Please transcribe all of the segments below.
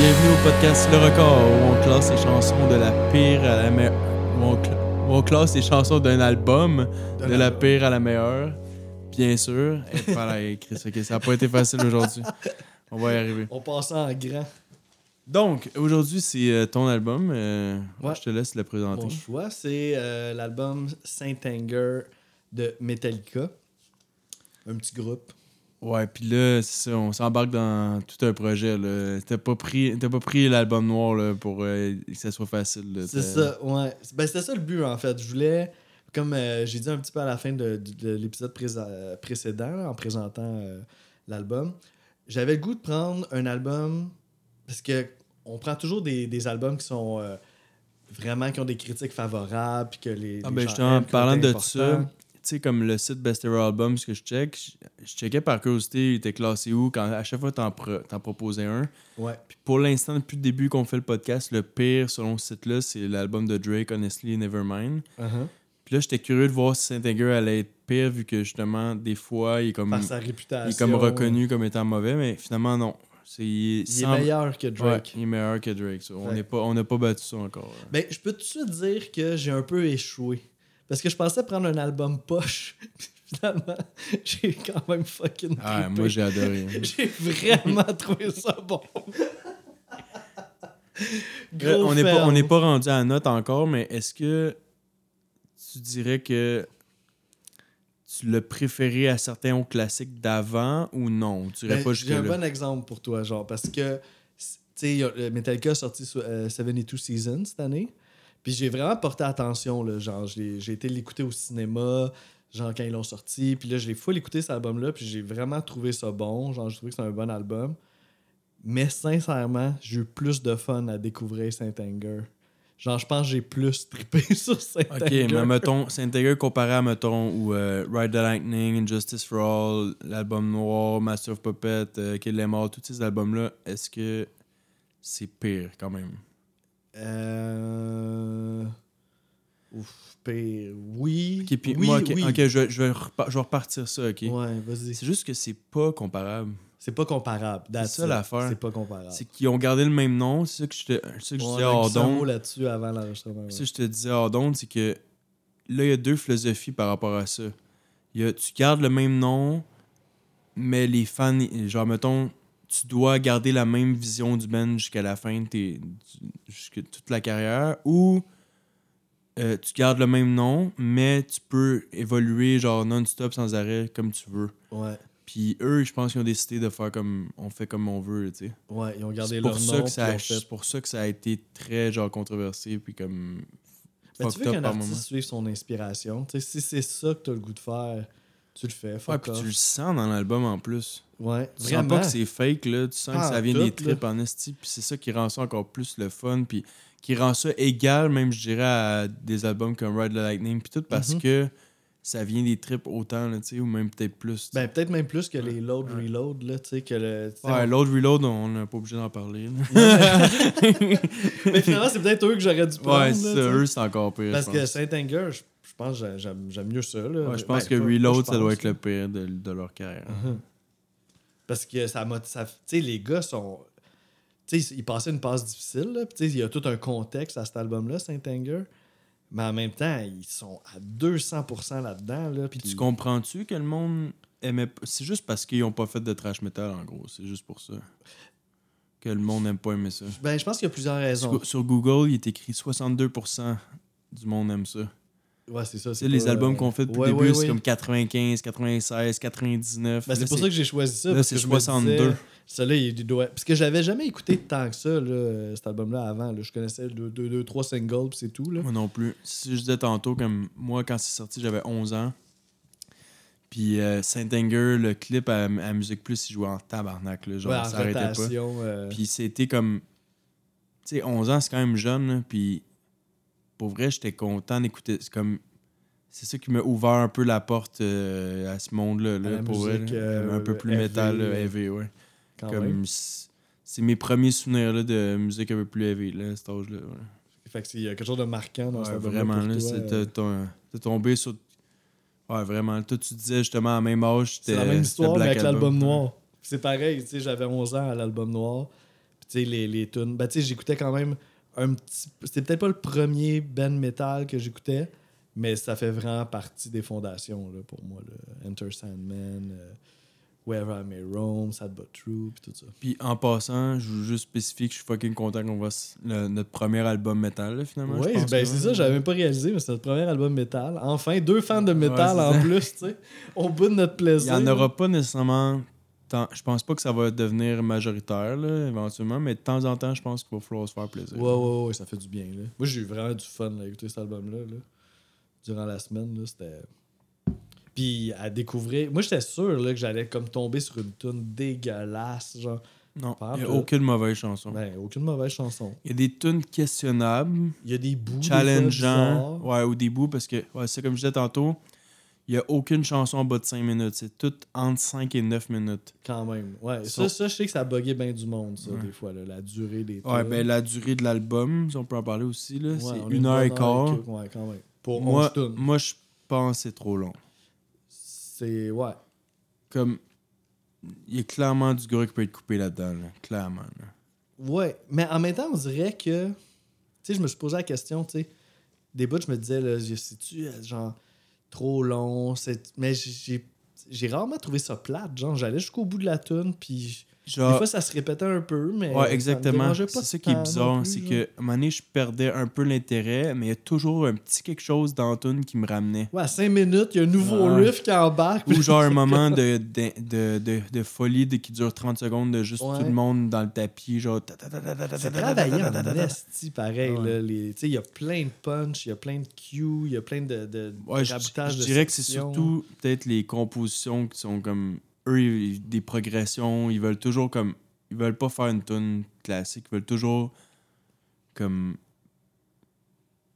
Bienvenue au podcast Le Record où on classe les chansons de la pire à la meilleure. Où cl- où on classe les chansons d'un album de, la pire à la meilleure. Bien sûr. Et voilà, Chris, ok, ça n'a pas été facile aujourd'hui. On va y arriver. On passe en grand. Donc, aujourd'hui, c'est euh, ton album. euh, Ouais. Je te laisse le présenter. Mon choix, c'est euh, l'album Saint Anger de Metallica. Un petit groupe. Ouais, puis là, c'est ça, on s'embarque dans tout un projet. là. T'as pas pris, t'as pas pris l'album noir là, pour euh, que ça soit facile. C'est ça, ouais. Ben, c'était ça le but, en fait. Je voulais, comme euh, j'ai dit un petit peu à la fin de, de- de l'épisode précédent, là, en présentant euh, l'album, j'avais le goût de prendre un album parce que on prend toujours des, des albums qui sont vraiment qui ont des critiques favorables puis que les, Ah les ben gens aiment, parlant de ça, sais, comme le site Best Ever Albums que je check, je, je checkais par curiosité, il était classé où, quand à chaque fois t'en, t'en proposais un. Ouais. Puis pour l'instant, depuis le début qu'on fait le podcast, le pire selon ce site-là, c'est l'album de Drake, Honestly Nevermind. Uh-huh. Puis là, j'étais curieux de voir si Saint Anger allait être pire, vu que justement, des fois, il est comme, Par sa réputation. il est comme reconnu comme étant mauvais, mais finalement, non. C'est, il, est meilleur que Drake. Ouais, il est meilleur que Drake. ça. On n'est pas, on n'a pas battu ça encore. Ben, je peux tout de suite dire que j'ai un peu échoué. Parce que je pensais prendre un album poche. Finalement, j'ai quand même fucking Ah, trippé. moi, j'ai adoré. J'ai vraiment trouvé ça bon. Euh, Gros on n'est pas, ferme. on n'est pas rendu à la note encore, mais est-ce que tu dirais que tu l'as préféré à certains hauts classiques d'avant ou non? Tu dirais Ben, pas J'ai un bon exemple pour toi, genre, parce que, tu sais, le Metallica a sorti so- euh, 72 Seasons cette année. Puis j'ai vraiment porté attention, là, genre, j'ai j'ai été l'écouter au cinéma, genre, quand ils l'ont sorti. Puis là, je l'ai full écouté cet album-là, puis j'ai vraiment trouvé ça bon. Genre, j'ai trouvé que c'est un bon album. Mais sincèrement, j'ai eu plus de fun à découvrir Saint Anger. Genre, je pense que j'ai plus trippé sur Saint Ok, mais mettons, Saint-Anger comparé à, mettons, ou euh, Ride the Lightning, Justice for All, l'album Noir, Master of Puppet, euh, Kill Them All, tous ces albums-là, est-ce que c'est pire quand même? Euh... Ouf, pire. Oui. Ok, puis oui, moi, ok, oui. je, vais- je vais je vais repartir ça, ok? Ouais, vas-y. C'est juste que c'est pas comparable. C'est pas comparable. that's ça, l'affaire. C'est pas comparable. C'est qu'ils ont gardé le même nom, c'est ça que je te, c'est ça que je On disais hors d'onde. là-dessus avant l'enregistrement. ouais. Ça, je te disais hors d'onde, c'est que là, il y a deux philosophies par rapport à ça. Il y a, tu gardes le même nom, mais les fans, genre, mettons, tu dois garder la même vision du band jusqu'à la fin de tes, jusqu'à toute la carrière, ou euh, tu gardes le même nom, mais tu peux évoluer, genre, non-stop, sans arrêt, comme tu veux. Ouais. Puis eux, je pense qu'ils ont décidé de faire comme on fait comme on veut, tu sais. Ouais, ils ont gardé leur nom. fait- c'est pour ça que ça a été très genre controversé puis comme Ben, tu veux qu'un artiste suive son inspiration. Tu sais, si c'est ça que t'as le goût de faire, tu le fais. Ouais, puis tu le sens dans l'album en plus. Ouais, Tu sens pas que c'est fake là, tu sens Ah, que ça vient tout, des tripes en esti puis c'est ça qui rend ça encore plus le fun puis qui rend ça égal même je dirais à des albums comme Ride the Lightning puis tout parce Mhm. que ça vient des tripes autant là, tu sais ou même peut-être plus. Ben, peut-être même plus que les load reload, là, tu sais, que le. ouais, on- l'autre reload on n'est pas obligé d'en parler. là. Mais finalement, c'est peut-être eux que j'aurais dû prendre. ouais, là, eux c'est encore pire. Parce que pense. Saint Anger, je, je pense que j'aime mieux ça. Là. Ouais, je pense Ben, que Reload, ça doit être le pire de, de leur carrière. Mhm. Parce que ça m'a. Tu sais, les gars sont. Tu sais, ils passaient une passe difficile, Tu sais, il y a tout un contexte à cet album-là, Saint Anger. Mais en même temps, ils sont à 200% là-dedans, là. Puis Puis tu comprends-tu que le monde aimait C'est juste parce qu'ils ont pas fait de trash metal, en gros. C'est juste pour ça. Que le monde n'aime pas aimer ça. Ben, je pense qu'il y a plusieurs raisons. Sur, sur Google, il est écrit 62% du monde aime ça. Ouais, c'est ça. Sais, les pas, albums euh, qu'on fait depuis ouais, le début, ouais, c'est comme 95, 96, 99. Ben, c'est pour ça que j'ai choisi ça. là, parce c'est que je me 62. disais, Celui-là, il doit. Parce que je l'avais jamais écouté tant que ça, là, cet album-là, avant. là. Je connaissais deux, deux, deux, trois singles, puis c'est tout. Là. Moi non plus. Si je disais tantôt, comme moi, quand c'est sorti, j'avais 11 ans. Puis euh, Saint Anger, le clip à, à Musique Plus, il jouait en tabarnak. Là, genre, Ouais, ça arrêtait pas. euh, Puis c'était comme. Tu sais, 11 ans, c'est quand même jeune. Puis pour vrai, j'étais content d'écouter. C'est comme. C'est ça qui m'a ouvert un peu la porte euh, à ce monde-là. Là, pour musique, euh, un peu plus heavy, métal, là, euh, heavy, ouais. quand Comme c'est mes premiers souvenirs là, de musique un peu plus heavy, là, à cet âge-là. ouais. Fait que c'est- quelque chose de marquant dans Ouais, vraiment, là, t'as tombé sur. Ouais, vraiment. Toi, tu disais justement à la même âge, C'est c'était. la même histoire, mais avec Album. l'album noir. C'est pareil, tu sais, j'avais 11 ans à l'album noir. Puis tu sais, les, les tunes. Ben, tu sais, j'écoutais quand même un petit. C'était peut-être pas le premier band metal que j'écoutais, mais ça fait vraiment partie des fondations là, pour moi. Là. Enter Sandman, euh, Wherever I May Roam, Sad But True, puis tout ça. Puis en passant, je veux juste spécifier que je suis fucking content qu'on voit le- notre premier album metal, là, finalement. Oui, ben c'est ça, j'avais même pas réalisé, mais c'est notre premier album métal. Enfin, deux fans de métal Ouais, en ça. plus, tu sais. Au bout de notre Il plaisir. n'y en aura pas nécessairement. tant- Je pense pas que ça va devenir majoritaire, là, éventuellement, mais de temps en temps, je pense qu'il va falloir se faire plaisir. Ouais, ouais, ouais, ça fait du bien. Là. Moi, j'ai eu vraiment du fun à écouter cet album-là. là. Durant la semaine, là, c'était. Puis à découvrir. Moi, j'étais sûr là, que j'allais comme tomber sur une tune dégueulasse. Genre, Non, il n'y a aucune mauvaise chanson. ben, aucune mauvaise chanson. Il y a des tunes questionnables, Il y a des bouts. des challengeants, ouais, au début, parce que, ouais, c'est comme je disais tantôt, il n'y a aucune chanson en bas de 5 minutes. C'est tout entre 5 et 9 minutes. Quand même. Ouais, ça, ça, je sais que ça buguait bien du monde, ça, Ouais. des fois, là, la durée des Ouais, ben la durée de l'album, si on peut en parler aussi, là, Ouais, c'est une heure et quart. Ouais, quand même. Pour Moi, 11 tunes. moi je pense que c'est trop long. C'est. Ouais. Comme, il y a clairement du gras qui peut être coupé là-dedans, là. clairement. là. Ouais, mais en même temps, on dirait que. Tu sais, je me suis posé la question, tu sais. Des bouts, je me disais, là, c'est-tu, euh, genre, trop long? Mais j'ai j'ai rarement trouvé ça plate. Genre, j'allais jusqu'au bout de la tune, puis des Genre, fois, ça se répétait un peu, mais. ouais, me exactement. C'est ça qui est bizarre, c'est que, à un moment donné, je perdais un peu l'intérêt, mais il y a toujours un petit quelque chose dans tune qui me ramenait. Ouais, à 5 minutes, il y a un nouveau Ouais. riff qui embarque. Ou genre un moment de, de, de, de, de folie de, qui dure 30 secondes de juste Ouais. tout le monde dans le tapis, genre. C'est travaillé en esti, pareil. Ouais. Tu sais, il y a plein de punch, il y a plein de cues, il y a plein de, de, Ouais, de je, dirais que c'est surtout peut-être les compositions qui sont comme eux ils- des progressions, ils veulent toujours comme ils veulent pas faire une tune classique, ils veulent toujours comme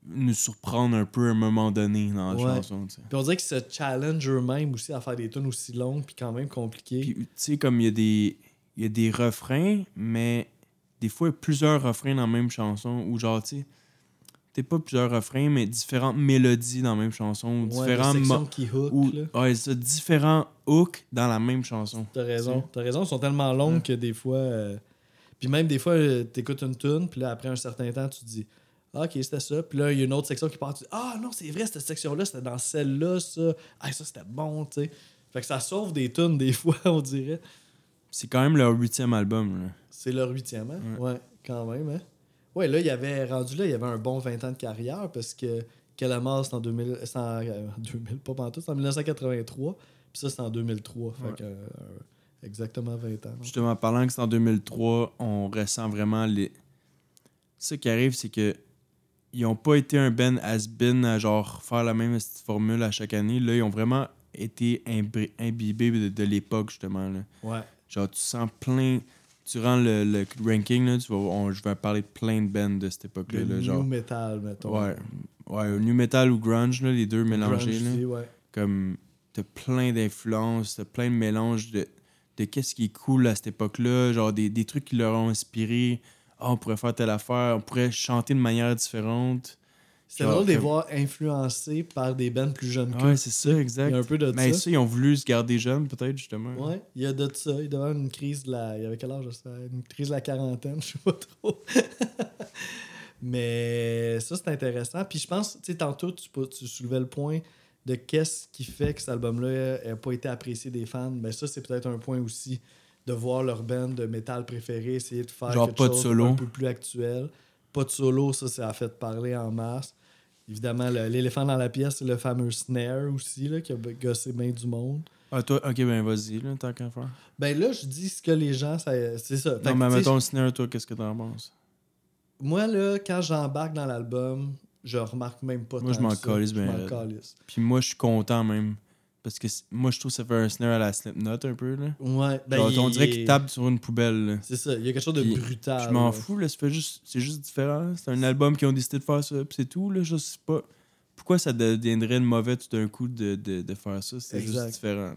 nous surprendre un peu à un moment donné dans la Ouais. chanson, tu sais. Puis on dirait qu'ils se challenge eux-mêmes aussi à faire des tunes aussi longues puis quand même compliquées. Puis tu sais comme il y a des il y a des refrains mais des fois il y a plusieurs refrains dans la même chanson ou genre tu sais peut-être pas plusieurs refrains mais différentes mélodies dans la même chanson ou Ouais, différents qui hook. ou ouais, ça, différents hooks dans la même chanson. T'as raison. T'as raison, ils sont tellement longues Ouais. que des fois. euh, Puis même des fois, euh, t'écoutes une tune, puis là, après un certain temps, tu te dis Ah, ok, c'était ça. Puis là, il y a une autre section qui part, tu dis Ah, non, c'est vrai, cette section-là, c'était dans celle-là, ça. Ah, ça, c'était bon, tu sais. Fait que ça sauve des tunes, des fois, on dirait. C'est quand même leur huitième album. Là. C'est leur huitième, hein? Ouais. quand même, hein? Ouais, là, il y avait rendu là, il y avait un bon 20 ans de carrière parce que Calamar, c'est en 2000, c'est en, euh, 2000, pas pantoute, c'est en 1983, puis ça, c'est en 2003. Fait Ouais. que, euh, exactement 20 ans. Justement, parlant que c'est en 2003, on ressent vraiment les. Ce qui arrive, c'est que ils ont pas été un Ben has-been à genre faire la même formule à chaque année. Là, ils ont vraiment été imbibés de, de l'époque, justement. Là. Ouais. Genre, tu sens plein. Durant le, le ranking, là, tu vas, on- je vais parler de plein de bands de cette époque-là. Le là, new genre, metal, mettons. ouais, ouais, new metal ou grunge, là, les deux mélangés. Grunge là. ouais. comme t'as plein d'influences, t'as plein de mélanges de, de qu'est-ce qui est cool à cette époque-là, genre des, des trucs qui leur ont inspiré. Ah, on pourrait faire telle affaire, on pourrait chanter de manière différente. C'est drôle de les voir influencés par des bands plus jeunes qu'eux. Ouais, c'est ça, Il y exact. a un peu de Mais ça. ça, ils ont voulu se garder jeunes, peut-être, justement. Ouais, il y a de ça. Il devait avoir une crise de la. Il y avait quel âge ça? Une crise de la quarantaine, je sais pas trop. Mais ça, c'est intéressant. Puis je pense, tu sais, tantôt, tu, tu soulevais le point de qu'est-ce qui fait que cet album-là n'a pas été apprécié des fans. Ben ça, c'est peut-être un point aussi de voir leur band de métal préféré essayer de faire Genre quelque pas de chose solo. un peu plus actuel. Pas de solo, ça, ça a fait parler en masse. Évidemment, l'éléphant dans la pièce, c'est le fameux snare aussi, là, qui a gossé bien du monde. Ah, toi, ok, ben vas-y, là, tant qu'à faire. Ben là, je dis ce que les gens, c'est ça. Fait Non, mais mettons le snare, toi, qu'est-ce que t'en penses? Moi, là, quand j'embarque dans l'album, je remarque même pas Moi, tant je m'en calisse ben m'en calisse. Puis moi, je suis content même. Parce que moi, je trouve que ça fait un snare à la Slipknot un peu, là. Ouais, ben, Genre, il- on dirait il- qu'il tape sur une poubelle. C'est ça, il y a quelque chose de Puis, brutal. Je m'en fous, là, fait juste, c'est juste différent. C'est un album qui ont décidé de faire ça, puis c'est tout, là, je sais pas. Pourquoi ça deviendrait de mauvais tout d'un coup de, de, de faire ça? C'est juste différent.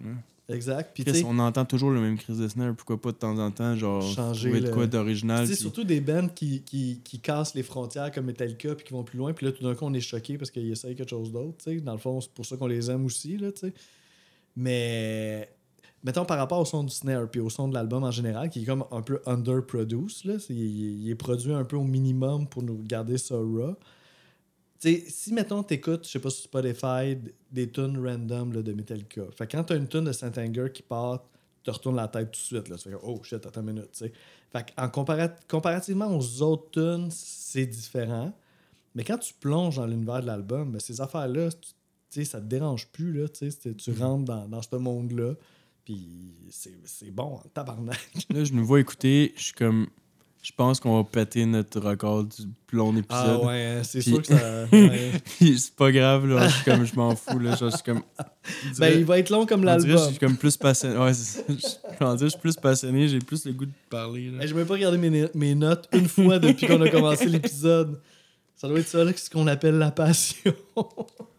Exact. Puis, Chris, on entend toujours le même crise de snare, pourquoi pas de temps en temps, genre, Changer trouver de le- quoi d'original. puis- surtout des bands qui, qui, qui cassent les frontières comme Metallica puis qui vont plus loin. Puis là, tout d'un coup, on est choqué parce qu'ils essayent quelque chose d'autre. tu sais. Dans le fond, c'est pour ça qu'on les aime aussi. Là, tu sais. Mais, mettons par rapport au son du snare puis au son de l'album en général, qui est comme un peu underproduced, là. C'est- il, est produit un peu au minimum pour nous garder ça raw. Tu sais, si mettons t'écoutes, je sais pas sur Spotify, des tunes random là, de Metallica. Fait quand t'as une tune de Saint Anger qui part, tu te retournes la tête tout de suite. Là. Tu fais oh shit, attends une minute. tu sais. Fait en comparat- comparativement aux autres tunes, c'est différent. Mais quand tu plonges dans l'univers de l'album, ben, ces affaires-là, tu sais, ça te dérange plus. Là, tu sais, tu rentres dans, dans ce monde-là. Puis c'est bon, en tabarnak. Là, je nous vois écouter, je suis comme. Je pense qu'on va péter notre record du plus long épisode. Ah ouais, hein, c'est Puis- sûr que ça. ouais. C'est pas grave, là. Je suis comme, je m'en fous, là. Je suis comme. Ben, il va être long comme que Je l'album. suis comme plus passionné. Ouais. Je- suis plus passionné, j'ai plus le goût de parler, là. Hey, Je vais pas regarder mes, mes notes une fois depuis qu'on a commencé l'épisode. Ça doit être ça, là, ce qu'on appelle la passion.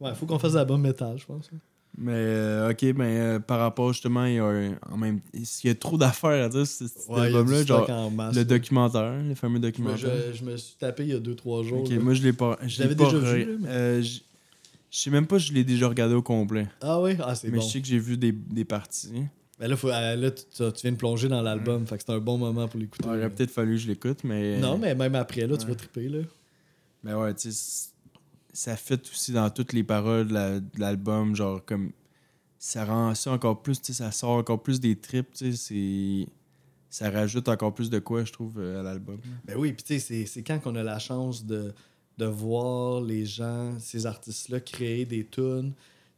ouais, faut qu'on fasse de l'album métal, je pense. Mais, euh, ok, ben, euh, par rapport justement, il y a, un- en même, il y a trop d'affaires à dire sur cet Ouais, il y a album-là? du stock Genre, masse, le là. documentaire, le fameux documentaire. je, je me suis tapé il y a 2-3 jours. Ok, là. moi je l'ai pas. Je l'avais l'ai pas déjà vu, là, mais- euh, je je sais même pas si je l'ai déjà regardé au complet. Ah ouais? Ah, c'est Mais bon. je sais que j'ai vu des, des parties. Ben là, faut, euh, là tu, viens de plonger dans l'album, fait que c'est un bon moment pour l'écouter. Il aurait peut-être fallu que je l'écoute, mais. Non, mais même après, là, tu vas triper, là. Mais ouais, tu sais, ça fait aussi dans toutes les paroles de la- de l'album, genre comme. Ça rend ça encore plus, ça sort encore plus des tripes, c'est. Ça rajoute encore plus de quoi, je trouve, euh, à l'album. Ben oui, puis tu sais, c'est- quand qu'on a la chance de, de voir les gens, ces artistes-là, créer des tunes.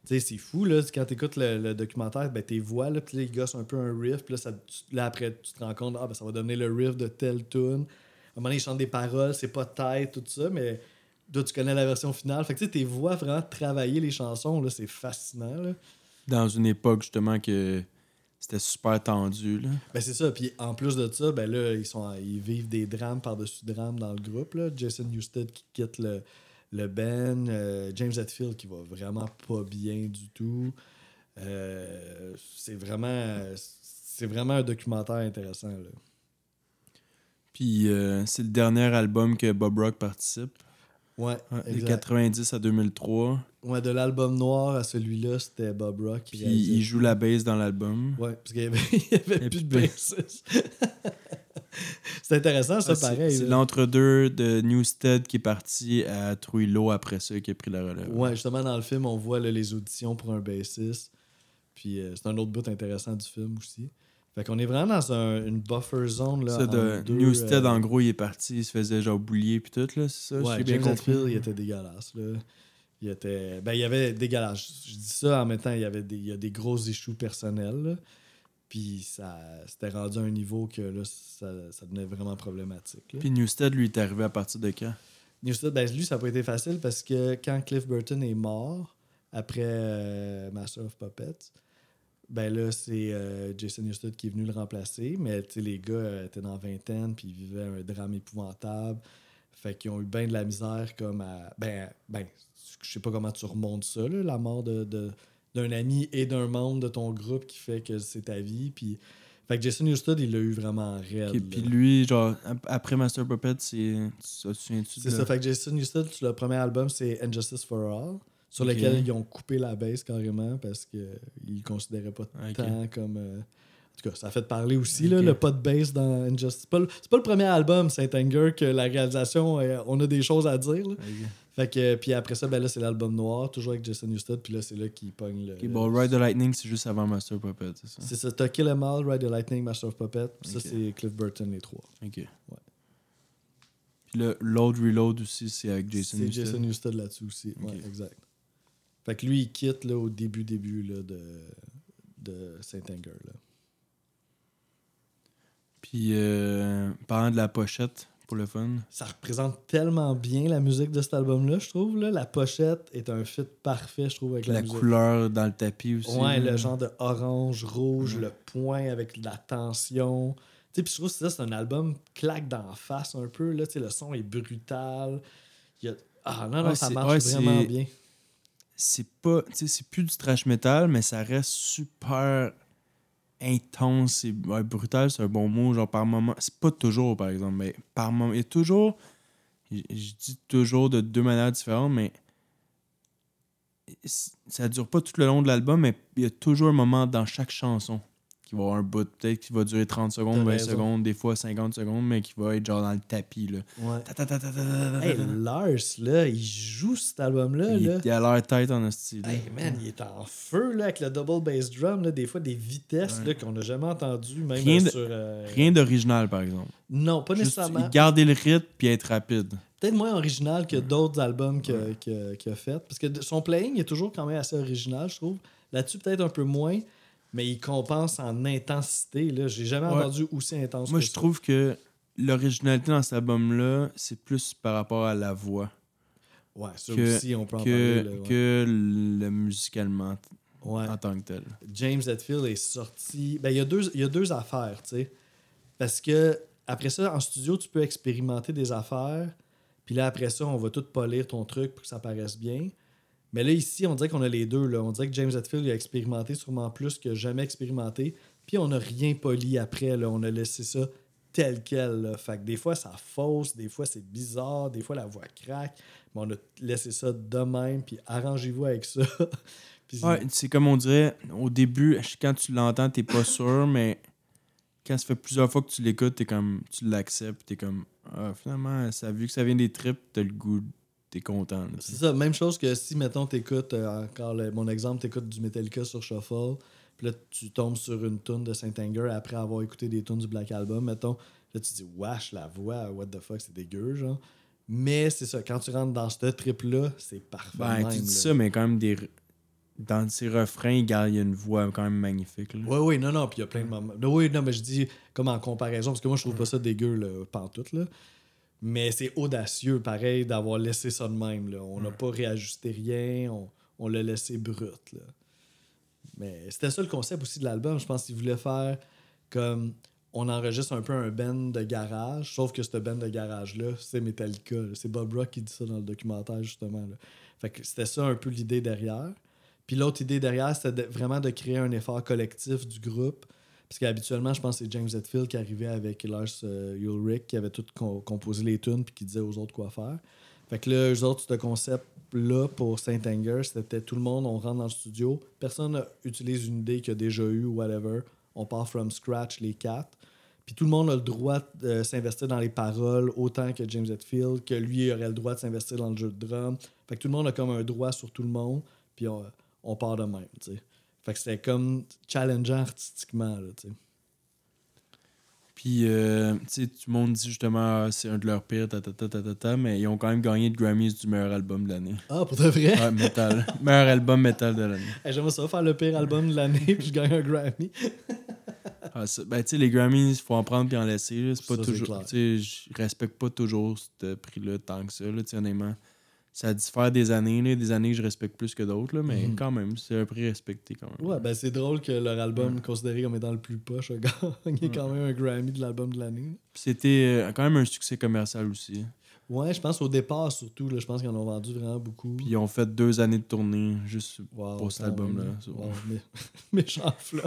Tu sais, c'est fou, là, quand t'écoutes le, le documentaire, ben tes voix, là, puis là, ils gossent un peu un riff, puis là, là, après, tu te rends compte, ah, ben ça va donner le riff de telle tune. À un moment donné, ils chantent des paroles, c'est pas tête, tout ça, mais tu connais la version finale. Fait que tu sais, tes voix vraiment travailler les chansons, là, c'est fascinant, là. Dans une époque, justement, que c'était super tendu, là. Ben c'est ça. Puis en plus de ça, ben là, ils, sont, ils vivent des drames par-dessus drames dans le groupe. Là. Jason Newsted qui quitte le, le band. euh, James Hetfield qui va vraiment pas bien du tout. Euh, c'est vraiment c'est vraiment un documentaire intéressant. Là. Puis euh, c'est le dernier album que Bob Rock participe. Ouais, Ouais, de exact. 90 à 2003. Ouais, de l'album noir à celui-là, c'était Bob Rock Puis il joue la bass dans l'album. Ouais, parce qu'il y avait, plus de bassiste. c'est intéressant, ça, Ah, c'est- pareil. C'est l'entre-deux de Newstead qui est parti à Trouillot après ça, qui a pris la relève. Ouais, justement, dans le film, on voit là, les auditions pour un bassiste. Puis euh, c'est un autre bout intéressant du film aussi. Fait qu'on est vraiment dans un- une buffer zone. Là, Ça, de deux, Newstead, euh, en gros, il est parti, il se faisait genre boulier puis tout, là, c'est ça? Ouais, j'ai bien James compris? Il était dégueulasse. Là. Il était. Ben, il y avait dégueulasse. Je dis ça en même temps, il y avait des, il y a des gros issues personnels. là. Puis ça c'était rendu à un niveau que là, ça, ça devenait vraiment problématique. là. Puis Newstead, lui, est arrivé à partir de quand? Newstead, ben, lui, ça n'a pas été facile parce que quand Cliff Burton est mort, après euh, Master of Puppets, ben là, c'est euh, Jason Newsted qui est venu le remplacer. Mais les gars euh, étaient dans la vingtaine, puis ils vivaient un drame épouvantable. Fait qu'ils ont eu bien de la misère comme à. Ben, ben je sais pas comment tu remontes ça, là, la mort de, de- d'un ami et d'un membre de ton groupe qui fait que c'est ta vie. Puis. Fait que Jason Newsted, il l'a eu vraiment raide. Ok, Puis lui, genre, ap- après Master Puppet, c'est. Ça, tu souviens-tu C'est de- ça. Fait que Jason Newsted, le premier album, c'est Injustice for All, sur lequel ils ont coupé la bass carrément parce qu'ils le considéraient pas Ok. tant comme. euh, En tout cas, ça a fait parler aussi, là, le pas de bass dans Injustice. C'est pas, le- c'est pas le premier album, Saint Anger, que la réalisation, euh, on a des choses à dire. là. Fait que, puis après ça, ben là, c'est l'album noir, toujours avec Jason Newsted, puis là, c'est là qu'il pogne le. Ok, bon, Ride the Lightning, c'est juste avant Master Puppet, c'est ça? C'est ça. T'as Kill Em All, Ride the Lightning, Master of Puppet. Ça, c'est Cliff Burton, les trois. Ok. Puis le Load Reload aussi, c'est avec Jason C'est Newsted. Jason Newsted là-dessus aussi. Ouais, exact. Fait que lui, il quitte là, au début, début là, de, de Saint Anger. Là. Puis, euh, parlant de la pochette, pour le fun. Ça représente tellement bien la musique de cet album-là, je trouve. Là. La pochette est un fit parfait, je trouve, avec la, La musique. couleur dans le tapis aussi. Ouais, là. le genre de orange, rouge, le point avec la tension. Tu sais, puis je trouve que ça, c'est un album claque d'en face un peu. Là. Le son est brutal. Il y a... Ah non, non, Ouais, ça marche ouais, vraiment bien. C'est pas c'est plus du trash metal mais ça reste super intense et brutal c'est un bon mot genre par moment c'est pas toujours par exemple mais par moment il y a toujours je dis toujours de deux manières différentes mais ça dure pas tout le long de l'album, mais il y a toujours un moment dans chaque chanson qui va avoir un bout, peut-être qui va durer 30 secondes, T'as 20 raison. secondes, des fois 50 secondes, mais qui va être genre dans le tapis. Là. Ouais. Ta, ta, ta, Hey. Lars, là, il joue cet album-là. il, là. il a l'air tête en style. Hey man, il est en feu là, avec le double bass drum, là, des fois des vitesses Ouais. qu'on n'a jamais entendues, même Rien euh, sur. euh, Rien d'original, par exemple. Non, pas Juste nécessairement. garder le rythme puis être rapide. Peut-être moins original que d'autres albums qu'il a, fait. Parce que son playing est toujours quand même assez original, je trouve. Là-dessus, peut-être un peu moins, mais il compense en intensité. Là. J'ai jamais Ouais. entendu aussi intense Moi, que je ça. trouve que l'originalité dans cet album-là, c'est plus par rapport à la voix Ouais, ça que- aussi, on peut en que, parler. là, ouais. que le musicalement Ouais. en tant que tel. James Hetfield est sorti. Ben, il y a deux, il y a deux affaires, tu sais. Parce que après ça, en studio, tu peux expérimenter des affaires. Puis là, après ça, on va tout polir ton truc pour que ça paraisse bien. Mais là, ici, on dirait qu'on a les deux. Là. On dirait que James Hetfield a expérimenté sûrement plus que jamais expérimenté. Puis on n'a rien poli après. Là. On a laissé ça tel quel. Fait que des fois, ça fausse, des fois, c'est bizarre, des fois, la voix craque. Mais on a laissé ça de même. Puis arrangez-vous avec ça. Ouais, c'est comme on dirait, au début, quand tu l'entends, t'es pas sûr, mais quand ça fait plusieurs fois que tu l'écoutes, t'es comme, tu l'acceptes, t'es comme, ah, finalement, vu que ça vient des tripes, t'as le goût, t'es content. C'est ça, même chose que si, mettons, t'écoutes, euh, encore le- mon exemple, t'écoutes du Metallica sur Shuffle, puis là, tu tombes sur une tune de Saint-Anger après avoir écouté des tunes du Black Album, mettons, là, tu dis, wesh, la voix, what the fuck, c'est dégueu, genre. Mais c'est ça, quand tu rentres dans ce trip-là, c'est parfait. Ben, même, tu dis là. ça, mais quand même, des, dans ses refrains, il y a une voix quand même magnifique. là. Oui, oui, non, non, puis il y a plein de moments. Non, oui, non, mais je dis comme en comparaison, parce que moi, je trouve pas ça dégueu, là, pantoute, là. Mais c'est audacieux, pareil, d'avoir laissé ça de même, là. On n'a pas réajusté rien, on, on l'a laissé brut, là. Mais c'était ça le concept aussi de l'album. Je pense qu'il voulait faire comme on enregistre un peu un band de garage, sauf que ce band de garage-là, c'est Metallica. C'est Bob Rock qui dit ça dans le documentaire, justement. là. Fait que c'était ça un peu l'idée derrière. Puis l'autre idée derrière, c'était de- vraiment de créer un effort collectif du groupe. Parce qu'habituellement, je pense que c'est James Hetfield qui arrivait avec Lars euh, Ulrich, qui avait tout co- composé les tunes puis qui disait aux autres quoi faire. Fait que là, eux autres, ce concept-là pour Saint-Anger, c'était tout le monde, on rentre dans le studio, personne utilise une idée qu'il a déjà eue ou whatever. On part from scratch, les quatre. Puis tout le monde a le droit de s'investir dans les paroles autant que James Hetfield, que lui aurait le droit de s'investir dans le jeu de drum. Fait que tout le monde a comme un droit sur tout le monde, puis on, on part de même, tu sais. Fait que c'était comme challengeant artistiquement, là, tu sais. Puis, euh, tu sais, tout le monde dit justement, ah, c'est un de leurs pires, ta, ta, ta, ta, ta, ta, mais ils ont quand même gagné le Grammys du meilleur album de l'année. Ah, pour de vrai? Ouais, metal. meilleur album metal de l'année. Hey, J'aimerais ça faire le pire album de l'année, puis je gagne un Grammy. Ah, ça- ben, tu sais, les Grammys, il faut en prendre puis en laisser. C'est pas Ça, toujours. Tu sais, je respecte pas toujours ce prix-là tant que ça, là, honnêtement. Ça diffère des années, là, des années que je respecte plus que d'autres, là, mais Mhm. quand même, c'est un prix respecté quand même. Ouais, ben c'est drôle que leur album, considéré comme étant le plus poche, a gagné quand même un Grammy de l'album de l'année. Puis C'était euh, quand même un succès commercial aussi. Ouais, je pense au départ surtout, là, je pense qu'ils en ont vendu vraiment beaucoup. Puis ils ont fait deux années de tournée juste Wow, pour cet album-là. Wow, mé- méchant flop.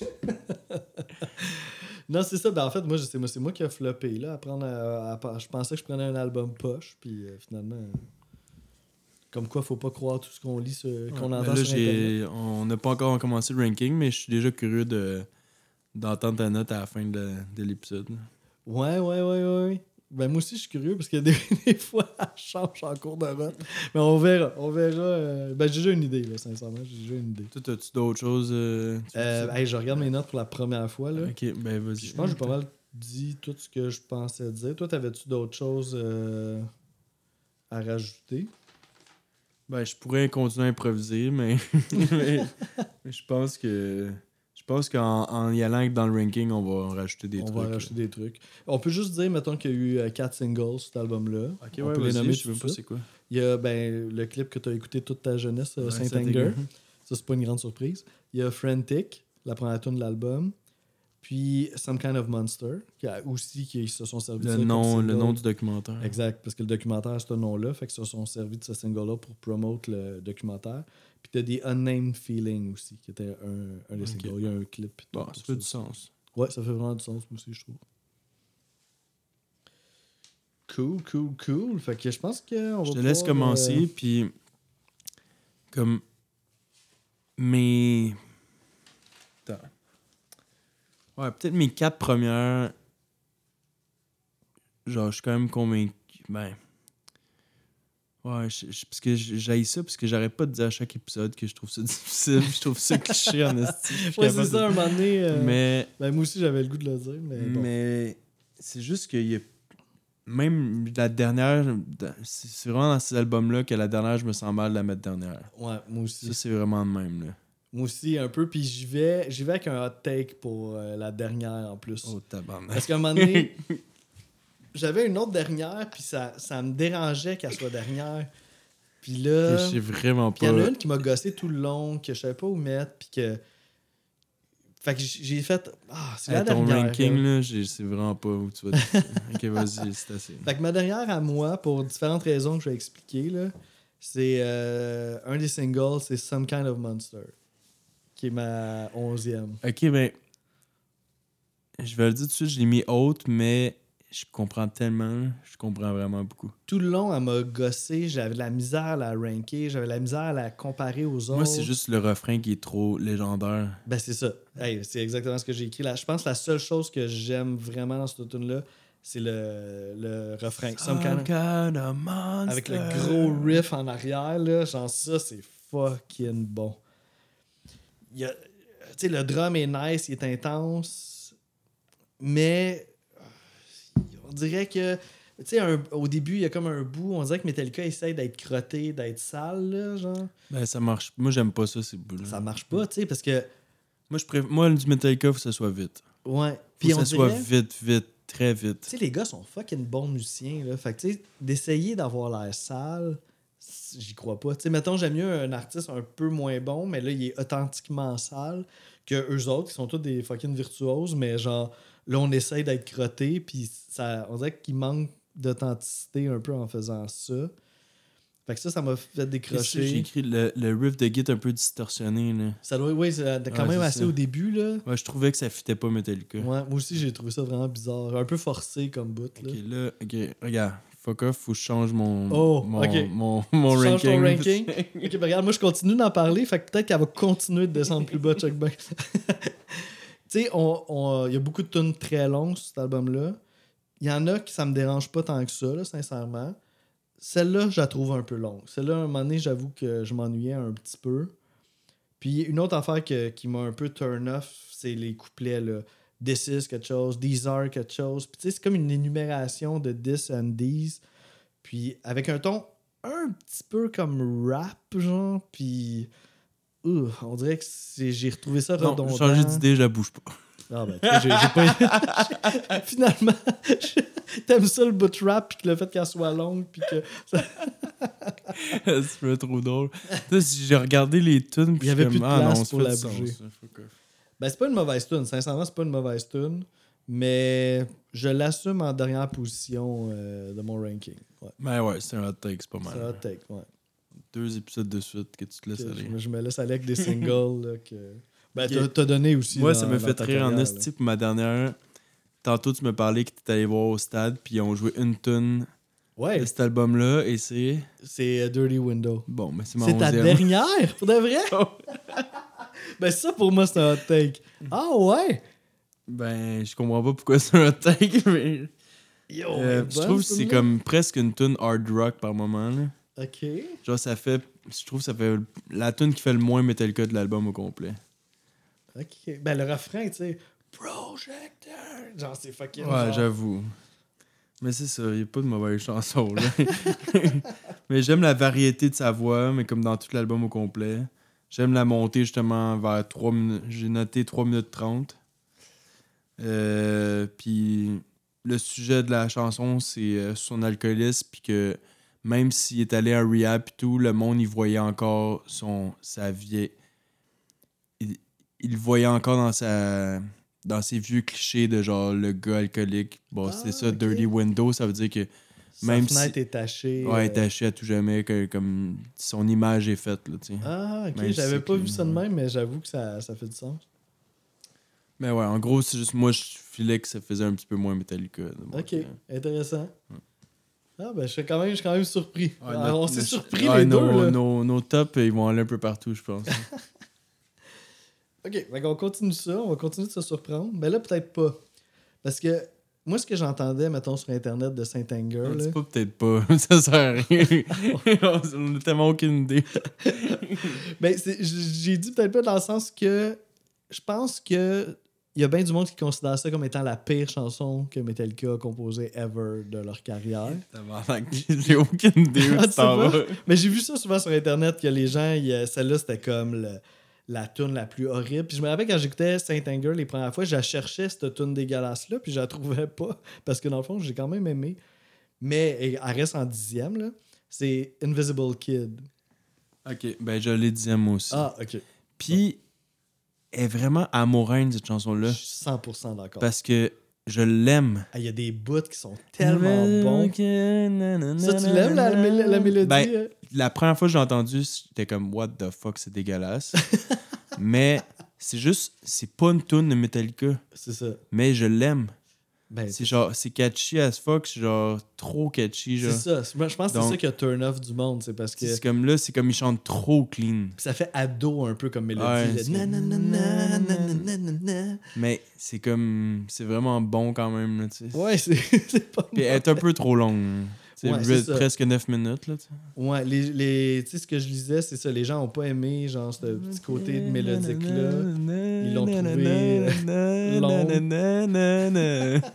non, c'est ça. Ben, en fait, moi, c'est moi qui a floppé. Là, à prendre à- à- je pensais que je prenais un album poche, puis euh, finalement. euh, Comme quoi, faut pas croire tout ce qu'on lit, ce- qu'on Ouais, entend là, sur Internet. on n'a pas encore commencé le ranking, mais je suis déjà curieux de d'entendre ta note à la fin de, de l'épisode. Ouais, ouais, ouais, ouais. Ben, moi aussi, je suis curieux parce que des, des fois, elle change en cours de route. Mais on verra. On verra. euh, Ben, j'ai déjà une idée, là, sincèrement. J'ai déjà une idée. Toi, as-tu d'autres choses? euh, Euh, hey, je regarde mes notes pour la première fois. Là. ok, ben vas-y. Je pense que j'ai pas mal dit tout ce que je pensais dire. Toi, t'avais-tu d'autres choses à rajouter? Ben, je pourrais continuer à improviser, mais je pense que je pense qu'en en y allant dans le ranking, on va en rajouter des on trucs. va là. rajouter des trucs. On peut juste dire, mettons, qu'il y a eu euh, quatre singles sur cet album-là. Ok, on ouais, peut les nommer je sais même de pas c'est quoi. Il y a ben, le clip que tu as écouté toute ta jeunesse, euh, Ouais, Saint-Anger. Saint-Anger. Ça, c'est pas une grande surprise. Il y a Frantic, la première tune de l'album. Puis Some Kind of Monster, qui a aussi qui se sont servis de Le comme nom, le nom du documentaire. Exact, parce que le documentaire a ce nom-là, fait que se sont servis de ce single-là pour promote le documentaire. Puis t'as des Unnamed Feeling aussi, qui était un, un des singles. Il y a un clip. Bon, ça fait du sens. Ouais, ça fait vraiment du sens, moi aussi, je trouve. Cool, cool, cool. Fait que je pense qu'on va Je te laisse pouvoir, commencer, euh, puis comme. Mes. Attends. Ouais, peut-être mes quatre premières. Genre, je suis quand même convaincu. Ben. Ouais, je- je- parce que j'aille ça, parce que j'arrête pas de dire à chaque épisode que je trouve ça difficile. je trouve ça cliché en esti. Ouais, c'est de- ça, un moment donné. euh, Mais. ben, moi aussi, j'avais le goût de le dire, mais bon. Mais c'est juste qu'il y a. Même la dernière. C'est vraiment dans ces albums-là que la dernière, je me sens mal de la mettre dernière. Ouais, moi aussi. Ça, c'est vraiment de même, là. Moi aussi, un peu. Puis j'y vais, j'y vais avec un hot take pour euh, la dernière en plus. Oh, tabarnak. Parce qu'à un moment donné, j'avais une autre dernière, puis ça, ça me dérangeait qu'elle soit dernière. Puis là, Je sais vraiment puis il y en a une qui m'a gossé tout le long, que je savais pas où mettre, puis que. Fait que j'ai fait. Ah, c'est la Hey, ton dernière. ranking, là. là, je sais vraiment pas où tu vas. ok, vas-y, c'est assez. Fait que ma dernière à moi, pour différentes raisons que je vais expliquer, là, c'est euh, un des singles, c'est Some Kind of Monster, qui est ma onzième. Ok, ben. Je vais le dire tout de suite, je l'ai mis haute, mais je comprends tellement. Je comprends vraiment beaucoup. Tout le long, elle m'a gossé, j'avais de la misère à la ranker, j'avais de la misère à la comparer aux autres. Moi, c'est juste le refrain qui est trop légendaire. Ben, c'est ça. Hey, c'est exactement ce que j'ai écrit là. Je pense que la seule chose que j'aime vraiment dans cette tune là c'est le, le refrain. Some of- kind of monster. Avec le gros riff en arrière, là, genre ça, c'est fucking bon. Il y a- Tu sais, le drum est nice, il est intense, mais on dirait que, tu sais, au début, il y a comme un bout, on dirait que Metallica essaye d'être crotté, d'être sale, là, genre. Ben, ça marche. Moi, j'aime pas ça, ces bouts-là. Ça marche pas, tu sais, parce que, Moi, je préfère... Moi, du Metallica, faut que ça soit vite. ouais. Faut Puis que on ça soit vite, vite, très vite. tu sais, les gars sont fucking bons musiciens, là. Fait que, tu sais, d'essayer d'avoir l'air sale, j'y crois pas. Tu sais, mettons, j'aime mieux un artiste un peu moins bon, mais là, il est authentiquement sale que eux autres, qui sont tous des fucking virtuoses, mais genre, là, on essaye d'être crotté, puis ça, on dirait qu'il manque d'authenticité un peu en faisant ça. Fait que ça, ça m'a fait que J'ai décrocher. écrit? Le, le riff de Git un peu distorsionné. Là. Ça doit, oui, quand Ouais, même assez ça. au début, là. Ouais, je trouvais que ça fitait pas Metallica. Ouais, moi aussi, j'ai trouvé ça vraiment bizarre. Un peu forcé comme bout, là. Ok, là, ok, regarde. Fuck off, faut que je change mon, Oh, mon, ok. mon, mon Tu changes ton ranking. ranking? Ok, ben regarde, moi je continue d'en parler, fait que peut-être qu'elle va continuer de descendre plus bas, check back. sais, il y a beaucoup de tunes très longues sur cet album-là. Il y en a qui ça me dérange pas tant que ça, sincèrement. Celle-là, je la trouve un peu longue. Celle-là, à un moment donné, j'avoue que je m'ennuyais un petit peu. Puis une autre affaire que- qui m'a un peu turn off, c'est les couplets, là. This is quelque chose, these are quelque chose. Puis tu sais, c'est comme une énumération de this and these. Puis avec un ton un petit peu comme rap, genre. Puis. On dirait que j'ai retrouvé ça Non, redondant. changer d'idée, je la bouge pas. Ah ben, j'ai pas. Finalement, t'aimes ça le bout rap, puis que le fait qu'elle soit longue, puis que. c'est fait trop drôle. J'ai regardé les tunes, puis Il y avait plus de ah place non, pour la sens. Ben, c'est pas une mauvaise tune. Sincèrement, c'est pas une mauvaise tune. Mais je l'assume en dernière position euh, de mon ranking. Ouais. Ben ouais, c'est un hot take, c'est pas C'est un mal. hot take, ouais. Deux épisodes de suite que tu te laisses aller. je, me- je me laisse aller avec des singles là, que. Ben, t'as- donné aussi. Moi, dans- ça me fait rire en esti pour ma dernière. Tantôt, tu me parlais que tu allé voir au stade, puis ils ont joué une tune. Ouais, de cet album-là, et c'est. c'est euh, Dirty Window. Bon, mais c'est mon C'est ta dernière, pour de vrai? ben ça, pour moi, c'est un hot take. Ah ouais? Ben, je comprends pas pourquoi c'est un hot take, mais. Yo, Euh, je trouve que c'est comme presque une tune hard rock par moment. Là. Ok. Genre, ça fait. Je trouve que ça fait la tune qui fait le moins Metallica de l'album au complet. Ok. Ben le refrain, tu sais. Projector! Genre, c'est fucking. Ouais, genre- j'avoue. Mais c'est ça, il n'y a pas de mauvaise chanson. Là. mais j'aime la variété de sa voix, mais comme dans tout l'album au complet. J'aime la montée justement vers 3 minutes. J'ai noté 3 minutes 30. Euh, puis le sujet de la chanson, c'est euh, son alcoolisme, puis que même s'il est allé en rehab et tout, le monde, il voyait encore son, sa vieille. Il, voyait encore dans sa dans ses vieux clichés de genre le gars alcoolique. Bon, Ah, c'est ça, ok. Dirty Window, ça veut dire que Sa même fenêtre si- est tachée. ouais, euh, est taché à tout jamais, que, comme son image est faite, là. Ah, ok. J'avais pas vu ça de même, mais j'avoue que ça, ça fait du sens. Mais ouais, en gros, c'est juste moi, je filais que ça faisait un petit peu moins Metallica. Ok. Intéressant. Ah, ben, je suis quand même, je suis quand même surpris. Ouais, Ah, notre- on s'est surpris ouais, les nos, deux, là. Nos, nos tops, ils vont aller un peu partout, je pense. Ok, fait on continue ça, on va continuer de se surprendre. Mais là, peut-être pas. Parce que moi, ce que j'entendais, mettons, sur Internet de Saint-Anger, pas peut-être pas, ça sert à rien. on a tellement aucune idée. ben, j'ai dit peut-être pas dans le sens que je pense que il y a bien du monde qui considère ça comme étant la pire chanson que Metallica a composée ever de leur carrière. J'ai aucune idée où Ah. Mais j'ai vu ça souvent sur Internet que les gens, celle-là, c'était comme le- la tune la plus horrible. Puis je me rappelle quand j'écoutais Saint Anger les premières fois, je cherchais cette tune dégueulasse-là, puis je la trouvais pas. Parce que dans le fond, j'ai quand même aimé. Mais elle reste en dixième, là. C'est Invisible Kid. Ok, ben je l'ai dixième aussi. Ah, ok. Puis, est vraiment amoureuse, cette Je chanson-là. suis 100% d'accord. Parce que je l'aime. Ah, Il y a des bouts qui sont tellement bons. Ça, tu l'aimes, la, la- la mélodie? Ben, euh? la première fois que j'ai entendu, j'étais comme What the fuck, c'est dégueulasse. mais c'est juste, c'est pas une tune de Metallica, C'est ça. mais je l'aime. Ben, C'est genre, c'est catchy as fuck, c'est genre trop catchy. c'est ça. Moi, Je pense que c'est ça qui a turn off du monde. C'est parce que C'est comme là, c'est comme ils chantent trop clean. ça fait ado un peu comme mélodie. Ouais. Mais c'est comme, c'est vraiment bon quand même. Là, tu sais. Ouais, c'est c'est pas Puis elle est un peu trop longue. C'est Ouais, presque 9 minutes. Là. Ouais, les, les, tu sais, ce que je lisais, c'est ça. Les gens ont pas aimé, genre, ce petit côté de mélodique-là. Ils l'ont trouvé, euh, long.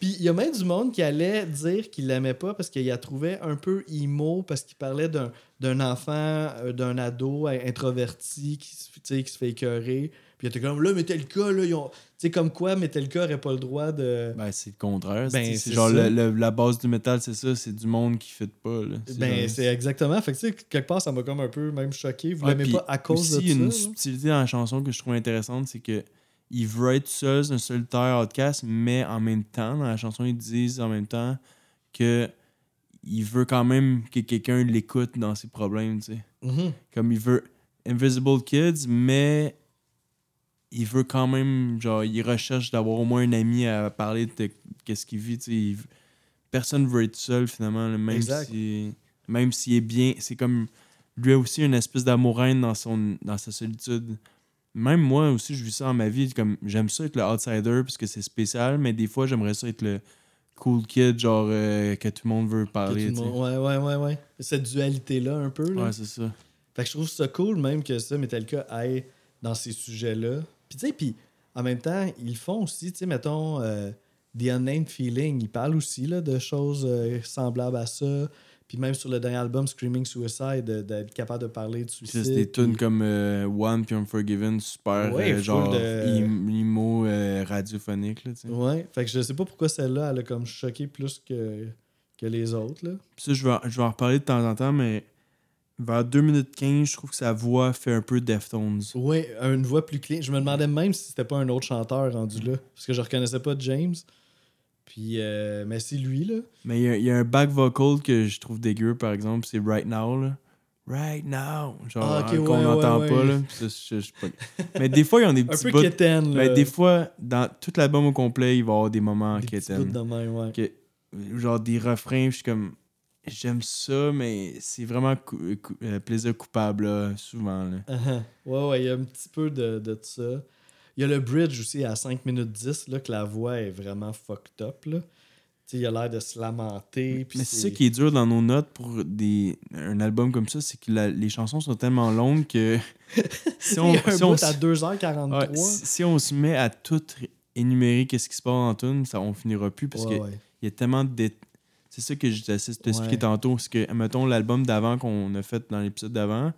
Puis il y a même du monde qui allait dire qu'il l'aimait pas parce qu'il la trouvait un peu emo, parce qu'il parlait d'un, enfant, euh, d'un ado introverti qui, qui se fait écœurer. Puis il était comme, là, Metallica, là, ils ont... Tu sais, comme quoi Metallica aurait pas le droit de... Ben, c'est le contraire. Ben, c'est- c'est c'est genre ça. le- le- la base du métal, c'est ça. C'est du monde qui fait pas. Là. Ben, genre- c'est exactement. Fait que, tu sais, quelque part, ça m'a comme un peu même choqué. Vous Ouais, l'aimez pas à cause aussi, de il y a une ça? subtilité dans la chanson que je trouve intéressante, c'est que il veut être seul, c'est un solitaire outcast, mais en même temps, dans la chanson, ils disent en même temps que il veut quand même que quelqu'un l'écoute dans ses problèmes, tu sais. Mhm. Comme il veut Invisible Kids, mais il veut quand même, genre, il recherche d'avoir au moins un ami à parler de qu'est-ce qu'il vit. Il- Personne veut être seul, finalement, là, même Exact. si même s'il est bien. C'est comme lui a aussi une espèce d'amour-haine dans, son, dans sa solitude. Même moi aussi, je vis ça dans ma vie. Comme j'aime ça être le outsider parce que c'est spécial, mais des fois, j'aimerais ça être le cool kid, genre euh, que tout le monde veut parler. monde- Ouais, ouais, ouais, ouais. Cette dualité-là, un peu. Là. Ouais, c'est ça. Fait que je trouve ça cool, même que ça, Metallica aille dans ces sujets-là. Puis, tu sais, puis en même temps, ils font aussi, tu sais, mettons, euh, The Unnamed Feeling, ils parlent aussi là, de choses euh, semblables à ça. Puis même sur le dernier album, Screaming Suicide, de- d'être capable de parler de suicide. c'est des tunes puis- comme euh, One puis Unforgiven, super Ouais, euh, genre de- emo radiophonique. Là. Ouais, fait que je sais pas pourquoi celle-là, elle a comme choqué plus que, que les autres, là. Puis ça, je vais, je vais en reparler de temps en temps, mais vers 2 minutes 15, je trouve que sa voix fait un peu Deftones. Oui, une voix plus clean. Je me demandais même si c'était pas un autre chanteur rendu là. Parce que je reconnaissais pas James. Puis, euh, mais c'est lui, là. Mais il y a- y, a un back vocal que je trouve dégueu, par exemple, c'est Right Now. Là. Right Now. Genre, Ah, ok, hein, qu'on ouais, n'entend ouais, pas. ouais. Là. Je- je pas- Mais des fois, ils ont des Un petits peu bouts. quétaine, là. Mais des fois, dans tout l'album au complet, il va y avoir des moments ouais. que- genre des refrains, je suis comme. J'aime ça, mais c'est vraiment cou- cou- euh, plaisir coupable, là, souvent. Là. Uh-huh. Ouais, ouais, il y a un petit peu de, de ça. Il y a le bridge aussi à 5 minutes 10, là, que la voix est vraiment fucked up, là. Il a l'air de se lamenter. Mais c'est ça qui est dur dans nos notes pour des, un album comme ça, c'est que la- les chansons sont tellement longues que si on, un si on, à 2h43. ouais, si, si on se met à tout énumérer qu'est-ce qui se passe en tune, ça on finira plus parce Ouais, que ouais. il y a tellement de c'est ça que j'essaie de t'expliquer Ouais. tantôt, c'est que mettons l'album d'avant qu'on a fait dans l'épisode d'avant,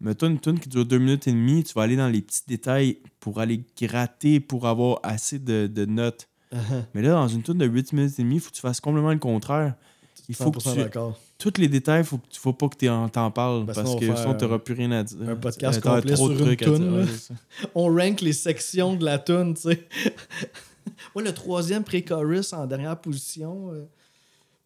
mettons une tune qui dure deux minutes et demie, tu vas aller dans les petits détails pour aller gratter pour avoir assez de, de notes. Mais là, dans une tune de 8 minutes et demie, il faut que tu fasses complètement le contraire. Il faut que 100% tu, tous les détails, faut, que tu- faut pas que tu en, t'en parles Parce parce que sinon, tu n'auras plus rien à dire. un podcast complet trop sur une toune, Ouais. On rank les sections de la tune, tu sais. ouais, le troisième pré-chorus en dernière position. euh.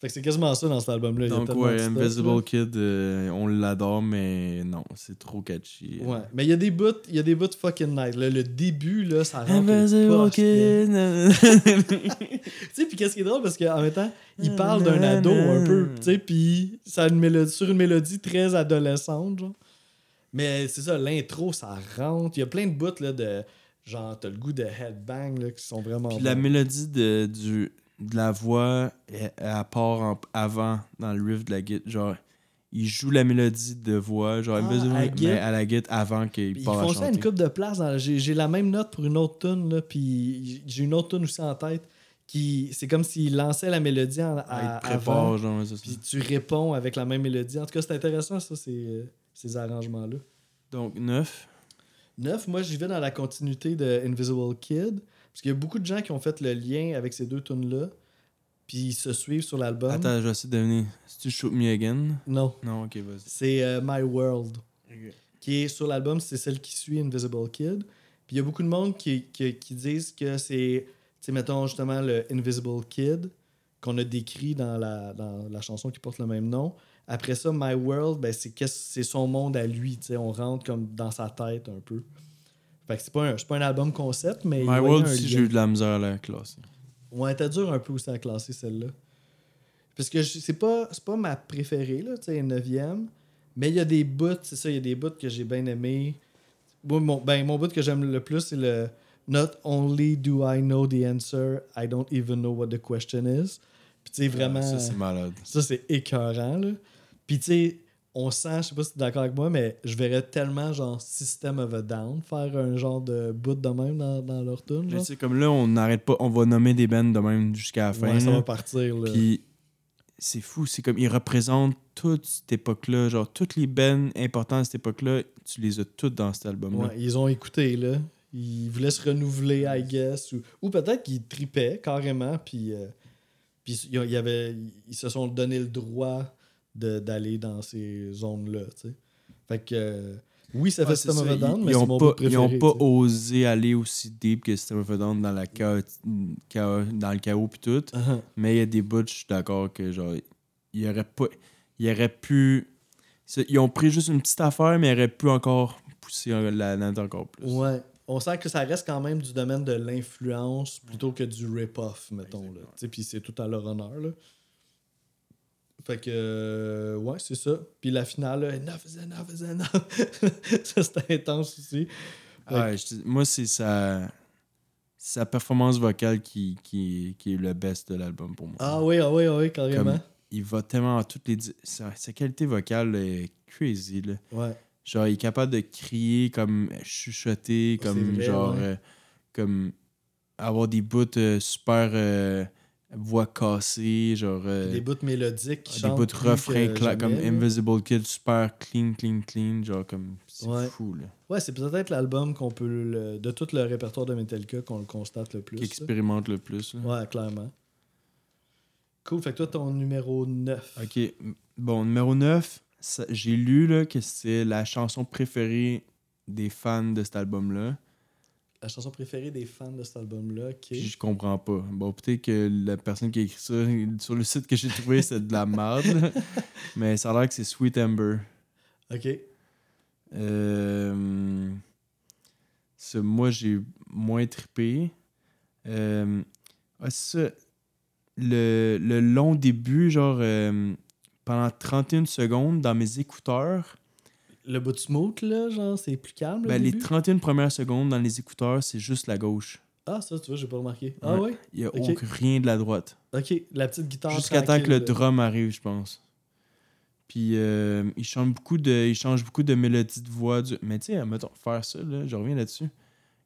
Fait que c'est quasiment ça dans cet album-là. Donc, ouais, stuff, Invisible. Kid, euh, on l'adore, mais non, c'est trop catchy. Ouais, mais il y a des bouts, il y a des bouts fucking nice. là. Le début, là, ça rentre. Invisible. Kid. Tu sais, puis qu'est-ce qui est drôle, parce qu'en même temps, il parle d'un ado un peu, tu sais, puis ça a une mélodie, sur une mélodie très adolescente, genre. Mais c'est ça, l'intro, ça rentre. Il y a plein de bouts, là, de. Genre, t'as le goût de headbang, là, qui sont vraiment. Puis la mélodie de, du, de la voix, elle, elle part en- avant dans le riff de la guitare. Genre, il joue la mélodie de voix, genre, Ah, Invisible, à la mais guitare? à la guitare avant qu'il Puis ils part à font ça à une coupe de place. dans- J'ai j'ai la même note pour une autre tune, là, puis j'ai une autre tune aussi en tête. qui C'est comme s'il lançait la mélodie en, à, Ah, il te avant, prépare, genre, puis tu réponds avec la même mélodie. En tout cas, c'est intéressant, ça, ces, euh, ces arrangements-là. Donc, 9. 9, moi, j'y vais dans la continuité de Invisible Kid. Parce qu'il y a beaucoup de gens qui ont fait le lien avec ces deux tunes-là. Puis ils se suivent sur l'album. Attends, je vais essayer de deviner. Si tu Shoot Me Again? Non, Non, ok, vas-y. c'est euh, My World. Qui est sur l'album, c'est celle qui suit Invisible Kid. Puis il y a beaucoup de monde qui, qui, qui disent que c'est, tu sais, mettons justement le Invisible Kid qu'on a décrit dans la, dans la chanson qui porte le même nom. Après ça, My World, ben, c'est, qu'est-ce- c'est son monde à lui. tu sais, On rentre comme dans sa tête un peu. Fait que c'est pas un, pas un album concept, mais. My World lien. j'ai eu de la misère à la classe. Ouais, t'as dur un peu aussi à classer celle-là. Parce que c'est pas, c'est pas ma préférée, là, tu sais, 9e. Mais il y a des bouts, c'est ça, il y a des bouts que j'ai bien aimés. Moi, mon, ben, mon bout que j'aime le plus, c'est le Not only do I know the answer, I don't even know what the question is. Puis tu sais, vraiment. Ça, c'est malade. Ça, c'est écœurant, là. Puis, tu sais, on sent, je sais pas si tu es d'accord avec moi, mais je verrais tellement, genre, System of a Down faire un genre de bout de même dans, dans leur tune. Sais, comme là, on n'arrête pas, on va nommer des bands de même jusqu'à la fin. Ouais, ça là. va partir, là. Puis c'est fou, c'est comme ils représentent toute cette époque-là, genre toutes les bands importantes de cette époque-là, tu les as toutes dans cet album-là. Ouais, ils ont écouté, là. Ils voulaient se renouveler, I guess. Ou, ou peut-être qu'ils tripaient carrément, puis, euh, puis il y avait, ils se sont donné le droit d'aller dans ces zones-là. Fait que, euh, oui, ça fait Ouais, System of a Down, ils, mais ils c'est ont mon pas, préféré. ils ont pas osé aller aussi deep que System of a Down dans, la chaos, chaos- dans le chaos puis tout. Uh-huh. Mais il y a des bouts, je suis d'accord que genre, il aurait pas. Il aurait pu. Ils ont pris juste une petite affaire, mais ils auraient pu encore pousser la note encore plus. Ouais. On sent que ça reste quand même du domaine de l'influence plutôt que du rip-off, mettons. Puis c'est tout à leur honneur. Là. Fait que, euh, ouais, c'est ça. Puis la finale, là, enough is enough is enough. ça, c'était intense aussi. Ouais, moi, c'est sa, sa performance vocale qui, qui, qui est le best de l'album pour moi. Ah oui, ah oui, ah oui, carrément. Comme- Il va tellement à toutes les. Sa, sa qualité vocale est crazy, là. Ouais. Genre, il est capable de crier, comme chuchoter, comme vrai, genre. ouais. euh, comme avoir des bouts euh, super. Voix cassée, genre. euh, Des bouts mélodiques qui des bouts de plus refrain que cla- comme. Invisible Kid, super clean, clean, clean. Genre, comme. C'est Ouais. fou, là. Ouais, c'est peut-être l'album qu'on peut, le- de tout le répertoire de Metallica, qu'on le constate le plus. Qui là. expérimente le plus, là. Ouais, clairement. Cool, fait que toi, ton numéro 9. Ok, bon, numéro 9, ça- j'ai lu là, que c'est la chanson préférée des fans de cet album-là. La chanson préférée des fans de cet album-là. Puis je comprends pas. Bon, peut-être que la personne qui a écrit ça sur le site que j'ai trouvé, c'est de la merde. Mais ça a l'air que c'est Sweet Amber. Ok. Euh, ça, moi, j'ai moins trippé. Euh, ah, ça. Le, le long début, genre, euh, pendant 31 secondes, dans mes écouteurs, Le bout de smooth, là, genre, c'est plus calme. Ben, les début? 31 premières secondes dans les écouteurs, c'est juste la gauche. Ah, ça, tu vois, j'ai pas remarqué. Ah ouais? Il n'y a Ok. rien de la droite. Ok, la petite guitare. Jusqu'à temps que le drum arrive, je pense. Puis euh, il, change beaucoup de, il change beaucoup de mélodies de voix. Du... Mais tu sais, mettons, faire ça, là, je reviens là-dessus.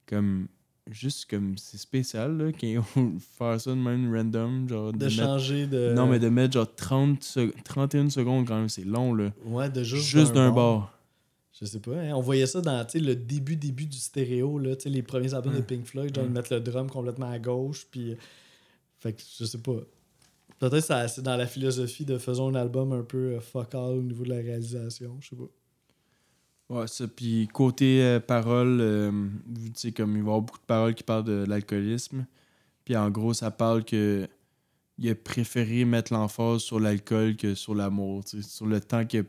Comme, juste comme, c'est spécial, là, qu'ils ont faire ça de même random. Genre, De mettre- changer de. Non, mais de mettre genre 30 sec- 31 secondes quand même, c'est long, là. Ouais, de juste. Juste, d'un bord. Je sais pas. hein, On voyait ça dans le début début du stéréo, là, les premiers albums de Ouais. Pink Floyd, genre ils mettent le drum complètement à gauche. Puis. Fait que je sais pas. Peut-être ça c'est dans la philosophie de faisons un album un peu euh, fuck all au niveau de la réalisation. Je sais pas. Ouais, ça. Puis côté euh, paroles, euh, tu sais, comme il va y avoir beaucoup de paroles qui parlent de l'alcoolisme. Puis en gros, ça parle que il a préféré mettre l'emphase sur l'alcool que sur l'amour, sur le temps qu'il a,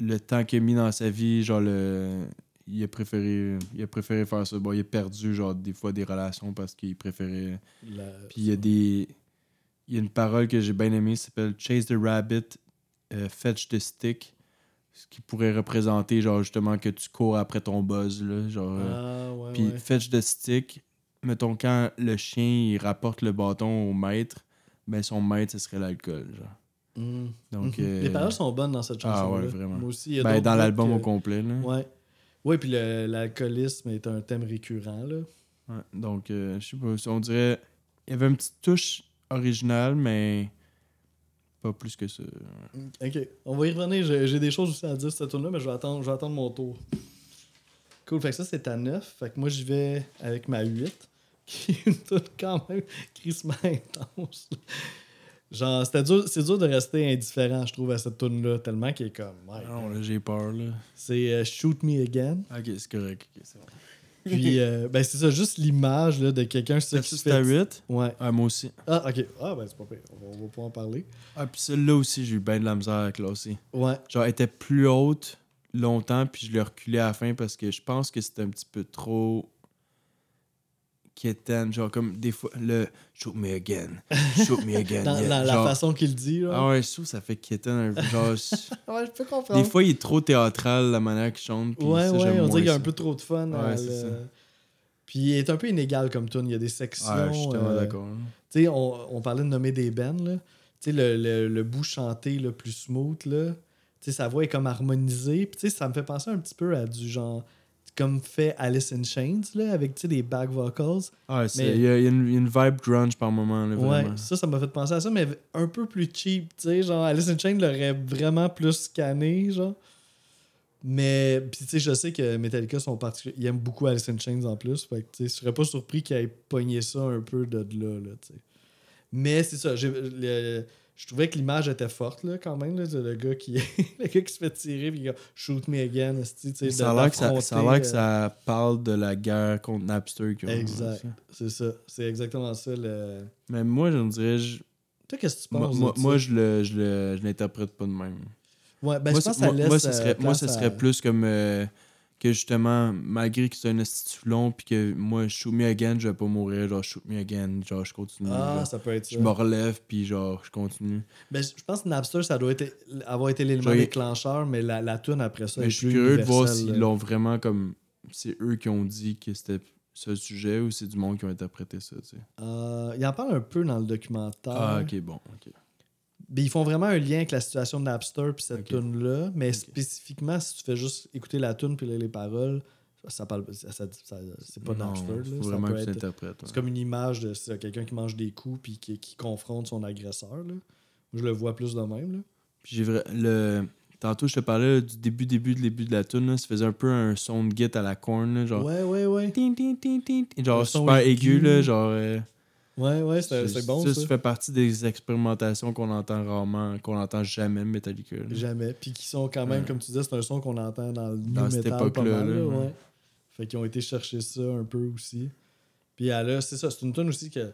le temps qu'il a mis dans sa vie, genre le il a préféré il a préféré faire ça. Bon, il a perdu genre des fois des relations parce qu'il préférait La- puis il y a des il y a une parole que j'ai bien aimée, ça s'appelle Chase the rabbit, euh, fetch the stick. Ce qui pourrait représenter genre justement que tu cours après ton buzz là, genre euh, Ah, ouais, puis ouais. fetch the stick, mettons quand le chien il rapporte le bâton au maître, ben son maître ce serait l'alcool genre. Mm. Donc Mhm. euh, Les paroles sont bonnes dans cette ah chanson. ouais, vraiment. Moi aussi, il y a ben, dans l'album que- au complet là. Ouais. Ouais, puis l'alcoolisme est un thème récurrent, là. Ouais, donc euh, je sais pas, on dirait il y avait une petite touche originale mais pas plus que ça. Ok, on va y revenir. J'ai des choses aussi à dire sur cette tune là mais je vais attendre, je vais attendre mon tour. Cool, fait que ça c'est ta 9. Fait que moi j'y vais avec ma 8, qui est une tune quand même crissement intense. Genre, c'était dur, c'est dur de rester indifférent, je trouve, à cette tune là tellement qu'il est comme. ouais. Non, là j'ai peur là. C'est euh, Shoot Me Again. Ok, c'est correct. c'est bon. Puis, euh, ben c'est ça, juste l'image là, de quelqu'un ça, qui se C'est à fait. 8? Ouais. Ah, moi aussi. Ah, ok. Ah, ben c'est pas pire. On va, on va pouvoir en parler. Ah, puis celle-là aussi, j'ai eu bien de la misère à classer. Ouais. Genre, elle était plus haute longtemps, puis je l'ai reculé à la fin parce que je pense que c'était un petit peu trop quétaine. Genre, comme des fois, le shoot me again, shoot me again. Dans, yeah. dans la Genre, façon qu'il dit, là. Ah ouais, je trouve que ça fait quétaine un peu. Genre, Ouais, je peux comprendre. des fois, il est trop théâtral, la manière qu'il chante. puis Ouais, ça, ouais, on dirait qu'il y a un peu trop de fun. Ouais, c'est le- ça. Puis il est un peu inégal comme tune. Il y a des sections. Ouais, je suis tellement euh, d'accord. Tu sais, on, on parlait de nommer des bands, là. Tu sais, le, le, le bout chanté, le plus smooth, là. Tu sais, sa voix est comme harmonisée. Puis tu sais, ça me fait penser un petit peu à du genre... Comme fait Alice in Chains, là, avec, des back vocals. Ah, Mais- il y, y a une, vibe grunge par moment, là, vraiment. Ouais, ça, ça m'a fait penser à ça, mais un peu plus cheap, genre Alice in Chains l'aurait vraiment plus scanné, genre. Mais, puis tu sais, je sais que Metallica sont particuliers, ils aiment beaucoup Alice in Chains en plus, fait que tu sais, je serais pas surpris qu'ils aient pogné ça un peu de là, là, tu sais. Mais c'est ça, j'ai- je trouvais que l'image était forte, là, quand même, là, de le gars qui, le gars qui se fait tirer, puis il dit, shoot me again, sais, Ça a de- l'air que, ça, ça a que ça parle de la guerre contre Napster. Exact. euh, C'est ça, c'est exactement ça, le... Mais moi, je me dirais, je- Toi, qu'est-ce que tu moi, penses moi, de moi, je le- je le- je l'interprète pas de même. Ouais, ben, moi, je pense c'est- que ça moi, laisse. moi, ça euh, serait, moi, ça serait à- plus comme euh, que justement, malgré que c'est un institut long, puis que moi, shoot me again, je vais pas mourir, genre shoot me again, genre je continue. Ah, genre, ça peut être ça. je me relève, puis genre je continue. Ben, je pense que Napster, ça doit être, avoir été l'élément déclencheur, mais la, la tune après ça. Mais est je suis curieux de voir s'ils l'ont vraiment comme. C'est eux qui ont dit que c'était ce sujet ou c'est du monde qui ont interprété ça, tu sais. Euh, il en parle un peu dans le documentaire. Ah, ok, bon, ok. Ben, ils font vraiment un lien avec la situation de Napster puis cette Ok. tune-là, mais Ok. spécifiquement, si tu fais juste écouter la tune puis les paroles, ça parle, ça- ça- ça- c'est pas Non, Napster. là. Ça vraiment être-. C'est comme une image de c'est quelqu'un qui mange des coups puis qui, qui confronte son agresseur. Là. Moi, je le vois plus de même. Là. Puis j'ai vrai. Le... Tantôt, je te parlais là, du début, début, début de la tune, là, ça faisait un peu un son de git à la corne, là, genre. Ouais, ouais, ouais. Tin, tin, tin, tin, tin. Genre super aigu, aigu. là, genre. euh, Ouais, ouais, c'est bon. ça, Ça, fait partie des expérimentations qu'on entend rarement, qu'on entend jamais Metallica. là. Jamais. Puis qui sont quand même, Ouais. comme tu disais, c'est un son qu'on entend dans le Dans cette metal pas mal. là, là, ouais. ouais. Fait qu'ils ont été chercher ça un peu aussi. Puis a- c'est ça, c'est une tune aussi que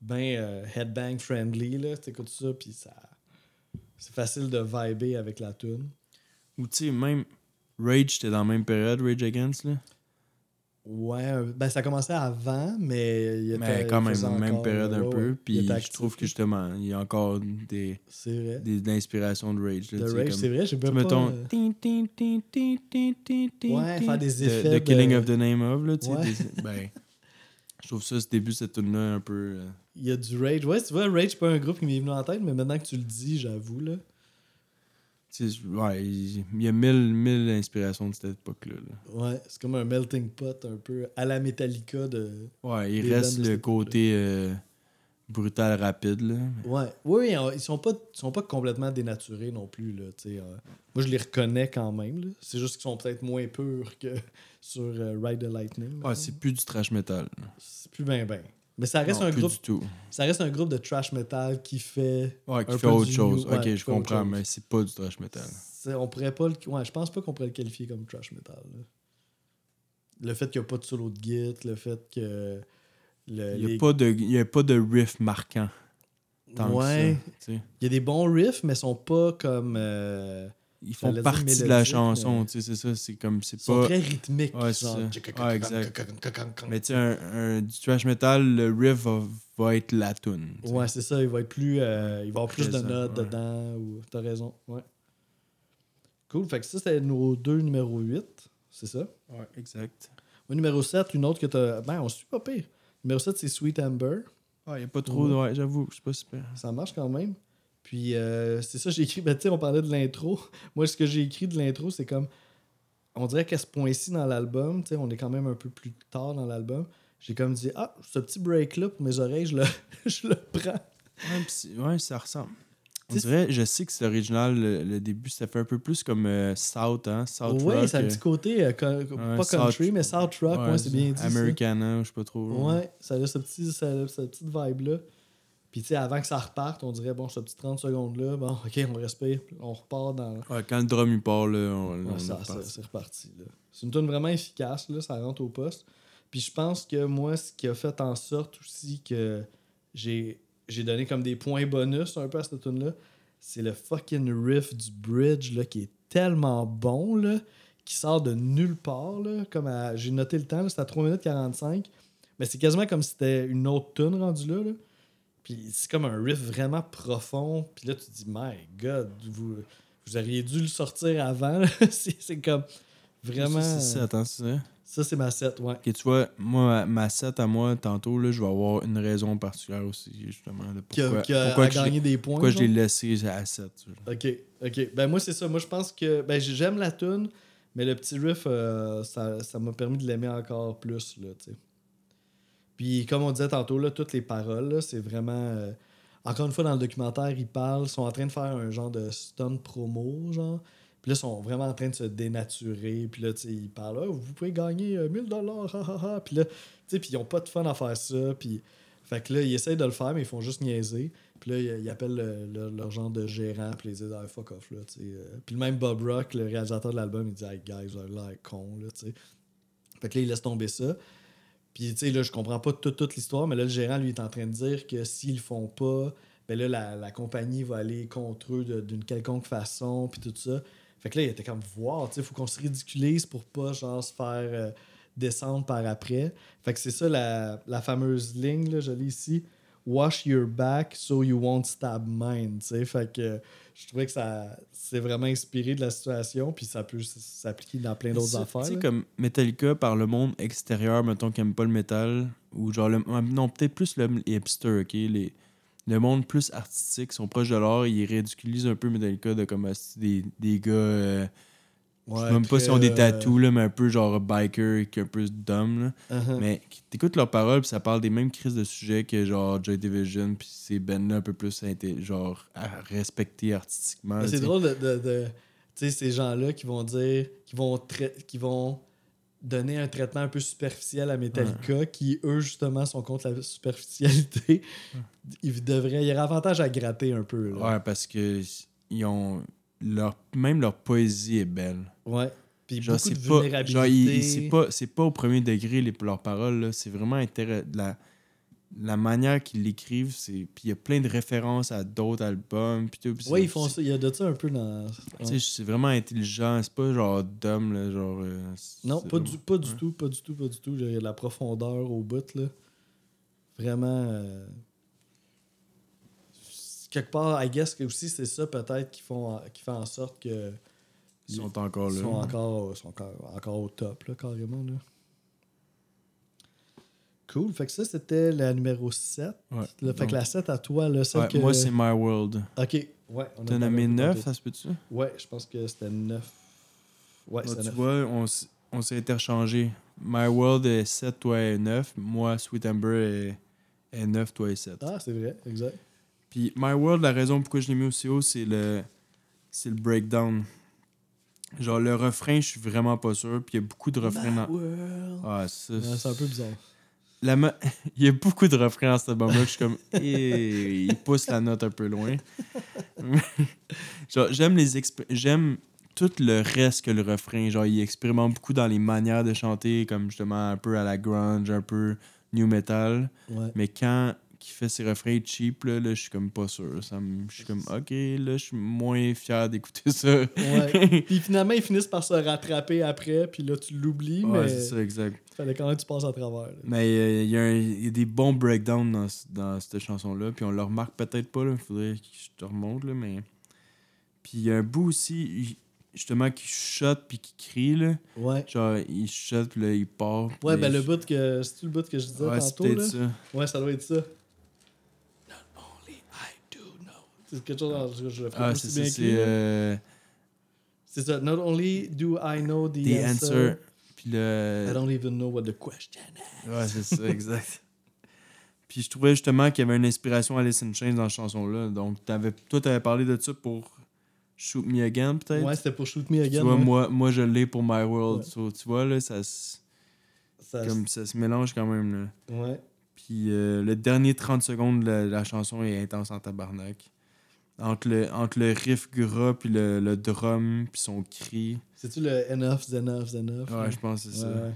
ben euh, headbang friendly là, t'écoutes ça puis ça c'est facile de vibrer avec la tune. Ou tu sais, même Rage, c'était dans la même période, Rage Against, là? Ouais, ben ça commençait avant, mais il était Mais quand même, même encore, période un ouais, peu. Puis je trouve que là. justement, il y a encore des, c'est vrai. des d'inspiration de Rage. Là, De Rage, c'est vrai, j'ai Tu pas mettons. euh, Ouais, faire des de- effets De, Killing de- of the Name of, là, tu sais. Ouais. des- ben, je trouve ça, ce début, cette tune-là, un peu. euh, Il y a du Rage. Ouais, tu vois, Rage, c'est pas un groupe qui m'est venu en tête, mais maintenant que tu le dis, j'avoue, là. Ouais, il y a mille, mille inspirations de cette époque-là. là. Ouais, c'est comme un melting pot un peu à la Metallica de. Ouais, il reste le côté euh, brutal, rapide, là. Ouais. Oui, oui, ils sont pas, ils sont pas complètement dénaturés non plus, là. euh. moi, je les reconnais quand même. C'est juste qu'ils sont peut-être moins purs que sur euh, Ride the Lightning. Ouais, mettons. c'est plus du trash metal. c'est plus ben ben. Mais ça reste Non, un groupe. du tout. Ça reste un groupe de trash metal qui fait. Ouais, qui Un fait peu autre du chose. ouais, ok, je comprends, mais c'est pas du trash metal. On pourrait pas le. Ouais, je pense pas qu'on pourrait le qualifier comme trash metal. là. Le fait qu'il n'y a pas de solo de git, le fait que. Le, Il n'y les- a, pas de- il y a pas de riff marquant. tant Ouais. que ça. Il y a des bons riffs, mais ils sont pas comme. euh, Ils font partie de la chanson, mais- tu sais, c'est ça. C'est comme, c'est pas. très rythmiques. Ouais, genre. Ouais, exact. Mais tu sais, un, un- du thrash metal, le riff va, va être la tune. Ouais, c'est ça. Il va être plus. euh, il va avoir plus de notes ouais. dedans. Ou... T'as raison. Ouais. Cool. Fait que ça, c'était nos deux numéro 8. C'est ça? Ouais, exact. Au numéro 7, une autre que t'as. Ben, on suit pas pire. Numéro 7, c'est Sweet Amber. Ah, y a pas trop. de- Ouais, j'avoue, c'est pas super. Ça marche quand même. Puis euh, c'est ça, j'ai écrit. Ben, tu sais, on parlait de l'intro. Moi, ce que j'ai écrit de l'intro, c'est comme. On dirait qu'à ce point-ci dans l'album, tu sais, on est quand même un peu plus tard dans l'album. J'ai comme dit, ah, ce petit break-là pour mes oreilles, je le, je le prends. Ouais, ouais, ça ressemble. On dirait, je sais que c'est original, le, le début, ça fait un peu plus comme euh, South, hein? South Oui, Rock. c'est un euh, petit côté, euh, co- ouais, pas country, South- mais South Rock, ouais, c'est bien dit. Americana, je sais pas trop. Ouais, ça a ce petit, ça a cette petite vibe-là. Puis, tu sais, avant que ça reparte, on dirait, bon, ce petit 30 secondes-là, bon, OK, on respire, on repart dans. Ouais, quand le drum il part, là, on, Ouais, on ça, ça- c'est reparti. là. C'est une tune vraiment efficace, là, ça rentre au poste. Puis je pense que moi, ce qui a fait en sorte aussi que j'ai donné comme des points bonus un peu à cette tune là c'est le fucking riff du bridge là, qui est tellement bon, là, qui sort de nulle part. Là, comme à- J'ai noté le temps, là, c'était à 3 minutes 45. Mais c'est quasiment comme si c'était une autre tune rendue là. là. Puis c'est comme un riff vraiment profond. Puis là, tu te dis, my god, vous, vous auriez dû le sortir avant. là. c'est comme vraiment. Ça, c'est sept, hein, ça? Ça, c'est ma set, ouais. Ok, tu vois, moi, ma, ma set à moi, tantôt, là, je vais avoir une raison particulière aussi, justement. a, pourquoi pourquoi que gagné des points. pourquoi je l'ai laissé à 7. Ok, ok. Ben moi, c'est ça. Moi, je pense que. Ben, j'aime la tune, mais le petit riff, euh, ça ça m'a permis de l'aimer encore plus, là, tu sais. Puis, comme on disait tantôt, là, toutes les paroles, c'est vraiment. euh, Encore une fois, dans le documentaire, ils parlent, ils sont en train de faire un genre de stunt promo, genre. Puis là, ils sont vraiment en train de se dénaturer. Puis là, tu sais, ils parlent, Ah, vous pouvez gagner euh, 1000 dollars, ha. Puis là, tu sais, ils ont pas de fun à faire ça. Puis, fait que là, ils essayent de le faire, mais ils font juste niaiser. Puis là, ils, ils appellent le- le- leur genre de gérant, puis ils disent, ah, fuck off, là, tu sais. euh. Puis même Bob Rock, le réalisateur de l'album, il dit, hey, guys, vous avez con, là, tu sais. Fait que là, il laisse tomber ça. Puis, tu sais, là, je comprends pas toute, toute l'histoire, mais là, le gérant, lui, est en train de dire que s'ils le font pas, ben là, la, la compagnie va aller contre eux d'une quelconque façon, puis tout ça. Fait que là, il était comme, voir, tu sais, faut qu'on se ridiculise pour pas, genre, se faire euh, descendre par après. Fait que c'est ça, la, la fameuse ligne, là, je l'ai ici. Wash your back so you won't stab mine, tu sais. Fait que je trouvais que ça c'est vraiment inspiré de la situation, puis ça peut s'appliquer dans plein d'autres affaires. Tu sais, comme Metallica par le monde extérieur, mettons, qui aime pas le métal, ou genre, le, non, peut-être plus le, les hipsters, ok? Les, le monde plus artistique, sont proches de l'art, ils ridiculisent un peu Metallica de comme asti, des, des gars. euh, je sais Ouais, même pas si ont des euh, tatous, là, mais un peu genre biker, qui est un peu dumb, là. uh-huh. Mais t'écoutes leurs paroles, puis ça parle des mêmes crises de sujets que genre Joy Division, puis ces bands-là un peu plus inté- genre à respecter artistiquement. C'est drôle de, de, de- tu sais, ces gens-là qui vont dire, qui vont, qui vont donner un traitement un peu superficiel à Metallica, qui eux justement sont contre la superficialité. Ils devraient, il y aurait avantage à gratter un peu. Là. Ouais, parce que ils ont leur même leur poésie est belle. Ouais. Puis Genre beaucoup de pas genre il- il- c'est pas c'est pas au premier degré les, leurs paroles là, c'est vraiment intéressant la la manière qu'ils l'écrivent, c'est puis il y a plein de références à d'autres albums puis tout. puis Ouais, ils font ça. Il y a de ça un peu dans. Tu sais, c'est vraiment intelligent, c'est pas genre dumb là, genre euh, Non, pas vraiment- du, pas du ouais. tout, pas du tout, pas du tout. Il y a de la profondeur au bout, là. Vraiment. euh, Quelque part, I guess que aussi c'est ça peut-être qui, font, qui fait en sorte que. Ils sont encore Ils là. sont encore, sont encore, encore au top, là, carrément. Là. Cool. Fait que ça, c'était la numéro 7. Ouais. Là, fait Donc, que la 7 à toi, là, celle ouais, que... Moi, c'est My World. Ok. Ouais. on a T'en as mis un peu 9, tantôt. ça se peut-tu? Ouais, je pense que c'était 9. Ouais, c'était tu 9. vois, on s'est interchangé. My World est 7, toi est 9. Moi, Sweet Amber est, est 9, toi est 7. Ah, c'est vrai, exact. Puis My World, la raison pourquoi je l'ai mis aussi haut, c'est le, c'est le breakdown. Genre, le refrain, je suis vraiment pas sûr. Puis il y a beaucoup de refrains dans. World. Ah, ça, Ouais, c'est un peu bizarre. la ma- Il y a beaucoup de refrains dans cet album-là. que Je suis comme. Eh, il pousse la note un peu loin. Genre, j'aime les J'aime tout le reste que le refrain. Genre, il expérimente beaucoup dans les manières de chanter, comme justement un peu à la grunge, un peu new metal. Ouais. Mais quand, il fait ses refrains cheap, là, là je suis comme pas sûr. Ça me- Je suis comme, ok, là, je suis moins fier d'écouter ça. Ouais. puis finalement, ils finissent par se rattraper après, puis là, tu l'oublies, Ouais, mais c'est ça, exact. il fallait quand même que tu passes à travers. là. Mais euh, il y, a y des bons breakdowns dans, dans cette chanson-là. Puis on le remarque peut-être pas. Il faudrait que je te remonte. Là, mais... Puis il y a un bout aussi, justement, qui chuchote puis qui crie. Là. Ouais. Genre, il chuchote puis là, il part. Ouais, ben le bout que. C'est-tu le bout que je disais Ouais, c'est tantôt, là? ça. Ouais, ça doit être ça. Not only I do know. C'est quelque chose dans je, je le ferai Ah, c'est C'est que euh, ça. Not only do I know the, The answer, Answer. Puis I le. don't even know what the question is. Ouais, c'est ça, exact. Puis je trouvais justement qu'il y avait une inspiration Alice in Chains dans cette chanson-là. Donc, t'avais, toi, t'avais parlé de ça pour Shoot Me Again, peut-être? Ouais, c'était pour Shoot Me tu Again. vois, ouais. moi, moi, je l'ai pour My World. Ouais. So, tu vois, là, ça, se- Ça- comme, ça se mélange quand même. Là. Ouais. Puis euh, le dernier 30 secondes de la, la chanson est intense en tabarnak. Entre le, entre le riff gras, puis le, le drum, puis son cri. C'est-tu le Enough, Enough, Enough? Ouais, je pense que c'est ça. Ouais.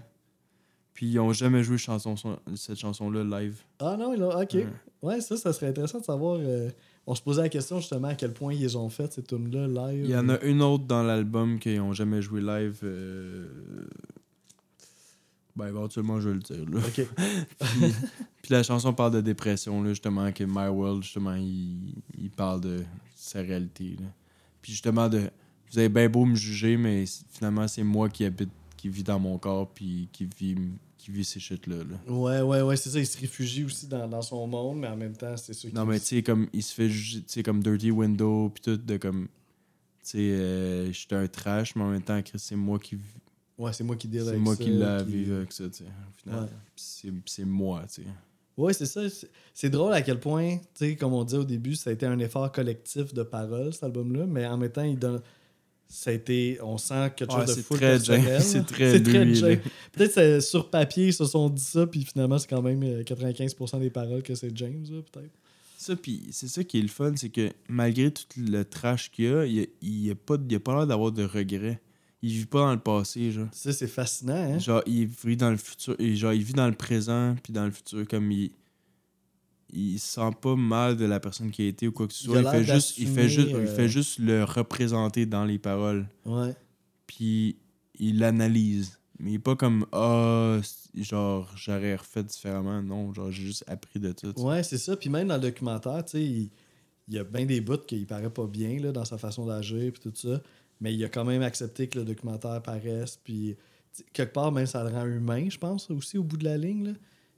Puis ils ont jamais joué chanson, son- cette chanson-là live. Ah non, ils l'ont- ok. Ouais. Ouais, ça, ça serait intéressant de savoir. euh, on se posait la question justement à quel point ils ont fait ces tunes-là live. Il y en a une autre dans l'album qu'ils ont jamais joué live. euh, Ben, éventuellement, je vais le dire. Là. Ok. puis, puis la chanson parle de dépression, là, justement, que My World, justement, il, il parle de sa réalité. là. Puis justement, de vous avez bien beau me juger, mais finalement, c'est moi qui habite, qui vit dans mon corps, puis qui vit, qui vit ces shit-là. là. Ouais, ouais, ouais, c'est ça. Il se réfugie aussi dans, dans son monde, mais en même temps, c'est sûr Non, mais tu sais, comme il se fait juger, tu sais, comme Dirty Window, puis tout, de comme. Tu sais, euh, j'étais un trash, mais en même temps, Chris, c'est moi qui, Ouais, c'est moi qui deal c'est avec moi ça, qui l'ai avec ça, tu sais. Au final, Ouais. Puis c'est, c'est moi, tu sais. Ouais, c'est ça. C'est- C'est drôle à quel point, tu sais, comme on dit au début, ça a été un effort collectif de paroles, cet album-là, mais en même temps, il donne. Ça a été. On sent quelque chose Ouais, de c'est là. c'est très C'est là. Peut-être que sur papier, ils se sont dit ça, puis finalement, c'est quand même euh, 95% des paroles que c'est James, là, peut-être. Ça, puis c'est ça qui est le fun, c'est que malgré tout le trash qu'il y a, il, il, a pas, il a pas l'air d'avoir de regrets. Il vit pas dans le passé, genre. Ça, c'est fascinant, hein? Genre, il vit dans le futur, et genre, il vit dans le présent, puis dans le futur, comme il. Il se sent pas mal de la personne qui a été ou quoi que ce soit. Il, fait juste, il, fait juste, il euh, fait juste le représenter dans les paroles. Ouais. Puis il l'analyse. Mais il est pas comme Ah, genre, j'aurais refait différemment. Non, genre, j'ai juste appris de tout. Ouais, c'est ça. Puis même dans le documentaire, tu sais, il, il y a bien des bouts qu'il paraît pas bien là, dans sa façon d'agir puis tout ça. Mais il a quand même accepté que le documentaire paraisse. Puis quelque part, même ça le rend humain, je pense, aussi au bout de la ligne. Là.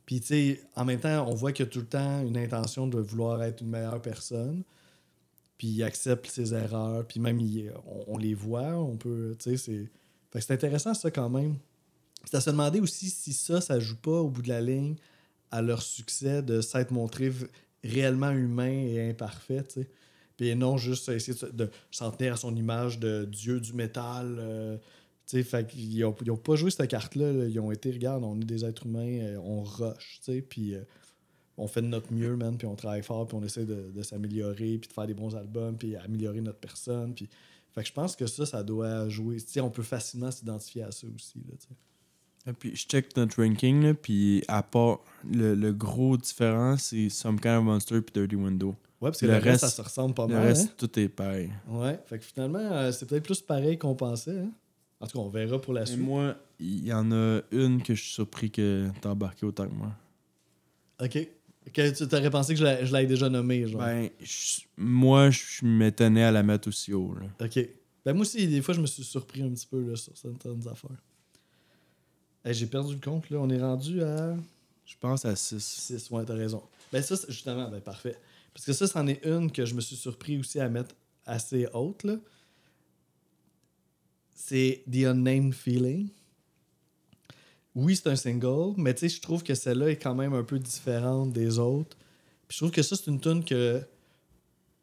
Puis tu sais, en même temps, on voit qu'il y a tout le temps une intention de vouloir être une meilleure personne. Puis il accepte ses erreurs. Puis même, on, les voit. On peut, tu sais, c'est... C'est intéressant ça quand même. C'est à se demander aussi si ça, ça joue pas au bout de la ligne à leur succès de s'être montré réellement humain et imparfait, tu sais. Puis non juste essayer de, se- de s'en tenir à son image de dieu du métal. euh, fait qu'ils ont, ils pas joué cette carte-là. là. Ils ont été, regarde, on est des êtres humains, euh, on rush, puis euh, on fait de notre mieux, man, puis on travaille fort, puis on essaie de, s'améliorer, puis de faire des bons albums, puis améliorer notre personne. Fait que je pense que ça, ça doit jouer. On peut facilement s'identifier à ça aussi, là. Et puis je check notre ranking, puis à part le, le gros différent, c'est Some Kind of Monster puis Dirty Window. Ouais, parce que Le le, reste, ça se ressemble pas Le mal. reste, hein? tout est pareil. Ouais, fait que finalement, euh, c'est peut-être plus pareil qu'on pensait. Hein? En tout cas, on verra pour la Et suite. moi, il y en a une que je suis surpris que t'as embarqué autant que moi. Ok. Que tu t'aurais pensé que je l'avais déjà nommé, genre? Ben, je- moi, je m'étonnais à la mettre aussi haut. Là. Ok. Ben moi aussi, des fois, je me suis surpris un petit peu là, sur certaines affaires. Hey, J'ai perdu le compte, là. On est rendu à Je pense à 6. 6. Ouais, t'as raison. Ben ça, c'est- justement, ben parfait. Parce que ça, c'en est une que je me suis surpris aussi à mettre assez haute, là. C'est The Unnamed Feeling. Oui, c'est un single, mais tu sais, je trouve que celle-là est quand même un peu différente des autres. Puis je trouve que ça, c'est une tune que,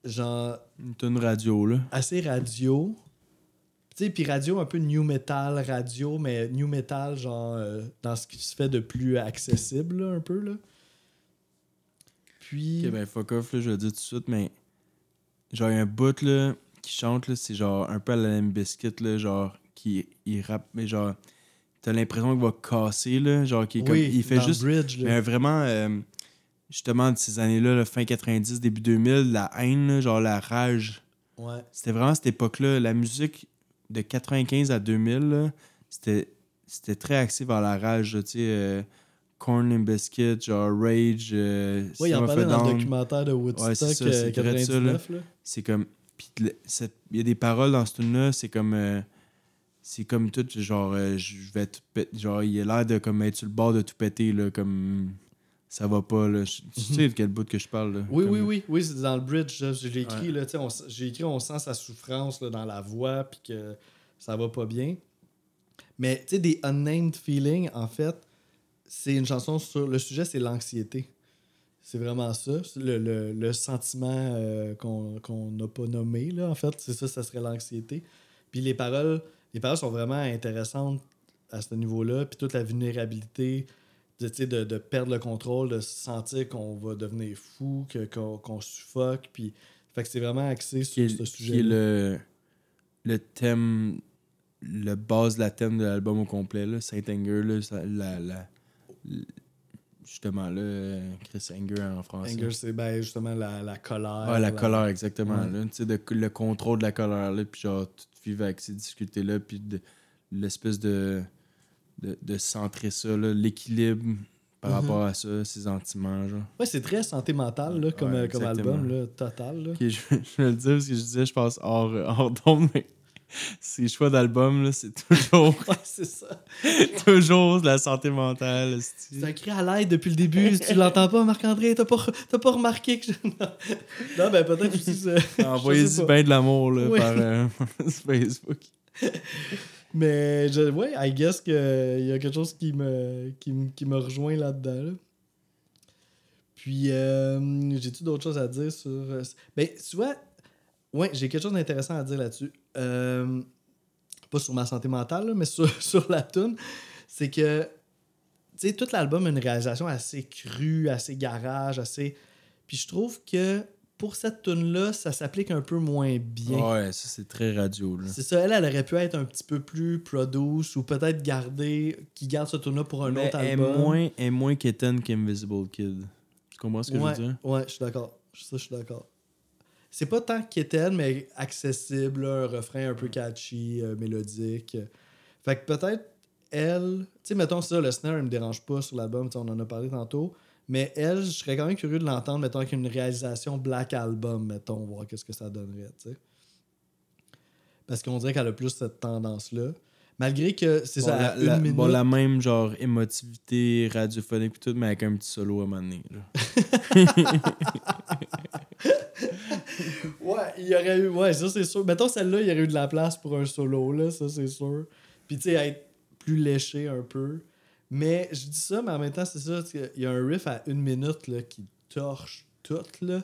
genre, Une tonne radio, là. assez radio. Tu sais, puis radio un peu new metal radio, mais new metal, genre, euh, dans ce qui se fait de plus accessible, là, un peu, là. Puis. Ok, ben fuck off, là, je vais le dire tout de suite, mais genre, il y a un bout, là, qui chante, là, c'est genre un peu à la Bizkit, là, genre, qui il rappe, mais genre, t'as l'impression qu'il va casser, là, genre, qui est comme, oui, il fait juste, Bridge, là. mais vraiment, euh, justement de ces années-là, là, fin 90, début 2000, la haine, là, genre la rage. Ouais. C'était vraiment cette époque-là. La musique de 95 à 2000, là, c'était c'était très axé vers la rage, tu sais. euh, Corn and Biscuit, genre Rage, euh, Ouais, il en parlait dans le documentaire de Woodstock Ouais, euh, c'est vrai de ça, 99. là. C'est comme. Il y a des paroles dans ce tune-là, c'est comme. euh, c'est comme tout, genre, euh, je vais tout péter. Genre, il a l'air de comme être sur le bord de tout péter, là, comme. Ça va pas, là. Tu sais de quel bout que je parle, là? Mhm. Oui, Comme- oui, oui, oui, c'est dans le bridge. Je l'ai écrit, Ouais. là, j'ai écrit, on sent sa souffrance là, dans la voix, puis que ça va pas bien. Mais, tu sais, des unnamed feelings, en fait, c'est une chanson sur. Le sujet, c'est l'anxiété. C'est vraiment ça. Le, le- le sentiment euh, qu'on n'a pas nommé, là, en fait. C'est ça, ça serait l'anxiété. Puis les paroles, les paroles sont vraiment intéressantes à ce niveau-là. Puis toute la vulnérabilité, de, de, de perdre le contrôle, de sentir qu'on va devenir fou, qu'on qu'on suffoque. Puis, fait que c'est vraiment axé sur est, ce qui sujet. est le, le thème, le base de la thème de l'album au complet, là, Saint Anger, là, ça- la, justement, là, Chris Anger en français. Anger, c'est ben, justement la, la colère. Ouais, la colère, exactement. Ouais. là. Tu de- le contrôle de la colère, là, puis genre, tout vivre avec ces difficultés-là, puis de- l'espèce de, de, de centrer ça, là, l'équilibre par Mhm. rapport à ça, ses sentiments, genre. Ouais, c'est très santé mentale là, comme, Ouais, euh, comme album, là, total. Là. Je, je vais le dire parce que je disais, je pense, hors, hors d'onde, mais ces choix d'album, c'est toujours, Ouais, c'est ça. toujours de la santé mentale. C'est un cri à l'aide depuis le début. tu l'entends pas, Marc-André? T'as pas, pas remarqué que je... Non, ben peut-être aussi ça. Envoyez Je sais du pas. bien de l'amour là, Oui. par euh, Facebook. Mais je, ouais, I guess qu'il y a quelque chose qui me, qui, qui me rejoint là-dedans. là. Puis, euh, j'ai-tu d'autres choses à dire sur. euh, Ben, tu vois, ouais, j'ai quelque chose d'intéressant à dire là-dessus. Euh, pas sur ma santé mentale, là, mais sur, sur la tune. C'est que, tu sais, tout l'album a une réalisation assez crue, assez garage, assez. Puis je trouve que pour cette tune-là, ça s'applique un peu moins bien. Ouais, ça c'est très radio. Là. C'est ça, elle, elle aurait pu être un petit peu plus produce ou peut-être garder, qui garde ce tour-là pour un Mais autre elle est album. moins, elle est moins qu'Invisible Kid. Tu comprends ce que ouais, je veux dire? ouais, je suis d'accord. Ça, je suis d'accord. C'est pas tant quétaine, mais accessible, là, un refrain un peu catchy, euh, mélodique. Fait que peut-être elle, tu sais, mettons ça, le snare, il me dérange pas sur l'album, tu sais, on en a parlé tantôt. Mais elle, je serais quand même curieux de l'entendre, mettons, avec une réalisation Black Album, mettons, voir qu'est-ce que ça donnerait, tu sais. Parce qu'on dirait qu'elle a plus cette tendance-là. Malgré que c'est Bon, ça, la, une la- minute. bon, la même genre émotivité radiophonique pis tout, mais avec un petit solo à un moment donné. là. Ouais, il y aurait eu. Ouais, ça c'est sûr. Mettons celle-là, il y aurait eu de la place pour un solo, là, ça c'est sûr. Puis tu sais, être plus léché un peu. Mais je dis ça, mais en même temps, c'est ça. Il y a un riff à une minute là, qui torche tout, là.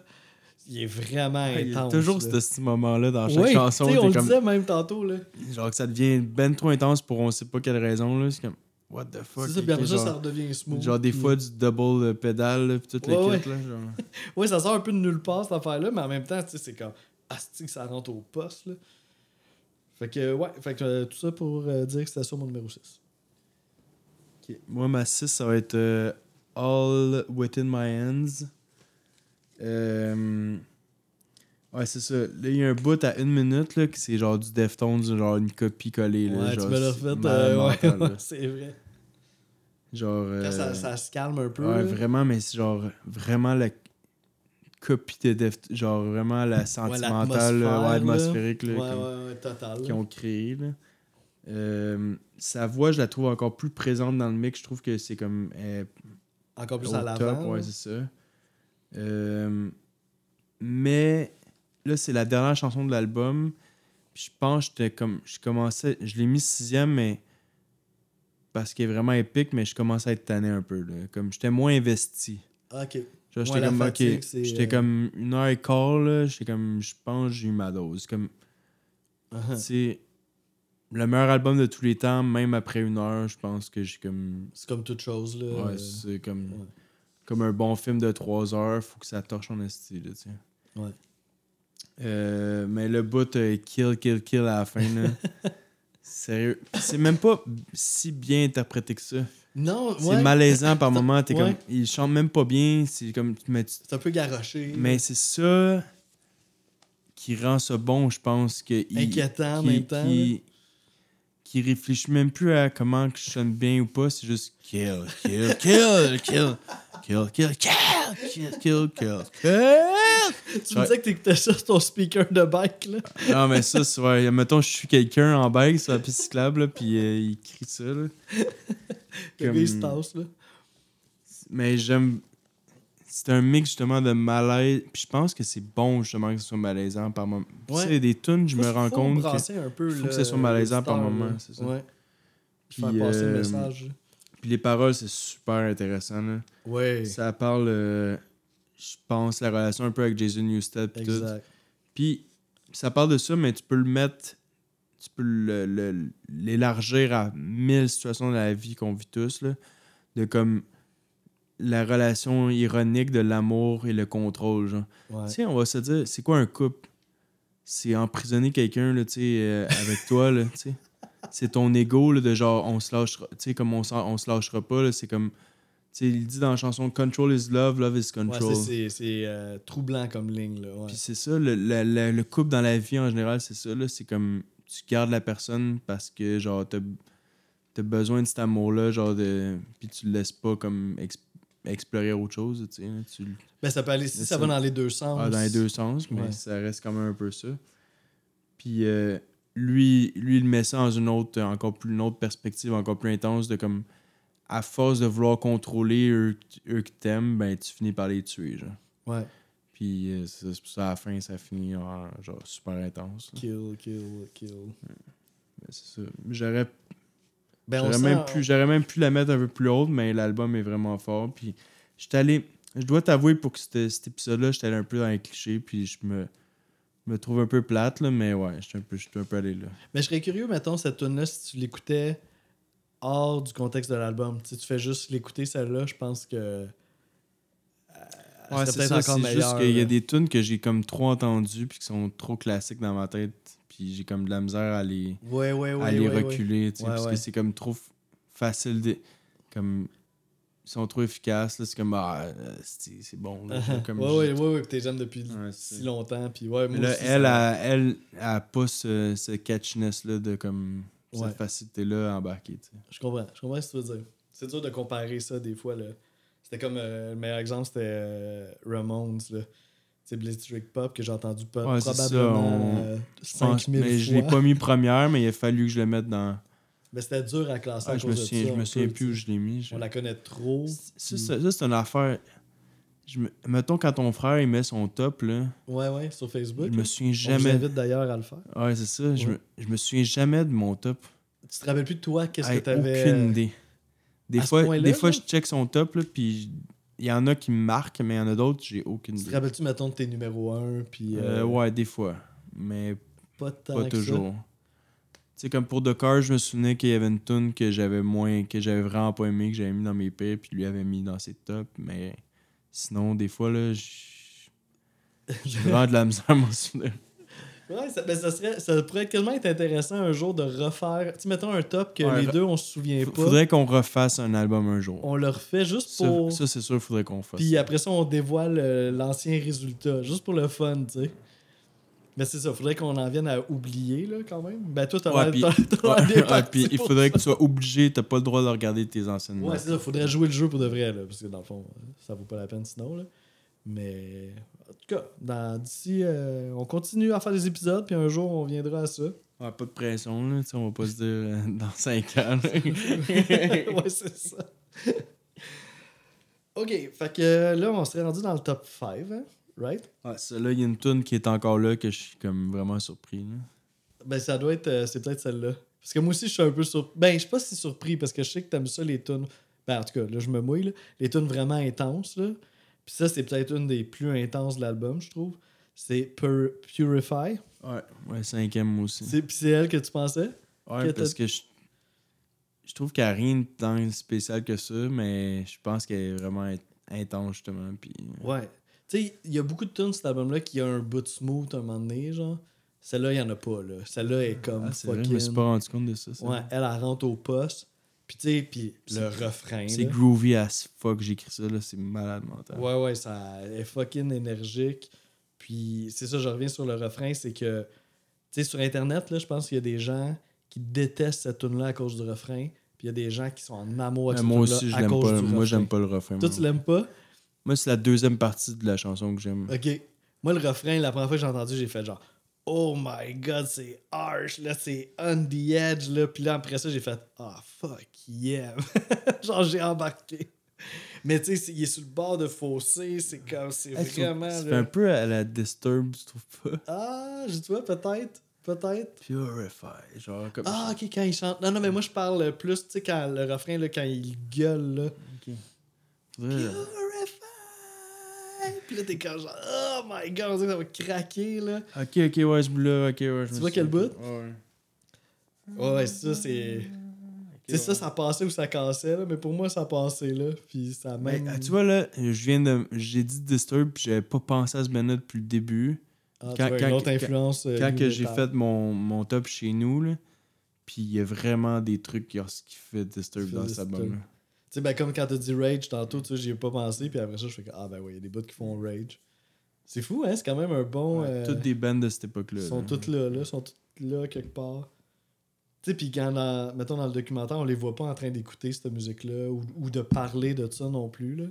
Il est vraiment Il y a intense. toujours là. ce moment-là dans chaque Ouais, chanson. on le comme- disait même tantôt, là. Genre que ça devient ben trop intense pour on sait pas quelle raison. là C'est comme, what the fuck? C'est ça, puis après ça, genre, ça redevient smooth. genre des puis- fois du double euh, pédale, pis tout le Ouais, là. Genre. Ouais, ça sort un peu de nulle part, cette affaire-là, mais en même temps, tu sais, c'est comme. Asti que ça rentre au poste, là? Fait que, ouais, fait que euh, tout ça pour euh, dire que c'était ça mon numéro 6. Moi, ma 6, ça va être euh, All Within My Hands. Euh, Ouais, c'est ça. Là, il y a un bout à une minute, là, que c'est genre du Deftones, genre une copie collée. Là, Ouais, genre, tu me l'as refait. euh, ouais, ouais, c'est vrai. Genre. Quand euh, ça, ça se calme un peu. Ouais, vraiment, mais c'est genre vraiment la copie de Deft, genre vraiment la sentimentale, ouais, atmosphérique là, Ouais, comme- qu'ils ont créé. Là. Euh, sa voix, je la trouve encore plus présente dans le mix. Je trouve que c'est comme Encore plus au à l'avant. ouais, c'est ça. Euh, mais là, c'est la dernière chanson de l'album. Je pense que j'étais comme. Je commençais. Je l'ai mis sixième, mais. Parce qu'il est vraiment épique, mais je commençais à être tanné un peu. Là. Comme j'étais moins investi. Ok. Ouais, j'étais comme, j'étais euh, comme une heure et quart, là, j'étais comme, je pense que j'ai eu ma dose. Comme, Uh-huh. c'est le meilleur album de tous les temps, même après une heure, je pense que j'ai comme, C'est comme toute chose. Là. ouais, euh, c'est comme, ouais. comme un bon film de trois heures, faut que ça torche en esti, là, tu sais. Ouais. Euh, mais le bout euh, kill, kill, kill à la fin, là, Sérieux. C'est même pas si bien interprété que ça. Non, C'est ouais. malaisant par moments. T'es Ouais. comme. Il chante même pas bien. C'est comme. Mais, tu- C'est un peu garoché. mais c'est ça qui rend ça bon, je pense. Que Inquiétant en même temps, Qui, qui réfléchit même plus à comment que je sonne bien ou pas. C'est juste kill, kill, kill, kill. Kill, kill, kill, kill, kill, kill, kill. Tu me disais que t'écoutais ça sur ton speaker de bike, là. Non, mais ça, c'est vrai. Mettons, je suis quelqu'un en bike sur la piste cyclable, là, puis euh, il crie ça. Là. Le Comme- gars, il se tasse, là. Mais j'aime. C'est un mix justement de malaise. Puis je pense que c'est bon justement que ce soit malaisant par moment. Ouais. y a des tunes, je me rends compte que. brasser un peu, faut que ce soit malaisant par moment, c'est ça. Ouais. Puis, Faire passer le euh, message. Puis les paroles, c'est super intéressant. Là. Ouais. Ça parle, euh, je pense, la relation un peu avec Jason Newsted. Puis tout. Exact. Puis ça parle de ça, mais tu peux le mettre, tu peux le- le- l'élargir à mille situations de la vie qu'on vit tous, là, de comme la relation ironique de l'amour et le contrôle. Genre. Ouais. Tu sais, on va se dire, c'est quoi un couple? C'est emprisonner quelqu'un, là, tu sais, euh, avec toi, là, tu sais. C'est ton ego, là, de genre, on se lâchera, tu sais, comme on, on se lâchera pas, là, c'est comme, tu sais, il dit dans la chanson, Control is love, love is Ouais, control. c'est- c'est euh, troublant comme ligne, là. Ouais. Puis c'est ça, le, le- le- le couple dans la vie en général, c'est ça, là. C'est comme tu gardes la personne parce que, genre, t'as as besoin de cet amour-là, genre, de. Puis tu le laisses pas comme ex- explorer autre chose, tu sais. Tu Ben, ça peut aller si ça va dans les deux sens. ah, dans les deux sens, mais Ouais. ça reste quand même un peu ça. Puis euh, lui, lui, il met ça dans une autre, encore plus, une autre perspective, encore plus intense, de comme, à force de vouloir contrôler eux, eux que t'aimes, ben, tu finis par les tuer, genre. Ouais. Puis euh, c'est pour ça, à la fin, ça finit en, genre, super intense. là. Kill, kill, kill. Ben, c'est ça. J'aurais Ben, j'aurais même, pu, j'aurais même pu la mettre un peu plus haute, mais l'album est vraiment fort. Puis j'étais allé. Je dois t'avouer pour que c'était- cet épisode-là, j'étais allé un peu dans les clichés, puis je me, me trouve un peu plate, là, mais ouais, j'étais un peu, un peu allé là. Mais je serais curieux, mettons, cette tune-là, si tu l'écoutais hors du contexte de l'album. Sais, tu fais juste l'écouter, celle-là, je pense que. euh, Ouais, c'est ça, c'est juste qu'il y a des tunes que j'ai comme trop entendues, puis qui sont trop classiques dans ma tête, puis j'ai comme de la misère à les, Ouais, ouais, ouais. à les reculer, parce que c'est comme trop facile de. Comme. Ils sont trop efficaces, là, c'est comme. Ah, c'est c'est bon, là. comme ouais, ouais, ouais, t'es jeune depuis si longtemps, puis ouais, moi Mais là, aussi, elle, ça- elle, a pas ce, ce catchiness-là de comme. Cette facilité-là à embarquer, tu sais. Je comprends. Je comprends ce que tu veux dire. C'est dur de comparer ça des fois. Là. C'était comme euh, le meilleur exemple, c'était euh, Ramones. Là. C'est Blitzkrieg Pop que j'ai entendu pas Ouais, c'est ça, probablement on- euh, Je pense- 5000 mais fois. je l'ai pas mis première, mais il a fallu que je le mette dans. Mais c'était dur à classer Ah, à je me de souviens, ça, je me souviens plus où je l'ai mis. je- On la connaît trop. Ça, puis- c'est une affaire. Je me... Mettons, quand ton frère il met son top, là, Ouais, ouais, sur Facebook. je me souviens jamais. invite d'ailleurs à le faire. Ouais, c'est ça. Je, me... je me souviens jamais de mon top. Tu te rappelles plus de toi, qu'est-ce que t'avais. euh, Aucune idée. Des à fois, des fois je check son top, là, puis il y en a qui me marquent, mais il y en a d'autres, j'ai aucune Tu te idée. rappelles-tu, mettons, de tes numéros 1, puis. Euh, euh, ouais, des fois. Mais Pas tant pas que ça? toujours. Tu sais, comme pour The Car, je me souvenais qu'il y avait une tune que j'avais moins, que j'avais vraiment pas aimé, que j'avais mis dans mes pires, puis lui avait mis dans ses tops. Mais sinon, des fois, là, j'ai vraiment de la misère à m'en souvenir. Ouais, ça, ben, ça, serait, ça pourrait quasiment être intéressant un jour de refaire. Tu mettons un top que Ouais, les deux, on se souvient pas. Faudrait qu'on refasse un album un jour. On le refait juste pour. ça, c'est sûr, faudrait qu'on fasse. Puis après ça, on dévoile euh, l'ancien résultat, juste pour le fun, tu sais. Mais c'est ça, faudrait qu'on en vienne à oublier, là, quand même. Ben, toi, t'as Ouais, puis- Ouais, puis il faudrait ça. que tu sois obligé, t'as pas le droit de regarder tes anciennes Ouais, c'est ça, faudrait jouer le jeu pour de vrai, là, parce que dans le fond, ça vaut pas la peine sinon, là. Mais, tout cas, d'ici, euh, on continue à faire des épisodes, puis un jour, on viendra à ça. Ouais, pas de pression, là. On va pas se dire euh, dans 5 ans. ouais, c'est ça. ok, fait que là, on serait rendu dans le top 5, hein? Right? Ouais, ça, là, il y a une tune qui est encore là que je suis comme vraiment surpris. Là. Ben, ça doit être. euh, c'est peut-être celle-là. Parce que moi aussi, je suis un peu surpris. Ben, je suis pas si surpris parce que je sais que t'aimes ça, les tunes. Ben, en tout cas, là, je me mouille, là. Les tunes vraiment intenses, là. Puis ça, c'est peut-être une des plus intenses de l'album, je trouve. C'est Pur- Purify. Ouais, ouais, cinquième moi aussi. C'est, puis c'est elle que tu pensais? Ouais, que parce que je, je trouve qu'il n'y a rien de tant spécial que ça, mais je pense qu'elle est vraiment in- intense, justement. Puis... Ouais. Tu sais, il y a beaucoup de tunes, cet album-là, qui a un bout de smooth à un moment donné, genre. Celle-là, il n'y en a pas, là. Celle-là est comme Ah, c'est vrai, je me suis pas rendu compte de ça. ça. Ouais, elle, elle rentre au poste. Puis, tu sais, puis le refrain, C'est groovy as fuck, j'ai écrit ça, là, c'est malade mental. Ouais, ouais, ça est fucking énergique. Puis c'est ça, je reviens sur le refrain, c'est que, tu sais, sur Internet, là, je pense qu'il y a des gens qui détestent cette tune là à cause du refrain. Puis il y a des gens qui sont en amour avec moi aussi, je l'aime pas. Moi, refrain. j'aime pas le refrain. Toi, moi. tu l'aimes pas? Moi, c'est la deuxième partie de la chanson que j'aime. Ok. Moi, le refrain, la première fois que j'ai entendu, j'ai fait genre, oh my god, c'est harsh, là, c'est on the edge, là. Puis là, après ça, j'ai fait, ah fuck, yeah. genre, j'ai embarqué. Mais tu sais, c'est- il est sur le bord de fossé, c'est comme, c'est Hey, vraiment. Là- un peu à la Disturb, tu trouves pas? Ah, je vois, peut-être. Peut-être. Purify, genre comme. Ah, ok, quand il chante. Non, non, mais moi, je parle plus, tu sais, quand le refrain, là, quand il gueule, là. Ok. Purify! Puis là, t'es comme genre, oh my god, on dirait que ça va craquer, là. Ok, ok, ouais, ce bout-là, ok, ouais. je me Tu vois quel bout? Ouais. Ouais, ouais, ça, c'est. Tu sais, ça, ça passait ou ça cassait, là, mais pour moi, ça passait, là. Puis ça Mais, même. ah, tu vois, là, je viens de. J'ai dit Disturb, puis j'avais pas pensé à ce band depuis le début. Ah, tu quand- vois, quand- une autre quand- influence. euh, Quand que j'ai fait mon, mon top chez nous, là, puis il y a vraiment des trucs qui, qui fait Disturb dans cet album-là. Tu sais, ben, comme quand t'as dit Rage tantôt, tu sais, j'y ai pas pensé, puis après ça, je fais que, ah, ben oui, il y a des bouts qui font Rage. C'est fou, hein? C'est quand même un bon. Ouais, euh, Toutes des bands de cette époque-là. Sont là. toutes là, là, sont toutes là quelque part. Tu sais, puis quand, dans- mettons, dans le documentaire, on les voit pas en train d'écouter cette musique-là ou, ou de parler de ça non plus, là.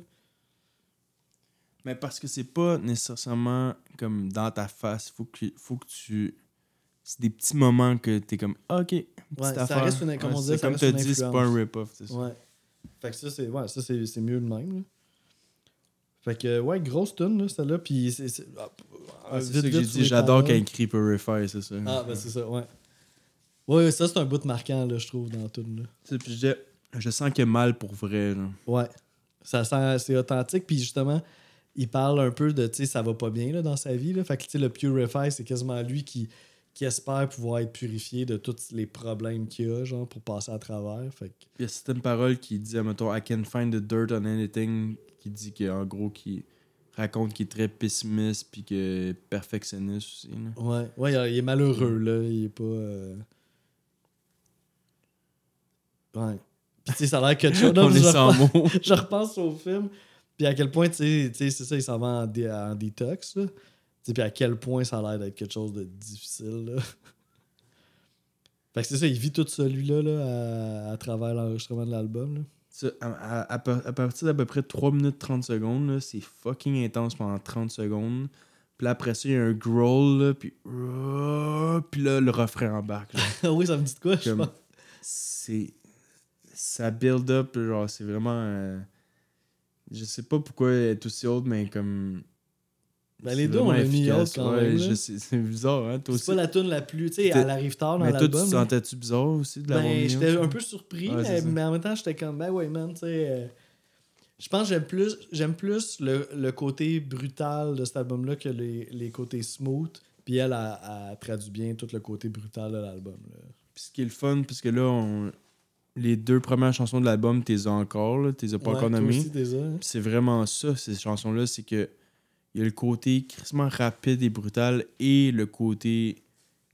Mais parce que c'est pas nécessairement comme dans ta face. Faut que, faut que tu. C'est des petits moments que t'es comme, ah, ok, petite Ouais, ça reste une- comme Ouais, ça comme t'as dit, c'est pas un rip-off. c'est ça. Ouais. Fait que ça, c'est ouais, ça, c'est, c'est mieux de même, là. Fait que, ouais, grosse tune, là, celle-là, puis c'est... c'est- ah, Ah, c'est vite, ça que vite j'ai sur dit. les J'adore quand il crie Purify, c'est ça. Ah, ben c'est ça, ouais. Ouais, ça, c'est un bout marquant, là, je trouve, dans la tune, là. Tu sais, puis je disais, je sens qu'il a mal pour vrai. Là. Ouais. Ça sent, c'est authentique. Puis justement, il parle un peu de, tu sais, ça va pas bien là, dans sa vie. Là. Fait que, tu sais, le Purify, c'est quasiment lui qui, qui espère pouvoir être purifié de tous les problèmes qu'il a, genre, pour passer à travers. Fait que, il y a certaines paroles qui disent, mettons, I can find the dirt on anything, qui dit qu'en gros, qui raconte qu'il est très pessimiste, puis que perfectionniste aussi. là. ouais, ouais, il est- malheureux, là. Il est pas. euh, Ouais. Puis, tu sais, ça a l'air que tu On est sans mots. je repense au film, puis à quel point, tu sais, tu sais, c'est ça, il s'en va en, dé- en détox, là. Puis à quel point ça a l'air d'être quelque chose de difficile, là. Fait que c'est ça, il vit tout celui-là, là, à, à travers l'enregistrement de l'album, à, à- à par- à partir d'à peu près 3 minutes 30 secondes, là, c'est fucking intense pendant 30 secondes. Puis là, après ça, il y a un growl, là, puis... Puis là, le refrain embarque. oui, ça me dit de quoi, je pense. c'est ça build up genre c'est vraiment euh, je sais pas pourquoi elle est aussi haute mais comme Ben, les deux, on l'a mis haute quand Ouais, même, c'est bizarre hein toi C'est pas la tune la plus, tu sais, elle arrive tard dans mais toi tu l'album. te là. sentais-tu bizarre aussi de l'avoir Ben, j'étais un peu surpris, Ouais, mais, mais en même temps, j'étais comme, ben ouais, man, tu sais. euh, je pense que j'aime plus, j'aime plus le, le côté brutal de cet album-là que les, les côtés smooth. Puis elle a, a traduit bien tout le côté brutal de l'album. Puis ce qui est le fun puisque là on... les deux premières chansons de l'album t'es encore là t'es as pas Ouais, encore toi nommées hein? C'est vraiment ça, ces chansons-là, c'est que il y a le côté crissement rapide et brutal et le côté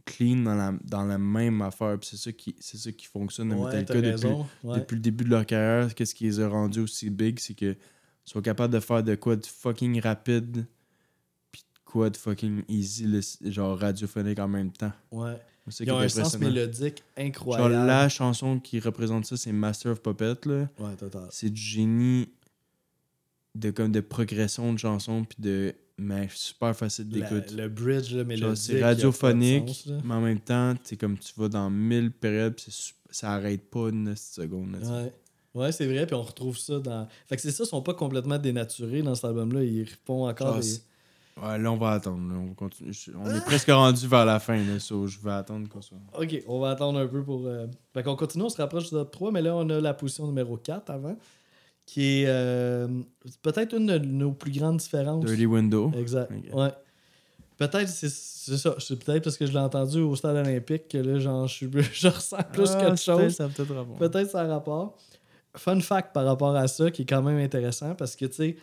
clean dans la, dans la même affaire. C'est ça qui c'est ça qui fonctionne à Ouais, Metallica t'as depuis. Ouais. depuis le début de leur carrière. Qu'est-ce qui les a rendus aussi big, c'est que sont capables de faire de quoi de fucking rapide puis de quoi de fucking easy, genre radiophonique en même temps. Ouais. Ils ont un sens mélodique Genre incroyable. la chanson qui représente ça, c'est Master of Puppet là Ouais, total. c'est du génie de comme de progression de chansons puis de mais super facile d'écoute. le bridge là. Genre, c'est de radiophonique, sens, mais en même temps, c'est comme tu vas dans mille périodes, puis c'est ça arrête pas une seconde. là. Ouais. Ouais, c'est vrai, puis on retrouve ça dans. Fait que c'est ça, ils sont pas complètement dénaturés dans cet album-là. Ils font encore des. c'est- Ouais, là, on va attendre. là, on. Je- on est presque rendu vers la fin, là, so je vais attendre qu'on soit. Ok, on va attendre un peu pour. euh, Fait qu'on continue, on se rapproche du top 3, mais là, on a la position numéro 4 avant, qui est euh, peut-être une de nos plus grandes différences. Dirty Window. Exact. Ouais. Peut-être, c'est ça. C'est peut-être parce que je l'ai entendu au stade olympique que là, genre, je, ressens plus Ah, qu'autre c'est- chose. Ça a peut-être rapport. Peut-être ça a rapport. Fun fact par rapport à ça qui est quand même intéressant parce que, tu sais,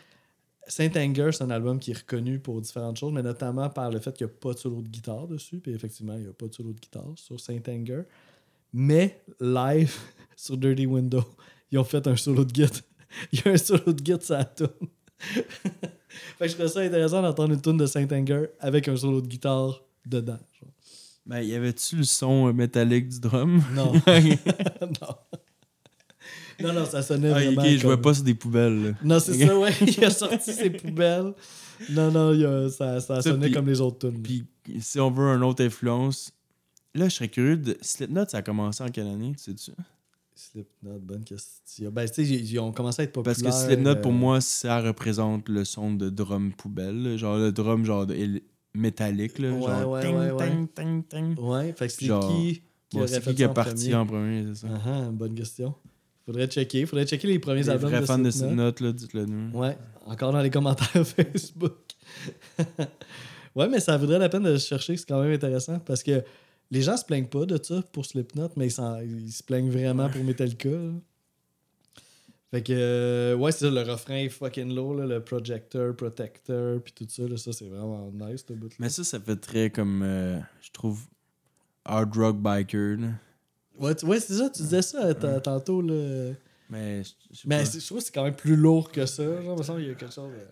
Saint Anger, c'est un album qui est reconnu pour différentes choses, mais notamment par le fait qu'il n'y a pas de solo de guitare dessus. Puis effectivement, il n'y a pas de solo de guitare sur Saint Anger. Mais live, sur Dirty Window, ils ont fait un solo de guitare. Il y a un solo de guitare sur la tune. fait que je trouve ça intéressant d'entendre une tune de Saint Anger avec un solo de guitare dedans. genre. Ben, y avait-tu le son euh, métallique du drum? Non. non. Non, non, ça sonnait Ah, vraiment. ok, je vois pas sur des poubelles. là. Non, c'est ça, ouais. Il a sorti ses poubelles. Non, non, il a- ça, ça Ça, sonnait comme les autres tunes. Puis si on veut une autre influence, là, je serais curieux de. Slipknot, ça a commencé en quelle année, tu sais-tu? Slipknot, bonne question. Ben, tu sais, ils, ont commencé à être Parce populaires. que Slipknot, pour euh, moi, ça représente le son de drum poubelle. Genre le drum genre de- métallique. Là, Ouais, genre ouais, ting, ouais, ouais. ting, ting, ting. Ouais, fait que c'est Genre, qui qui Bon, c'est qui qui est parti premier? en premier, c'est ça? Ah, ah, bonne question. Faudrait checker. Faudrait checker les premiers Les albums vrais de fans de Slipknot. Slipknot, là, dites-le nous. Ouais, encore dans les commentaires Facebook. ouais, mais ça vaudrait la peine de chercher, c'est quand même intéressant parce que les gens se plaignent pas de ça pour Slipknot, mais ils, se plaignent vraiment pour Metallica. là. Fait que, euh, ouais, c'est ça, le refrain est fucking low, là, le projector, protector, puis tout ça, là, ça c'est vraiment nice, ce bout Mais ça, ça fait très comme, euh, je trouve, hard rock biker. là. Ouais, ouais, c'est ça, tu disais ça t- tantôt, là. Mais Mais je trouve que c'est quand même plus lourd que ça. Genre, il me semble qu'il y a quelque chose. de-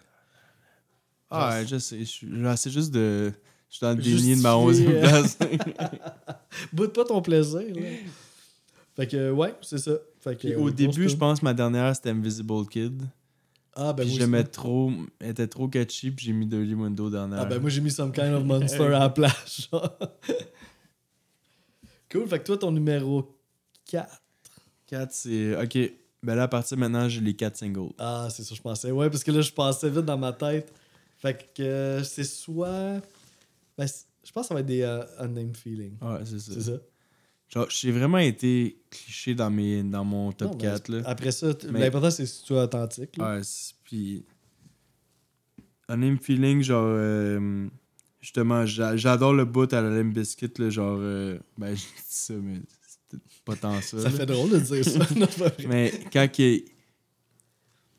Ah, ouais, je sais. juste de. Je suis dans le déni de ma 11e euh, place. Boude pas ton plaisir, là. Fait que, ouais, c'est ça. Fait que, au début, je pense ma dernière, c'était Invisible Kid. Ah, ben puis j'aimais trop. Elle était trop catchy, puis j'ai mis Dirty Window dernière. Ah, ben moi, j'ai mis Some Kind of Monster à la place. genre. cool. Fait que toi, ton numéro 4. 4, c'est. Ok. Ben là, à partir de maintenant, j'ai les 4 singles. Ah, c'est ça, je pensais. Ouais, parce que là, je passais vite dans ma tête. Fait que euh, c'est soit. Ben, je pense que ça va être des euh, Unnamed Feeling. Ouais, c'est ça. C'est ça. Genre, j'ai vraiment été cliché dans, mes, dans mon top Non, ben, 4. Là. Après ça, Mais- l'important, c'est que tu sois authentique. là. Ouais, puis. Unnamed Feeling, genre. euh, justement, j'a- j'adore le bout à la Limp Biscuit, là, genre. euh, ben, je dis ça, mais c'est pas tant ça. Ça fait drôle de dire ça. Non. Mais quand que-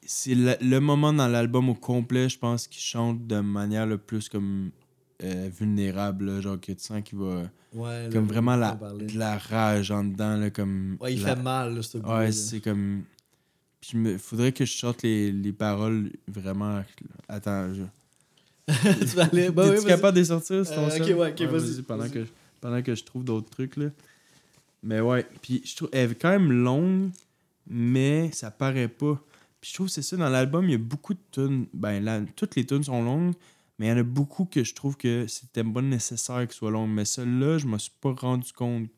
c'est le, le moment dans l'album au complet, je pense qu'il chante de manière le plus comme euh, vulnérable, là, genre que tu sens qu'il va Ouais, comme là, vraiment la, de la rage en dedans là, comme Ouais, il la- fait mal, là, ce bout. ouais c'est comme puis je me faudrait que je sorte les, les paroles vraiment attends je... tu vas aller. Bah, capable de les sortir ton Euh, ok, ouais, ok, vas-y, pendant que je- pendant que je trouve d'autres trucs là. Mais ouais puis je trouve elle est quand même longue mais ça paraît pas. Puis je trouve que c'est ça dans l'album il y a beaucoup de tunes ben là, toutes les tunes sont longues mais il y en a beaucoup que je trouve que c'était pas nécessaire qu'elles soient longues mais celle-là je me suis pas rendu compte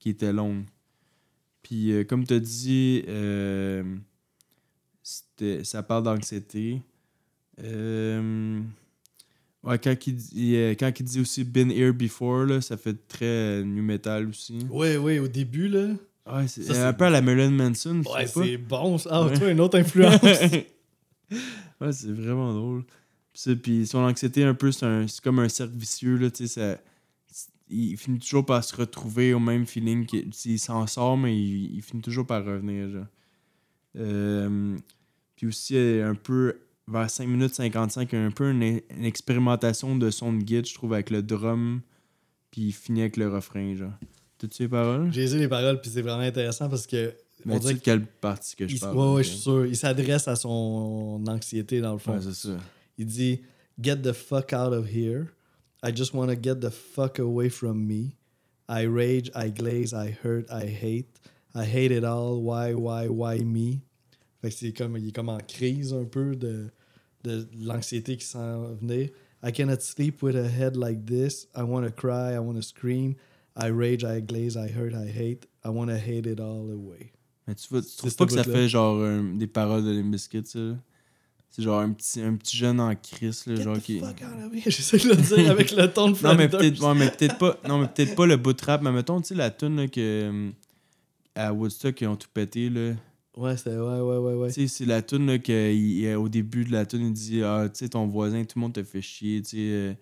qu'il était longue puis euh, comme tu as dit euh, ça parle d'anxiété euh, Ouais, quand il, dit, quand il dit aussi Been Here Before, là, ça fait très new metal aussi. Ouais, ouais, au début, là. Ouais, c'est un peu à la Marilyn Manson, Ouais, c'est bon. Ah, Ouais. toi, une autre influence. ouais, c'est vraiment drôle. Puis, son anxiété, un peu, c'est un- c'est comme un cercle vicieux, là, tu sais, ça- il finit toujours par se retrouver au même feeling. sais, Il s'en sort, mais il, il finit toujours par revenir, genre. Euh, puis aussi, euh, un peu, vers 5 minutes 55, un peu une, une expérimentation de son de guide, je trouve, avec le drum, puis il finit avec le refrain, genre. T'as-tu les paroles? J'ai les paroles, puis c'est vraiment intéressant parce que. Mais on tu sais quelle partie que je qu'il- parle? ouais, ouais, je suis sûr. Il s'adresse à son anxiété, dans le fond. Ouais, c'est ça. Il dit Get the fuck out of here. I just want to get the fuck away from me. I rage, I glaze, I hurt, I hate. I hate it all. Why, why, why me? Fait que c'est comme, il est comme en crise un peu de, de l'anxiété qui s'en venir. I cannot sleep with a head like this. I want to cry, I want to scream. I rage, I glaze, I hurt, I hate. I want to hate it all away. Mais tu vois, tu trouves pas que ça fait genre euh, des paroles de Limp Bizkit, ça? C'est genre un petit, un petit jeune en crise, là, Get genre the qui... fuck out of here. J'essaie de le dire avec le ton de Non, mais peut-être ouais, pas, non, mais peut-être pas le bout de rap, mais mettons, tu sais, la tune que... euh, À Woodstock, ils ont tout pété, là. Ouais, c'était. Ouais, ouais, ouais, ouais. Tu sais, c'est la tune là, que, il- il- au début de la tune, il dit Ah, tu sais, ton voisin, tout le monde te fait chier, tu sais. euh,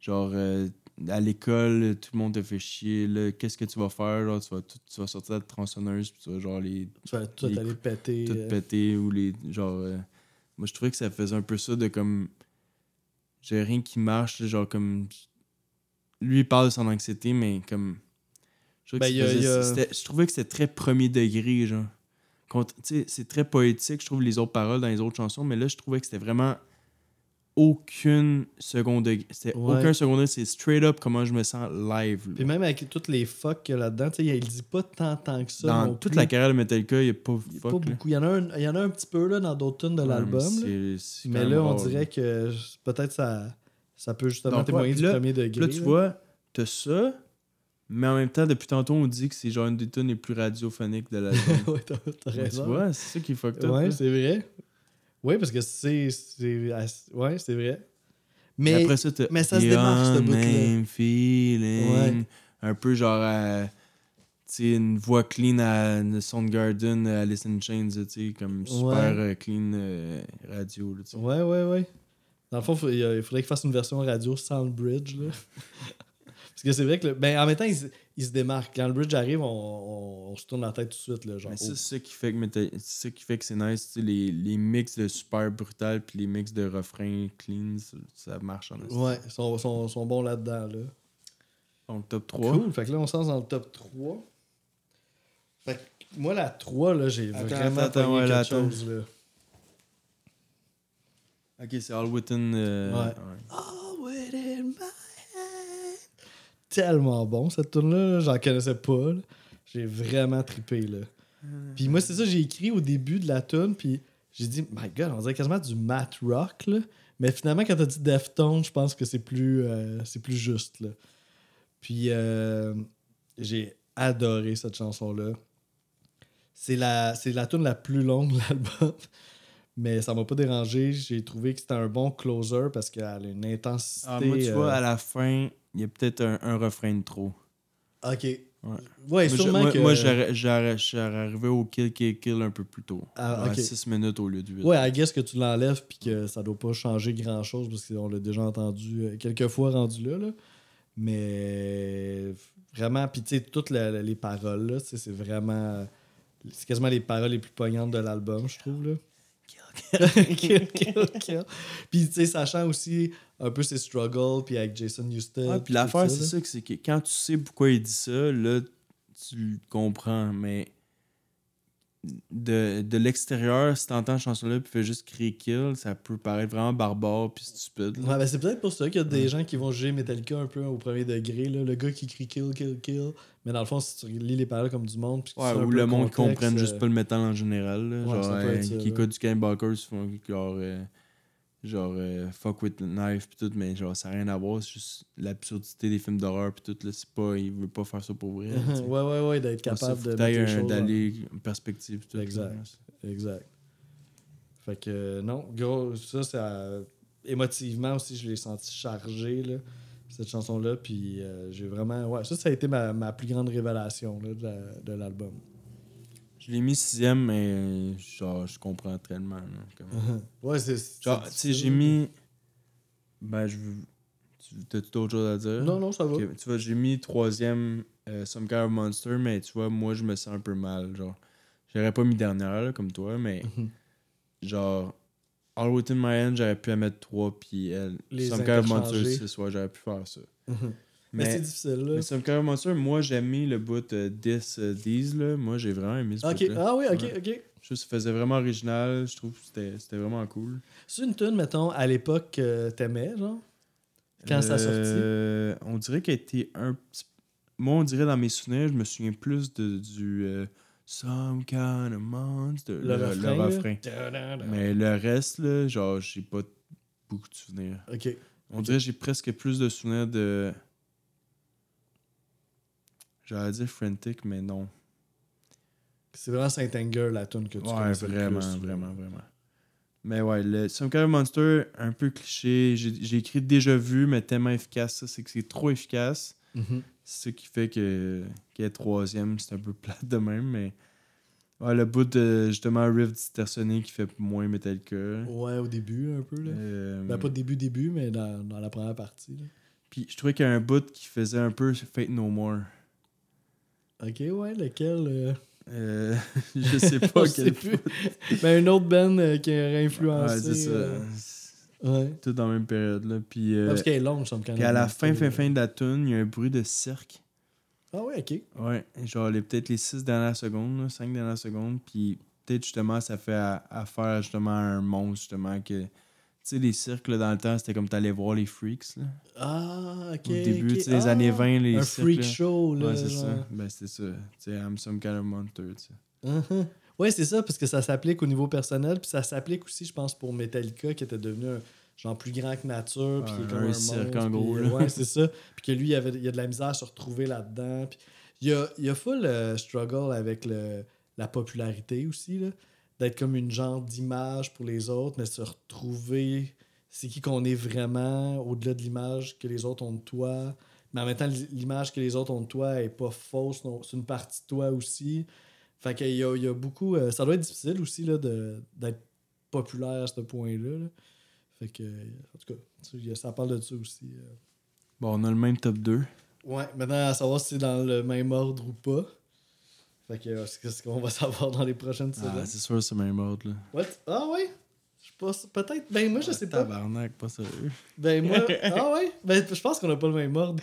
genre, euh, à l'école, tout le monde te fait chier. Qu'est-ce que tu vas faire? Genre, tu vas, tout- tu vas sortir de la tronçonneuse, puis tu vas, genre, les Tu vas tout les aller péter. tout euh, péter ou les genre moi, je trouvais que ça faisait un peu ça de comme. J'ai rien qui marche, genre comme. Lui, il parle de son anxiété, mais comme. Je, trouvais que Ben, y a- c'était- y a- c'était- je trouvais que c'était très premier degré, genre. C'est très poétique, je trouve, les autres paroles dans les autres chansons, mais là, je trouvais que c'était vraiment aucune seconde degré. Ouais. aucun second degré, c'est straight up comment je me sens live. là. Puis même avec toutes les fuck qu'il y a là-dedans, tu sais, il dit pas tant, tant que ça. Dans non toute plus. la carrière de Metallica, il n'y a pas Il y a fuck. pas beaucoup. Il y, en a un, il y en a un petit peu là, dans d'autres tunes de Ouais, l'album. mais là. c'est- c'est on dirait que peut-être ça, ça peut justement témoigner du là- premier degré. Là, tu là. vois, t'as ça, mais en même temps, depuis tantôt, on dit que c'est genre une des tunes les plus radiophoniques de l'album. ouais, t'as raison. tu vois, c'est ça qui fucked up. Ouais, c'est vrai. Oui, parce que c'est. c'est- Ouais, c'est vrai. Mais après ça, mais ça se The démarque, ce bout-là. Feeling. Ouais. Un peu genre à, tu sais, une voix clean à Soundgarden, à Alice in Chains, tu sais, comme super Ouais. euh, clean euh, radio. Là, tu sais. Ouais, ouais, ouais. Dans le fond, il faudrait qu'il fasse une version radio Soundbridge. Là. Parce que c'est vrai que. le- Ben, en même temps, il se démarque. Quand le bridge arrive, on, on- on se tourne la tête tout de suite. Là, genre, Mais oh. c'est ça qui fait que c'est qui fait que c'est nice, tu sais, les, les mix de super brutal puis les mix de refrain clean, ça, marche en. Ouais, ils sont, sont, sont bons là-dedans. Là. Donc top 3. Cool. Fait que là, on se lance dans le top 3. Fait que moi, la 3, là, j'ai vraiment attends, ouais, quelque attends. chose. Là. Ok, c'est All Within. euh, Ouais. Oh, within my. Tellement bon, cette tune là J'en connaissais pas. là. J'ai vraiment trippé. Là. Puis moi, c'est ça, j'ai écrit au début de la tune, puis j'ai dit, my god, on dirait quasiment du mat rock. Là. Mais finalement, quand t'as dit Deftone, je pense que c'est plus, euh, c'est plus juste. Là. Puis euh, j'ai adoré cette chanson-là. C'est la, c'est la tune la plus longue de l'album. Mais ça m'a pas dérangé. J'ai trouvé que c'était un bon closer parce qu'elle a une intensité. Ah, moi, tu vois, euh, à la fin, il y a peut-être un, un refrain de trop. Ok. Ouais, moi, sûrement que. moi, j'aurais- arrivé au kill, kill, kill un peu plus tôt. Ah, à ok. 6 minutes au lieu de 8. Ouais, I guess que tu l'enlèves puis que ça doit pas changer grand chose parce qu'on l'a déjà entendu euh, quelques fois rendu là. là. Mais vraiment, puis tu sais, toutes les paroles, là, c'est vraiment. C'est quasiment les paroles les plus poignantes de l'album, je trouve. Là. Kill, kill, kill. Puis tu sais, sachant aussi un peu ses struggles, puis avec Jason Houston. Ouais, puis l'affaire, ça, c'est ça, que c'est que quand tu sais pourquoi il dit ça, là, tu le comprends. Mais de, de l'extérieur, si t'entends la chanson-là puis fais juste crier kill, ça peut paraître vraiment barbare puis stupide. là. Ouais, ben c'est peut-être pour ça qu'il y a des gens qui vont juger Metallica un peu au premier degré. Là. Le gars qui crie kill, kill, kill. Mais dans le fond, si tu lis les paroles comme du monde. puis Ouais, ou le monde qui comprenne juste euh, pas le métal en général. là. Genre, ça peut euh, être ça, qui là. écoutent du Buckers, ils font genre, euh, genre euh, fuck with the knife pis tout, mais genre, ça n'a rien à voir. C'est juste l'absurdité des films d'horreur pis tout. Là, c'est pas, il veut pas faire ça pour vrai. là, ouais, ouais, ouais, d'être capable de d'aller en perspective. Tout, Exact. là. Exact. Fait que euh, non, gros, ça, ça émotivement aussi, je l'ai senti chargé, là, cette chanson-là. Puis euh, j'ai vraiment. Ouais, ça, ça a été ma, ma plus grande révélation là, de l'album. Je l'ai mis sixième, mais genre, je comprends tellement. là, comme- ouais, c'est. Genre, tu sais, j'ai mis. Ben, je T'as-tu d'autres choses à dire? Non, non, ça va. Tu vois, j'ai mis troisième euh, Some Kind of Monster, mais tu vois, moi, je me sens un peu mal. Genre, j'aurais pas mis dernière, là, comme toi, mais Mhm. genre, All Within My Hand, j'aurais pu mettre trois, puis elle. Les Some Kind of Monster, interchanger. 6, ouais, j'aurais pu faire ça. Mais, c'est difficile, là. mais Some Kind of Monster, moi, j'ai mis le bout This, euh, These, là. Moi, j'ai vraiment aimé ce Ok, bout-là. ah oui, ok, Ouais. ok. Je trouve que ça faisait vraiment original. Je trouve que c'était c'était vraiment cool. C'est une tune, mettons, à l'époque que t'aimais, genre? Quand ça a sorti? Euh, On dirait qu'elle était un petit. Moi, on dirait dans mes souvenirs, je me souviens plus de, du euh, Some kind of monster. Le, refrain. Mais le reste, là, genre, j'ai pas beaucoup de souvenirs. Ok. On dirait que j'ai presque plus de souvenirs de. J'allais dire Frantic, mais non. C'est vraiment Saint-Anger, la tune que tu Ouais, le vraiment, plus, vraiment, vraiment. Mais ouais, le Some Kind of Monster, un peu cliché. J'ai écrit déjà vu, mais tellement efficace, ça, c'est que c'est trop efficace. Mhm. C'est ce qui fait que qu'elle est troisième, c'est un peu plate de même, mais. Ouais, le bout de justement Riff distorsionné qui fait moins Metallica. Ouais, au début, un peu, là. Euh, Ben, pas début, début, mais dans, dans la première partie. là. Puis je trouvais qu'il y a un bout qui faisait un peu Fate No More. Ok, ouais, lequel euh, Euh, je sais pas quel plus. Mais une autre band euh, qui aurait influencé. Ouais, c'est ça. ouais. Tout dans la même période. Là. Puis, Ouais, parce qu'elle est longue, je me puis à la fin, fin, fin de la tune, il y a un bruit de cirque. Ah ouais, ok. Ouais, genre les, peut-être les 6 dernières secondes, 5 dernières secondes, puis peut-être justement ça fait à, à faire justement un monstre justement que... Tu sais, les cirques là, dans le temps, c'était comme t'allais voir les freaks là. Ah, ok. Au début, ok. tu sais, les Ah, années 20, les Un cirques. freak là. show, là. Ouais, c'est genre. ça. Ben, c'était ça. Tu sais, I'm some kind of monster, tu sais. Uh-huh. Ouais, c'est ça, parce que ça s'applique au niveau personnel, puis ça s'applique aussi, je pense, pour Metallica, qui était devenu un genre plus grand que nature, puis un un, cirque, en gros, là. Ouais, c'est ça. Puis que lui, il, avait, il y a de la misère à se retrouver là-dedans. Puis il y a, il y a full euh, struggle avec le, la popularité aussi, là. D'être comme une genre d'image pour les autres, mais se retrouver c'est qui qu'on est vraiment, au-delà de l'image que les autres ont de toi. Mais en même temps, l'image que les autres ont de toi est pas fausse, c'est une partie de toi aussi. Fait qu'il y a, il y a beaucoup. euh, ça doit être difficile aussi là, de, d'être populaire à ce point-là. là. Fait que, en tout cas, ça parle de ça aussi. euh. Bon, on a le même top 2. Ouais, maintenant, à savoir si c'est dans le même ordre ou pas. Fait que, euh, c'est ce qu'on va savoir dans les prochaines Ah, semaines. c'est sûr, c'est le même ordre, là. What? Ah ouais? Je pense, peut-être. Ben, moi, je Ah, sais pas. Tabarnak, pas sérieux. Ben, moi. Ah ouais? Ben, je pense qu'on a pas le même ordre.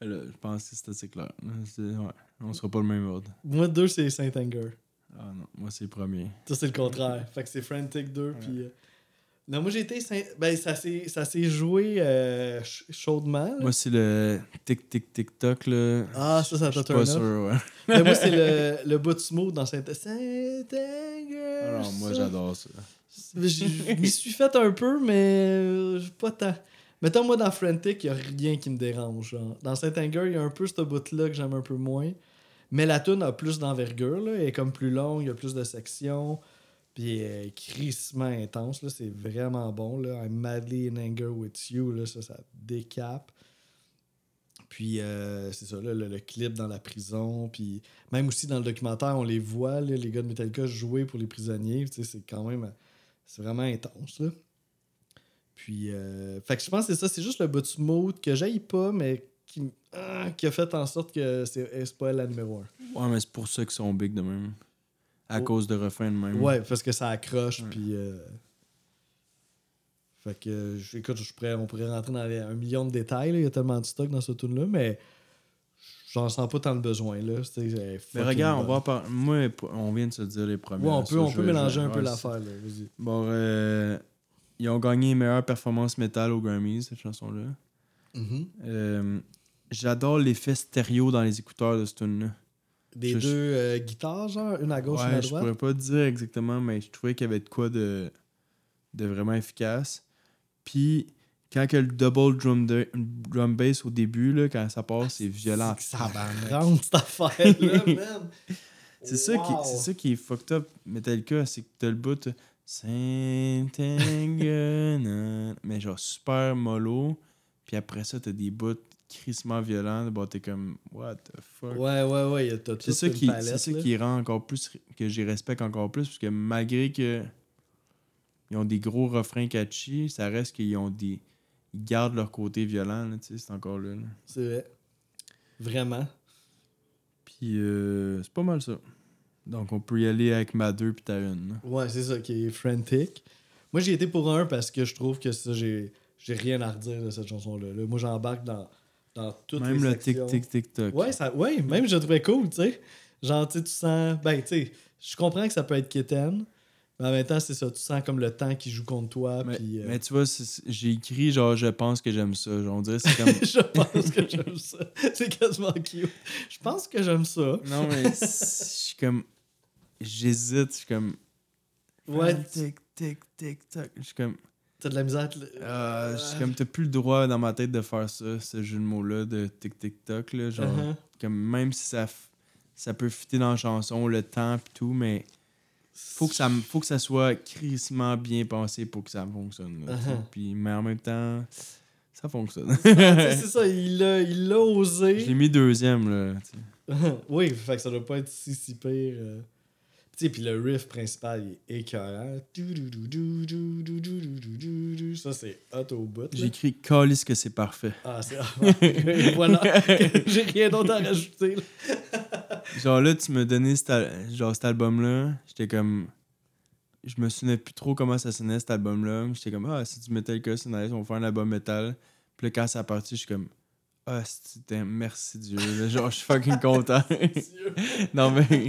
Là, je pense que c'est assez clair. Ouais, on sera pas le même ordre. Moi, deux, c'est Saint-Anger. Ah non, moi c'est le premier. Ça, c'est le contraire. Fait que c'est Frantic 2. Puis. euh, Non, moi, j'ai été. Saint- Ben, ça s'est joué euh, ch- chaudement. là. Moi c'est le tic tic tic toc là. Ah, ça, ça Je t'a suis turn sûr, ouais. Mais moi, c'est le, le bout de smooth dans Saint- Saint-Anger. Alors moi ça. j'adore ça. Je m'y suis fait un peu, mais euh, pas tant. Mettons, moi, dans Frantic, il n'y a rien qui me dérange. genre. Dans Saint-Anger, il y a un peu ce bout-là que j'aime un peu moins. Mais la tune a plus d'envergure. là. Elle est comme plus longue, il y a plus de sections. Puis est crissement intense. C'est vraiment bon. Là. I'm madly in anger with you. Là. Ça, ça décape. Puis euh, c'est ça, le, clip dans la prison. Puis même aussi dans le documentaire, on les voit, les gars de Metallica jouer pour les prisonniers. C'est quand même. C'est vraiment intense. Là. Puis, euh, fait que je pense que c'est ça. C'est juste le bout smooth que j'aille pas, mais ah, qui a fait en sorte que c'est pas la numéro un. Ouais mais c'est pour ça qu'ils sont big de même. À Oh. cause de refrain de même. Ouais, parce que ça accroche. Puis. euh, Fait que, je- écoute, je pourrais, on pourrait rentrer dans les- un million de détails. là. Il y a tellement de stock dans ce tune-là, mais j'en sens pas tant le besoin. Là. Mais regarde, on va par... Moi, on vient de se dire les premiers. Ouais, on peut, on peut mélanger un peu l'affaire. Bon, euh, ils ont gagné meilleure performance métal aux Grammys, cette chanson-là. Mhm. Euh, J'adore l'effet stéréo dans les écouteurs de ce tune-là. Des Je- deux euh, guitares, genre, une à gauche, une à Ouais, je droite? pourrais pas te dire exactement, mais je trouvais qu'il y avait de quoi de, de vraiment efficace. Puis, quand que le double drum, de- drum bass au début, là, quand ça passe, c'est violent. C'est que ça rentre, cette affaire-là, man. C'est ça, qui, Wow. c'est ça qui est fucked up, Metallica, c'est que t'as le bout Saint-Aignan, mais genre super mollo. Puis après ça, t'as des bouts crissement violents. Bon, t'es comme, what the fuck? Ouais, ouais, ouais. C'est ça, qui, palette, c'est ça qui rend encore plus que j'y respecte encore plus parce que malgré que ils ont des gros refrains catchy, ça reste qu'ils ont des ils gardent leur côté violent tu sais, c'est encore là. là. C'est vrai. Vraiment. Puis euh, c'est pas mal ça. Donc on peut y aller avec ma 2 puis ta 1. Ouais, c'est ça qui est frantic. Moi, j'ai été pour un parce que je trouve que ça, j'ai j'ai rien à redire de cette chanson-là. là. Moi, j'embarque dans, dans toutes Même les le sections. tic tic tic. Ouais, ça, ouais, même je trouvais cool, tu sais. Genre, tu sais, tu sens. Ben, tu sais, je comprends que ça peut être kitten, mais en même temps, c'est ça. Tu sens comme le temps qui joue contre toi. Mais, euh, mais tu vois, j'ai écrit genre je pense que j'aime ça. Genre, on dirait c'est comme je pense que j'aime ça. C'est quasiment cute. Je pense que j'aime ça. Non mais je suis comme j'hésite, je suis comme Ouais, tic tic tic toc. Je suis comme t'as de la misère. Euh, comme, t'as plus le droit dans ma tête de faire ça, ce jeu de mots-là de tic-tic-toc, là. Genre, Uh-huh. comme même si ça, ça peut fitter dans la chanson, le temps pis tout, mais faut que ça, faut que ça soit crissement bien pensé pour que ça fonctionne. là. Uh-huh. Puis, mais en même temps, ça fonctionne. C'est ça, il l'a il osé. Je l'ai mis deuxième, là. sais. oui, fait que ça doit pas être si, si pire. euh. Sais, puis le riff principal, il est écœurant. Ça, c'est hot au bout. écrit Callis que c'est parfait. Ah, c'est. Voilà. J'ai rien d'autre à rajouter. Genre là, tu me donnais genre, cet album-là. J'étais comme. Je me souvenais plus trop comment ça sonnait cet album-là. J'étais comme, ah, c'est du Metallica, c'est nice, on va faire un album metal. Puis là, quand ça a parti, je suis comme, ah, c'était merci Dieu. là. Genre, je suis fucking content. non, mais.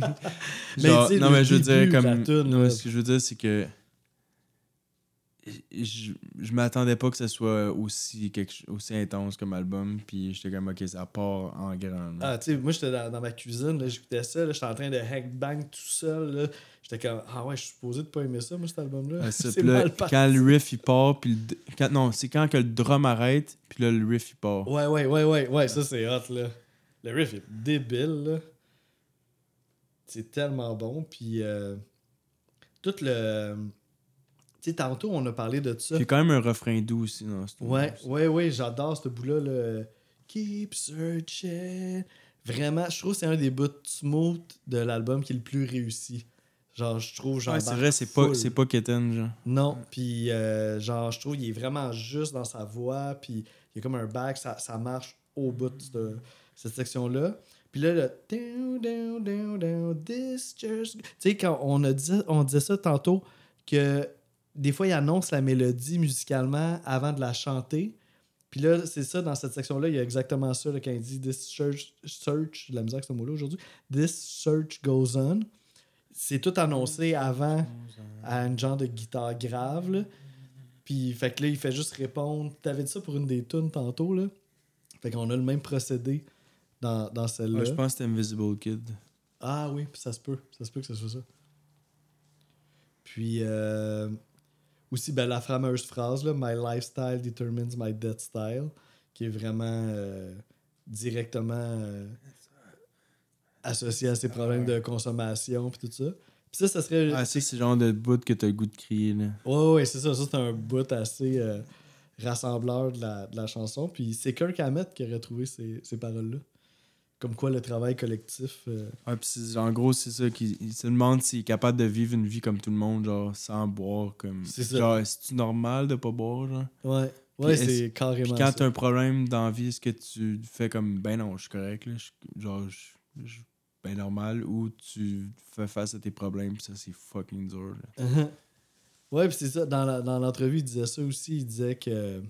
Genre, non, mais je veux dire, comme. toune, non, ce que je veux dire, c'est que. Je, je m'attendais pas que ce soit aussi, quelque, aussi intense comme album. Puis j'étais comme, ok, ça part en grand. Ah, tu sais, moi, j'étais dans, dans ma cuisine, là, j'écoutais ça, là, j'étais en train de hackbang tout seul, là. J'étais comme, ah ouais, je suis supposé de pas aimer ça, moi, cet album-là. Ah, c'est mal parti. quand le riff il part, puis le quand, non, c'est quand que le drum arrête, puis là le riff il part. Ouais, ouais, ouais, ouais, ouais, ça, c'est hot, là. Le riff est débile, là. C'est tellement bon, puis euh, tout le... Tu sais, tantôt, on a parlé de ça. Il a quand même un refrain doux aussi dans ce Ouais, ouais, ouais, j'adore ce bout-là. Le Keep searching. Vraiment, je trouve que c'est un des bouts smooth de l'album qui est le plus réussi. Genre, je trouve, genre. Ouais, c'est vrai, c'est pas, c'est pas genre. Non, puis euh, genre, je trouve qu'il est vraiment juste dans sa voix, puis il y a comme un back, ça, ça marche au bout de cette section-là. Puis là, le down, down, down, down, this just. Tu sais, quand on, a dit, on disait ça tantôt, que des fois, il annonce la mélodie musicalement avant de la chanter. Puis là, c'est ça, dans cette section-là, il y a exactement ça, là, quand il dit This search, search la misère avec ce mot-là aujourd'hui, This search goes on. C'est tout annoncé avant à une genre de guitare grave. Là. Puis, fait que là, il fait juste répondre. T'avais dit ça pour une des tunes tantôt, là. Fait qu'on a le même procédé dans, dans celle-là. Ouais, je pense que c'était Invisible Kid. Ah oui, ça se peut. Ça se peut que ce soit ça. Puis, euh, aussi, ben, la fameuse phrase, là, My lifestyle determines my death style, qui est vraiment euh, directement euh, associé à ses problèmes de consommation, puis tout ça. Puis ça, ça serait. Ah, c'est le genre de bout que t'as le goût de crier, là. Ouais, ouais, c'est ça. Ça, c'est un bout assez euh, rassembleur de la, de la chanson. Puis c'est Kirk Hammett qui aurait trouvé ces, ces paroles-là. Comme quoi le travail collectif. euh, Ouais, pis en gros, c'est ça, qu'il il se demande s'il est capable de vivre une vie comme tout le monde, genre, sans boire, comme... C'est ça. Genre, est-ce normal de pas boire, genre? Ouais, ouais c'est carrément. Quand t'as un problème dans la vie, est-ce que tu fais comme ben non, je suis correct là, je- genre je, je- ben normal ou tu fais face à tes problèmes, puis ça c'est fucking dur. là. Ouais, puis c'est ça. Dans l'entrevue, il disait ça aussi. Il disait que.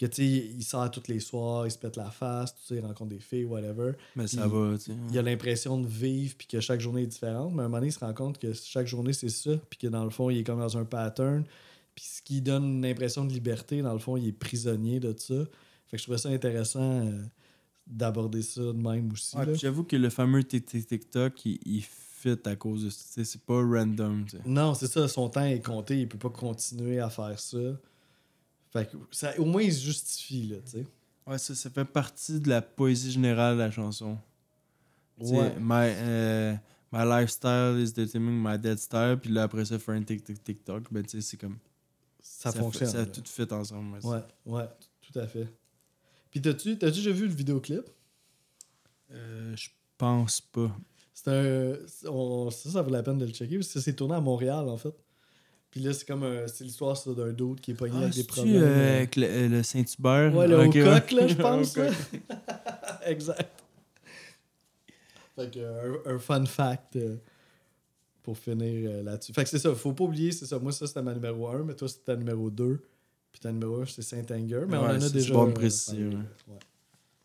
Que tu sais, il sort tous les soirs, il se pète la face, tout ça, il rencontre des filles, whatever. Mais ça Puis, va, tu sais. Il a l'impression de vivre, puis que chaque journée est différente. Mais à un moment donné, il se rend compte que chaque journée, c'est ça, puis que dans le fond, il est comme dans un pattern. Puis ce qui donne une impression de liberté, dans le fond, il est prisonnier de ça. Fait que je trouvais ça intéressant euh, d'aborder ça de même aussi. Ouais, j'avoue que le fameux tic- tic- TikTok, il, il fit à cause de ça, tu sais, c'est pas random, tu sais. Non, c'est ça, son temps est compté, il peut pas continuer à faire ça. Fait que ça, au moins, il se justifie, là, tu sais. Ouais, ça, ça fait partie de la poésie générale de la chanson. Ouais. My, euh, my lifestyle is determining my dead style, puis là après ça, faire un TikTok, ben tu sais, c'est comme. Ça, fait- fonctionne. Ça là. tout fit ensemble. ouais, Ouais, ouais, tout à fait. Puis t'as-tu t'as déjà vu le vidéoclip? Euh, je pense pas. C'est un. on- ça, ça vaut la peine de le checker parce que c'est tourné à Montréal, en fait. Puis là, c'est comme un- c'est l'histoire d'un d'autre qui est pogné Ah, avec des problèmes. euh, euh, avec le, euh, le Saint-Hubert? Ouais, le Ok, haut ouais. coq, là, je pense. exact. Fait que, un, un fun fact euh, pour finir euh, là-dessus. Fait que c'est ça, faut pas oublier, c'est ça. Moi, ça, c'était ma numéro 1, mais toi, c'était ta numéro 2. Puis ta numéro 1, c'est Saint-Anger. Mais on en a déjà. bon euh, ouais. ouais.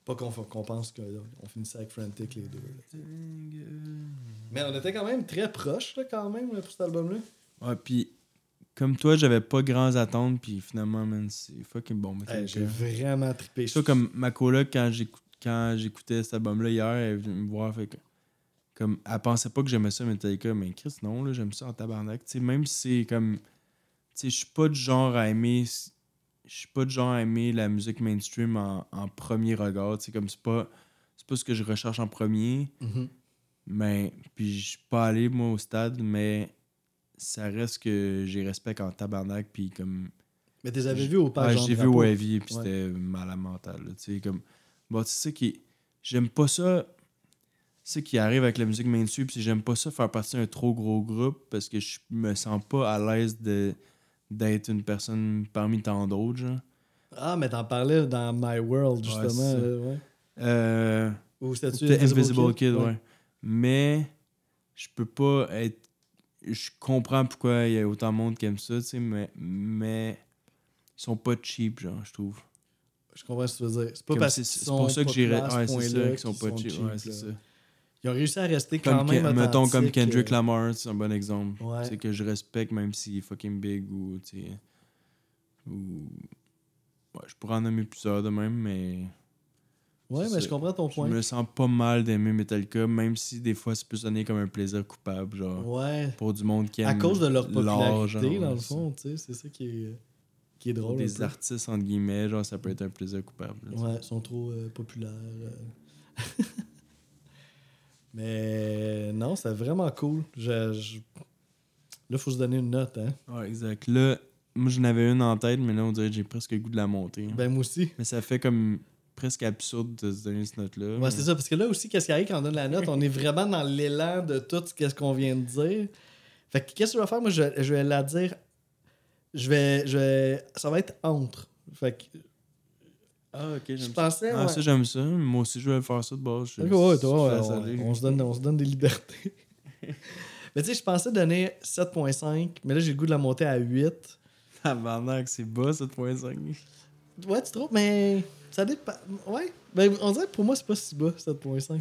Pas qu'on qu'on pense qu'on finissait avec Frantic les deux. là. Mais on était quand même très proches, là, quand même, pour cet album-là. Ouais, puis comme toi, j'avais pas grands attentes, puis finalement, man, c'est fucking bon. Hey. J'ai vraiment trippé. Ça, comme ma coloc, quand j'écou- quand j'écoutais cet album-là hier, elle est venue me voir, fait que, comme, elle pensait pas que j'aimais ça, Metallica, mais Chris, non, là, j'aime ça en tabarnak. Même si c'est comme, tu sais, je suis pas du genre à aimer, je suis pas du genre à aimer la musique mainstream en, en premier regard, tu sais, comme c'est pas, c'est pas ce que je recherche en premier, Mhm. mais, puis je suis pas allé, moi, au stade, mais ça reste que j'ai respect en tabarnak, puis comme, Mais tu les avais vus au page j'ai vu au heavy puis c'était malade mental. là, tu sais, comme... Bon, c'est ça qui. J'aime pas ça. ce qui arrive avec la musique mainstream, puis j'aime pas ça faire partie d'un trop gros groupe parce que je me sens pas à l'aise de d'être une personne parmi tant d'autres, genre. Ah, mais t'en parlais dans My World, Ouais, justement. c'est ça. là, ouais. Euh, Ou Peut-être Invisible Kid, ouais. Mais je peux pas être. Je comprends pourquoi il y a autant de monde qui aime ça, tu sais, mais, mais ils sont pas cheap, genre, je trouve. Je comprends ce que tu veux dire. C'est pas parce qu'ils c'est pour ça que à Ouais, ce c'est ça, qu'ils sont pas cheap. Ouais, c'est ça. Ils ont réussi à rester quand Comme, même Ken- mettons comme Kendrick euh, Lamar, c'est un bon exemple. Ouais. C'est que je respecte même s'il est fucking big ou, tu sais. Ou. Ouais, je pourrais en nommer plusieurs de même, mais. Ouais, mais je comprends ton Je point. me sens pas mal d'aimer Metallica, même si des fois ça peut sonner comme un plaisir coupable, genre. Ouais. Pour du monde qui aime À cause de leur popularité, genre, dans le fond, tu sais, c'est ça qui est, qui est drôle. des artistes, entre guillemets, genre, ça peut être un plaisir coupable. là. Ouais, ils sont trop euh, populaires. euh. mais non, c'est vraiment cool. Je, je- Là, faut se donner une note, hein. Ouais, exact. Là, moi, j'en avais une en tête, mais là, on dirait que j'ai presque le goût de la monter. Ben, moi aussi. Mais ça fait comme presque absurde de se donner cette note-là. Ouais, c'est ça, parce que là aussi, qu'est-ce qui arrive quand on donne la note? On est vraiment dans l'élan de tout ce qu'on vient de dire. Fait que qu'est-ce que je vais faire? Moi, je, je vais la dire. Je vais, je vais. Ça va être entre. Fait que. Ah, ok, j'aime ça. pensais. Ah, ouais. ça, j'aime ça. Moi aussi, je vais faire ça de base. Je- ouais, toi, ouais, on se donne, on se donne des libertés. mais tu sais, je pensais donner 7.5, mais là, j'ai le goût de la monter à 8. Tabarnak, c'est bas, 7.5. Ouais, tu trouves, mais ça dépend. Ouais, ben, on dirait que pour moi, c'est pas si bas, 7.5.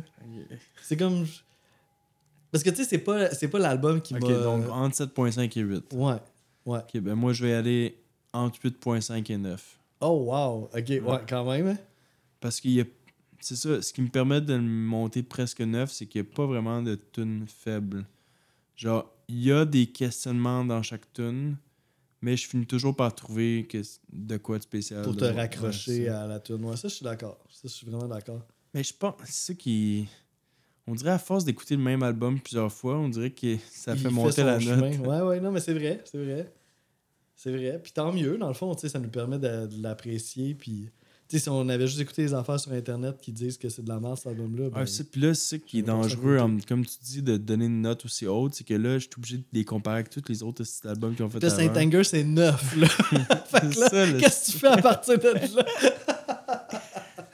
C'est comme. Parce que tu sais, c'est pas, c'est pas l'album qui Ok, m'a. donc entre 7.5 et 8. Ouais, ouais. Ok, ben moi, je vais aller entre 8.5 et 9. Oh, wow. Ok, ouais, quand même. hein. Parce qu'il y a. C'est ça, ce qui me permet de le monter presque 9, c'est qu'il n'y a pas vraiment de tune faible. Genre, il y a des questionnements dans chaque tune, mais je finis toujours par trouver que de quoi de spécial. Pour te raccrocher à la. Ouais, ça, je suis d'accord. Ça, je suis vraiment d'accord. Mais je pense, c'est ça qui. On dirait à force d'écouter le même album plusieurs fois, on dirait que ça Il fait monter son la chemin. note. Ouais, ouais, non, mais c'est vrai, c'est vrai. C'est vrai. Puis tant mieux, dans le fond, tu sais, ça nous permet de, de l'apprécier. Puis, si on avait juste écouté les affaires sur Internet qui disent que c'est de la merde, cet album-là. ben, Ouais, c'est- puis là, c'est qui est dangereux, en- comme tu dis, de donner une note aussi haute, c'est que là, je suis obligé de les comparer avec tous les autres albums qui ont fait là, avant. Saint-Anger, c'est 9. Là. fait que qu'est-ce que tu fais à partir de là?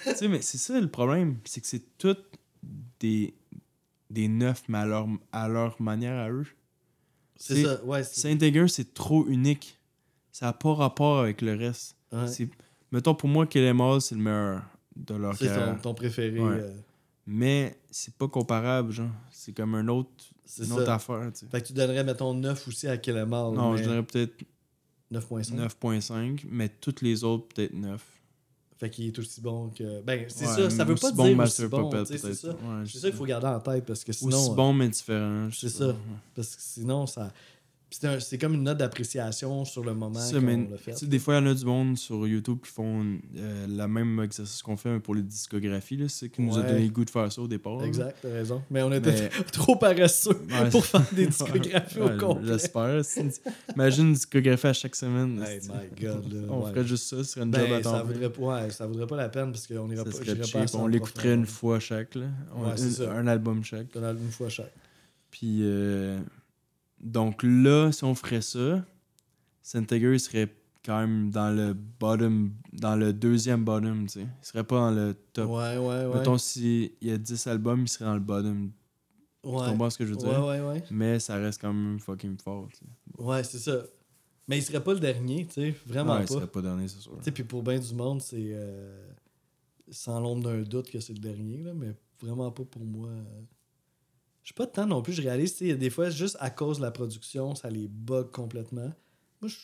Tu sais, mais c'est ça le problème, c'est que c'est toutes des, des neufs, mais à leur, à leur manière à eux. C'est ça, ouais. Saint-Anger, c'est trop unique. Ça n'a pas rapport avec le reste. ouais. Mettons, pour moi, Kill Em All, c'est le meilleur de leur C'est ton, préféré. Ouais. euh, Mais c'est pas comparable, genre. C'est comme un autre, c'est une autre ça. affaire, tu sais. Fait que tu donnerais, mettons, 9 aussi à Kellemal. Non, mais je dirais peut-être 9.5. 9.5, mais toutes les autres, peut-être 9. Fait qu'il est aussi bon que. Ben, c'est Ouais, ça, ça veut pas bon dire aussi bon. C'est ça. Ouais, C'est ça qu'il faut garder en tête parce que sinon. Aussi euh, bon, mais différent. c'est ça. Parce que sinon, ça. C'est un- comme une note d'appréciation sur le moment qu'on l'a fait. des fois, il y en a du monde sur YouTube qui font euh, la même exercice qu'on fait mais pour les discographies. C'est ce qui nous a donné le goût de faire ça au départ. Exact, t'as raison. Mais on était Mais- trop paresseux Ouais, pour faire des discographies Ouais, au complet. J'espère. Imagine une discographie à chaque semaine. Hey c'est- my god, là. On ferait juste ça, ce serait une job à Ben, temps ça plein. vaudrait, pas- ça vaudrait pas la peine parce qu'on irait pas, pas On l'écouterait une fois chaque. Là. On- une- un album chaque. On a une fois chaque. Puis, euh, donc là, si on ferait ça, Saint-Anger serait quand même dans le bottom, dans le deuxième bottom, tu sais. Il serait pas dans le top. Ouais, ouais, ouais. Mettons, s'il y a 10 albums, il serait dans le bottom. Tu ouais. comprends ce que je veux ouais, dire? ouais, ouais. Mais ça reste quand même fucking fort, tu sais. Ouais, c'est ça. Mais il serait pas le dernier, tu sais. Vraiment ouais, il pas. serait pas dernier, c'est sûr. Tu sais, puis pour bien du monde, c'est euh, sans l'ombre d'un doute que c'est le dernier, là, mais vraiment pas pour moi. euh. Je suis pas de temps non plus, je réalise, tu sais, il y a des fois, juste à cause de la production, ça les bug complètement. Moi, je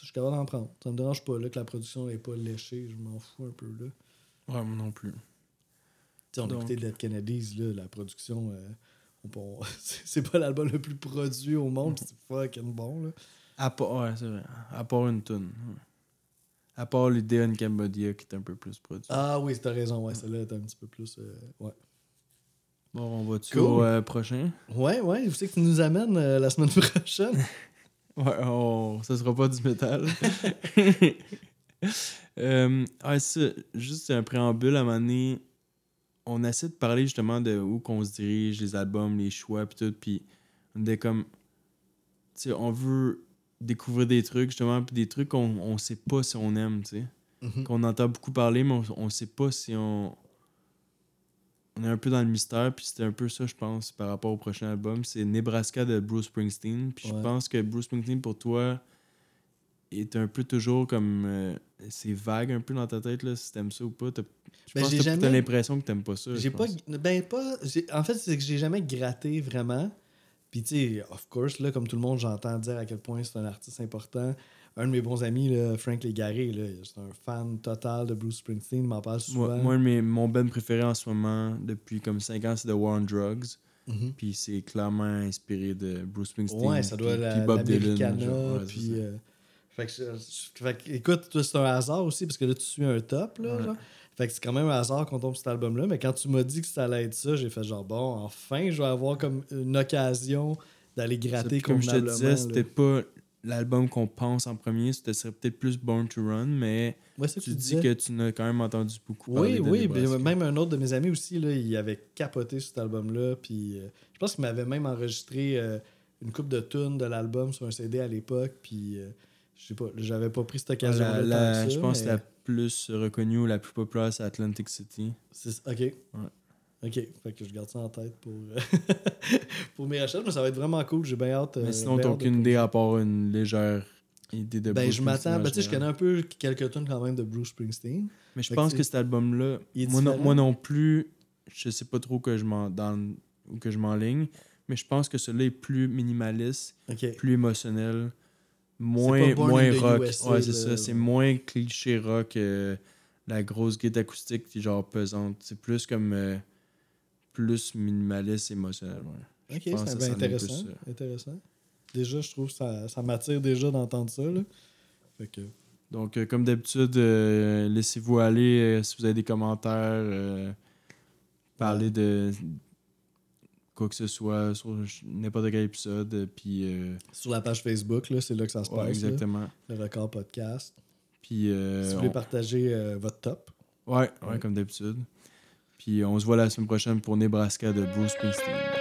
je suis capable d'en prendre. Ça me dérange pas là, que la production n'est pas léchée, je m'en fous un peu là. Ouais, moi non plus. Tu sais, on a écouté Dead Kennedys, là, la production, euh, on- c'est pas l'album le plus produit au monde, c'est fucking bon. Là. À part, ouais, c'est vrai. À part une tonne. À part l'idée in Cambodia qui est un peu plus produit. Ah oui, t'as raison, ouais, celle-là est un petit peu plus. euh, ouais. Bon, on va-tu Cool. au euh, prochain? Ouais, ouais, vous savez que tu nous amènes euh, la semaine prochaine. Ouais, on... ça sera pas du métal. euh, ça, juste un préambule, à un moment donné, on essaie de parler justement de où qu'on se dirige, les albums, les choix, puis tout. Puis on est comme. Tu sais, on veut découvrir des trucs, justement, puis des trucs qu'on on sait pas si on aime, tu sais. Mhm. Qu'on entend beaucoup parler, mais on, on sait pas si on. On est un peu dans le mystère, puis c'était un peu ça, je pense, par rapport au prochain album. C'est Nebraska de Bruce Springsteen. Puis Ouais. je pense que Bruce Springsteen, pour toi, est un peu toujours comme. euh, c'est vague un peu dans ta tête, là, si t'aimes ça ou pas. T'as- Je Ben, pense que t'as- jamais- l'impression que t'aimes pas ça. J'ai pas. Ben, pas. En fait, c'est que j'ai jamais gratté vraiment. Puis, tu sais, of course, là, comme tout le monde, j'entends dire à quel point c'est un artiste important. Un de mes bons amis, là, Frank Légaré, c'est un fan total de Bruce Springsteen, il m'en parle souvent. Moi, moi, mes- mon band préféré en ce moment, depuis comme 5 ans, c'est The War on Drugs. Mhm. Puis c'est clairement inspiré de Bruce Springsteen. Ouais, ça doit puis- la, puis Bob Dylan. genre. Ouais, puis... euh, fait que, fait que, écoute, c'est un hasard aussi, parce que là, tu suis un top, là, Ouais. genre. Fait que c'est quand même un hasard qu'on tombe sur cet album-là, mais quand tu m'as dit que ça allait être ça, j'ai fait genre, bon, enfin, je vais avoir comme une occasion d'aller gratter comme je te disais, c'était pas l'album qu'on pense en premier, c'était serait peut-être plus Born to Run, mais Ouais, tu dis disais. que tu n'as quand même entendu beaucoup Oui, de oui, ben, même un autre de mes amis aussi, là, il avait capoté sur cet album-là. Puis euh, je pense qu'il m'avait même enregistré euh, une coupe de tunes de l'album sur un CD à l'époque. Puis euh, je sais pas, j'avais pas pris cette occasion-là. La- la- je pense que mais la plus reconnue ou la plus populaire, c'est Atlantic City. c'est- Ok. Ok, fait que je garde ça en tête pour, euh, pour mes recherches, mais ça va être vraiment cool. J'ai bien hâte. euh, Mais sinon, bien t'as aucune idée à part une légère idée de Ben, Bruce je m'attends. Ben, tu sais, je connais un peu quelques tunes quand même de Bruce Springsteen. Mais je Fait pense que cet album-là, moi non, moi non plus, je sais pas trop que je m'en dans ou que je m'enligne, mais je pense que celui-là est plus minimaliste, plus émotionnel, moins, pas Born moins rock. USA, ouais, c'est ça. C'est moins cliché rock, euh, la grosse guitare acoustique qui est genre pesante. C'est plus comme euh, plus minimaliste, émotionnel. ouais. Ok, c'est que bien ça en est plus intéressant. ça. intéressant. Déjà, je trouve que ça, ça m'attire déjà d'entendre ça. Là. Fait que. Donc, euh, comme d'habitude, euh, laissez-vous aller euh, si vous avez des commentaires. euh, parlez de quoi que ce soit sur n'importe quel épisode. euh, Puis, euh, Sur la page Facebook, c'est là que ça se ouais, passe. là. exactement. le record podcast. Puis, euh, si vous voulez on- partager euh, votre top. ouais, ouais, Ouais. comme d'habitude. Puis, on se voit la semaine prochaine pour Nebraska de Bruce Springsteen.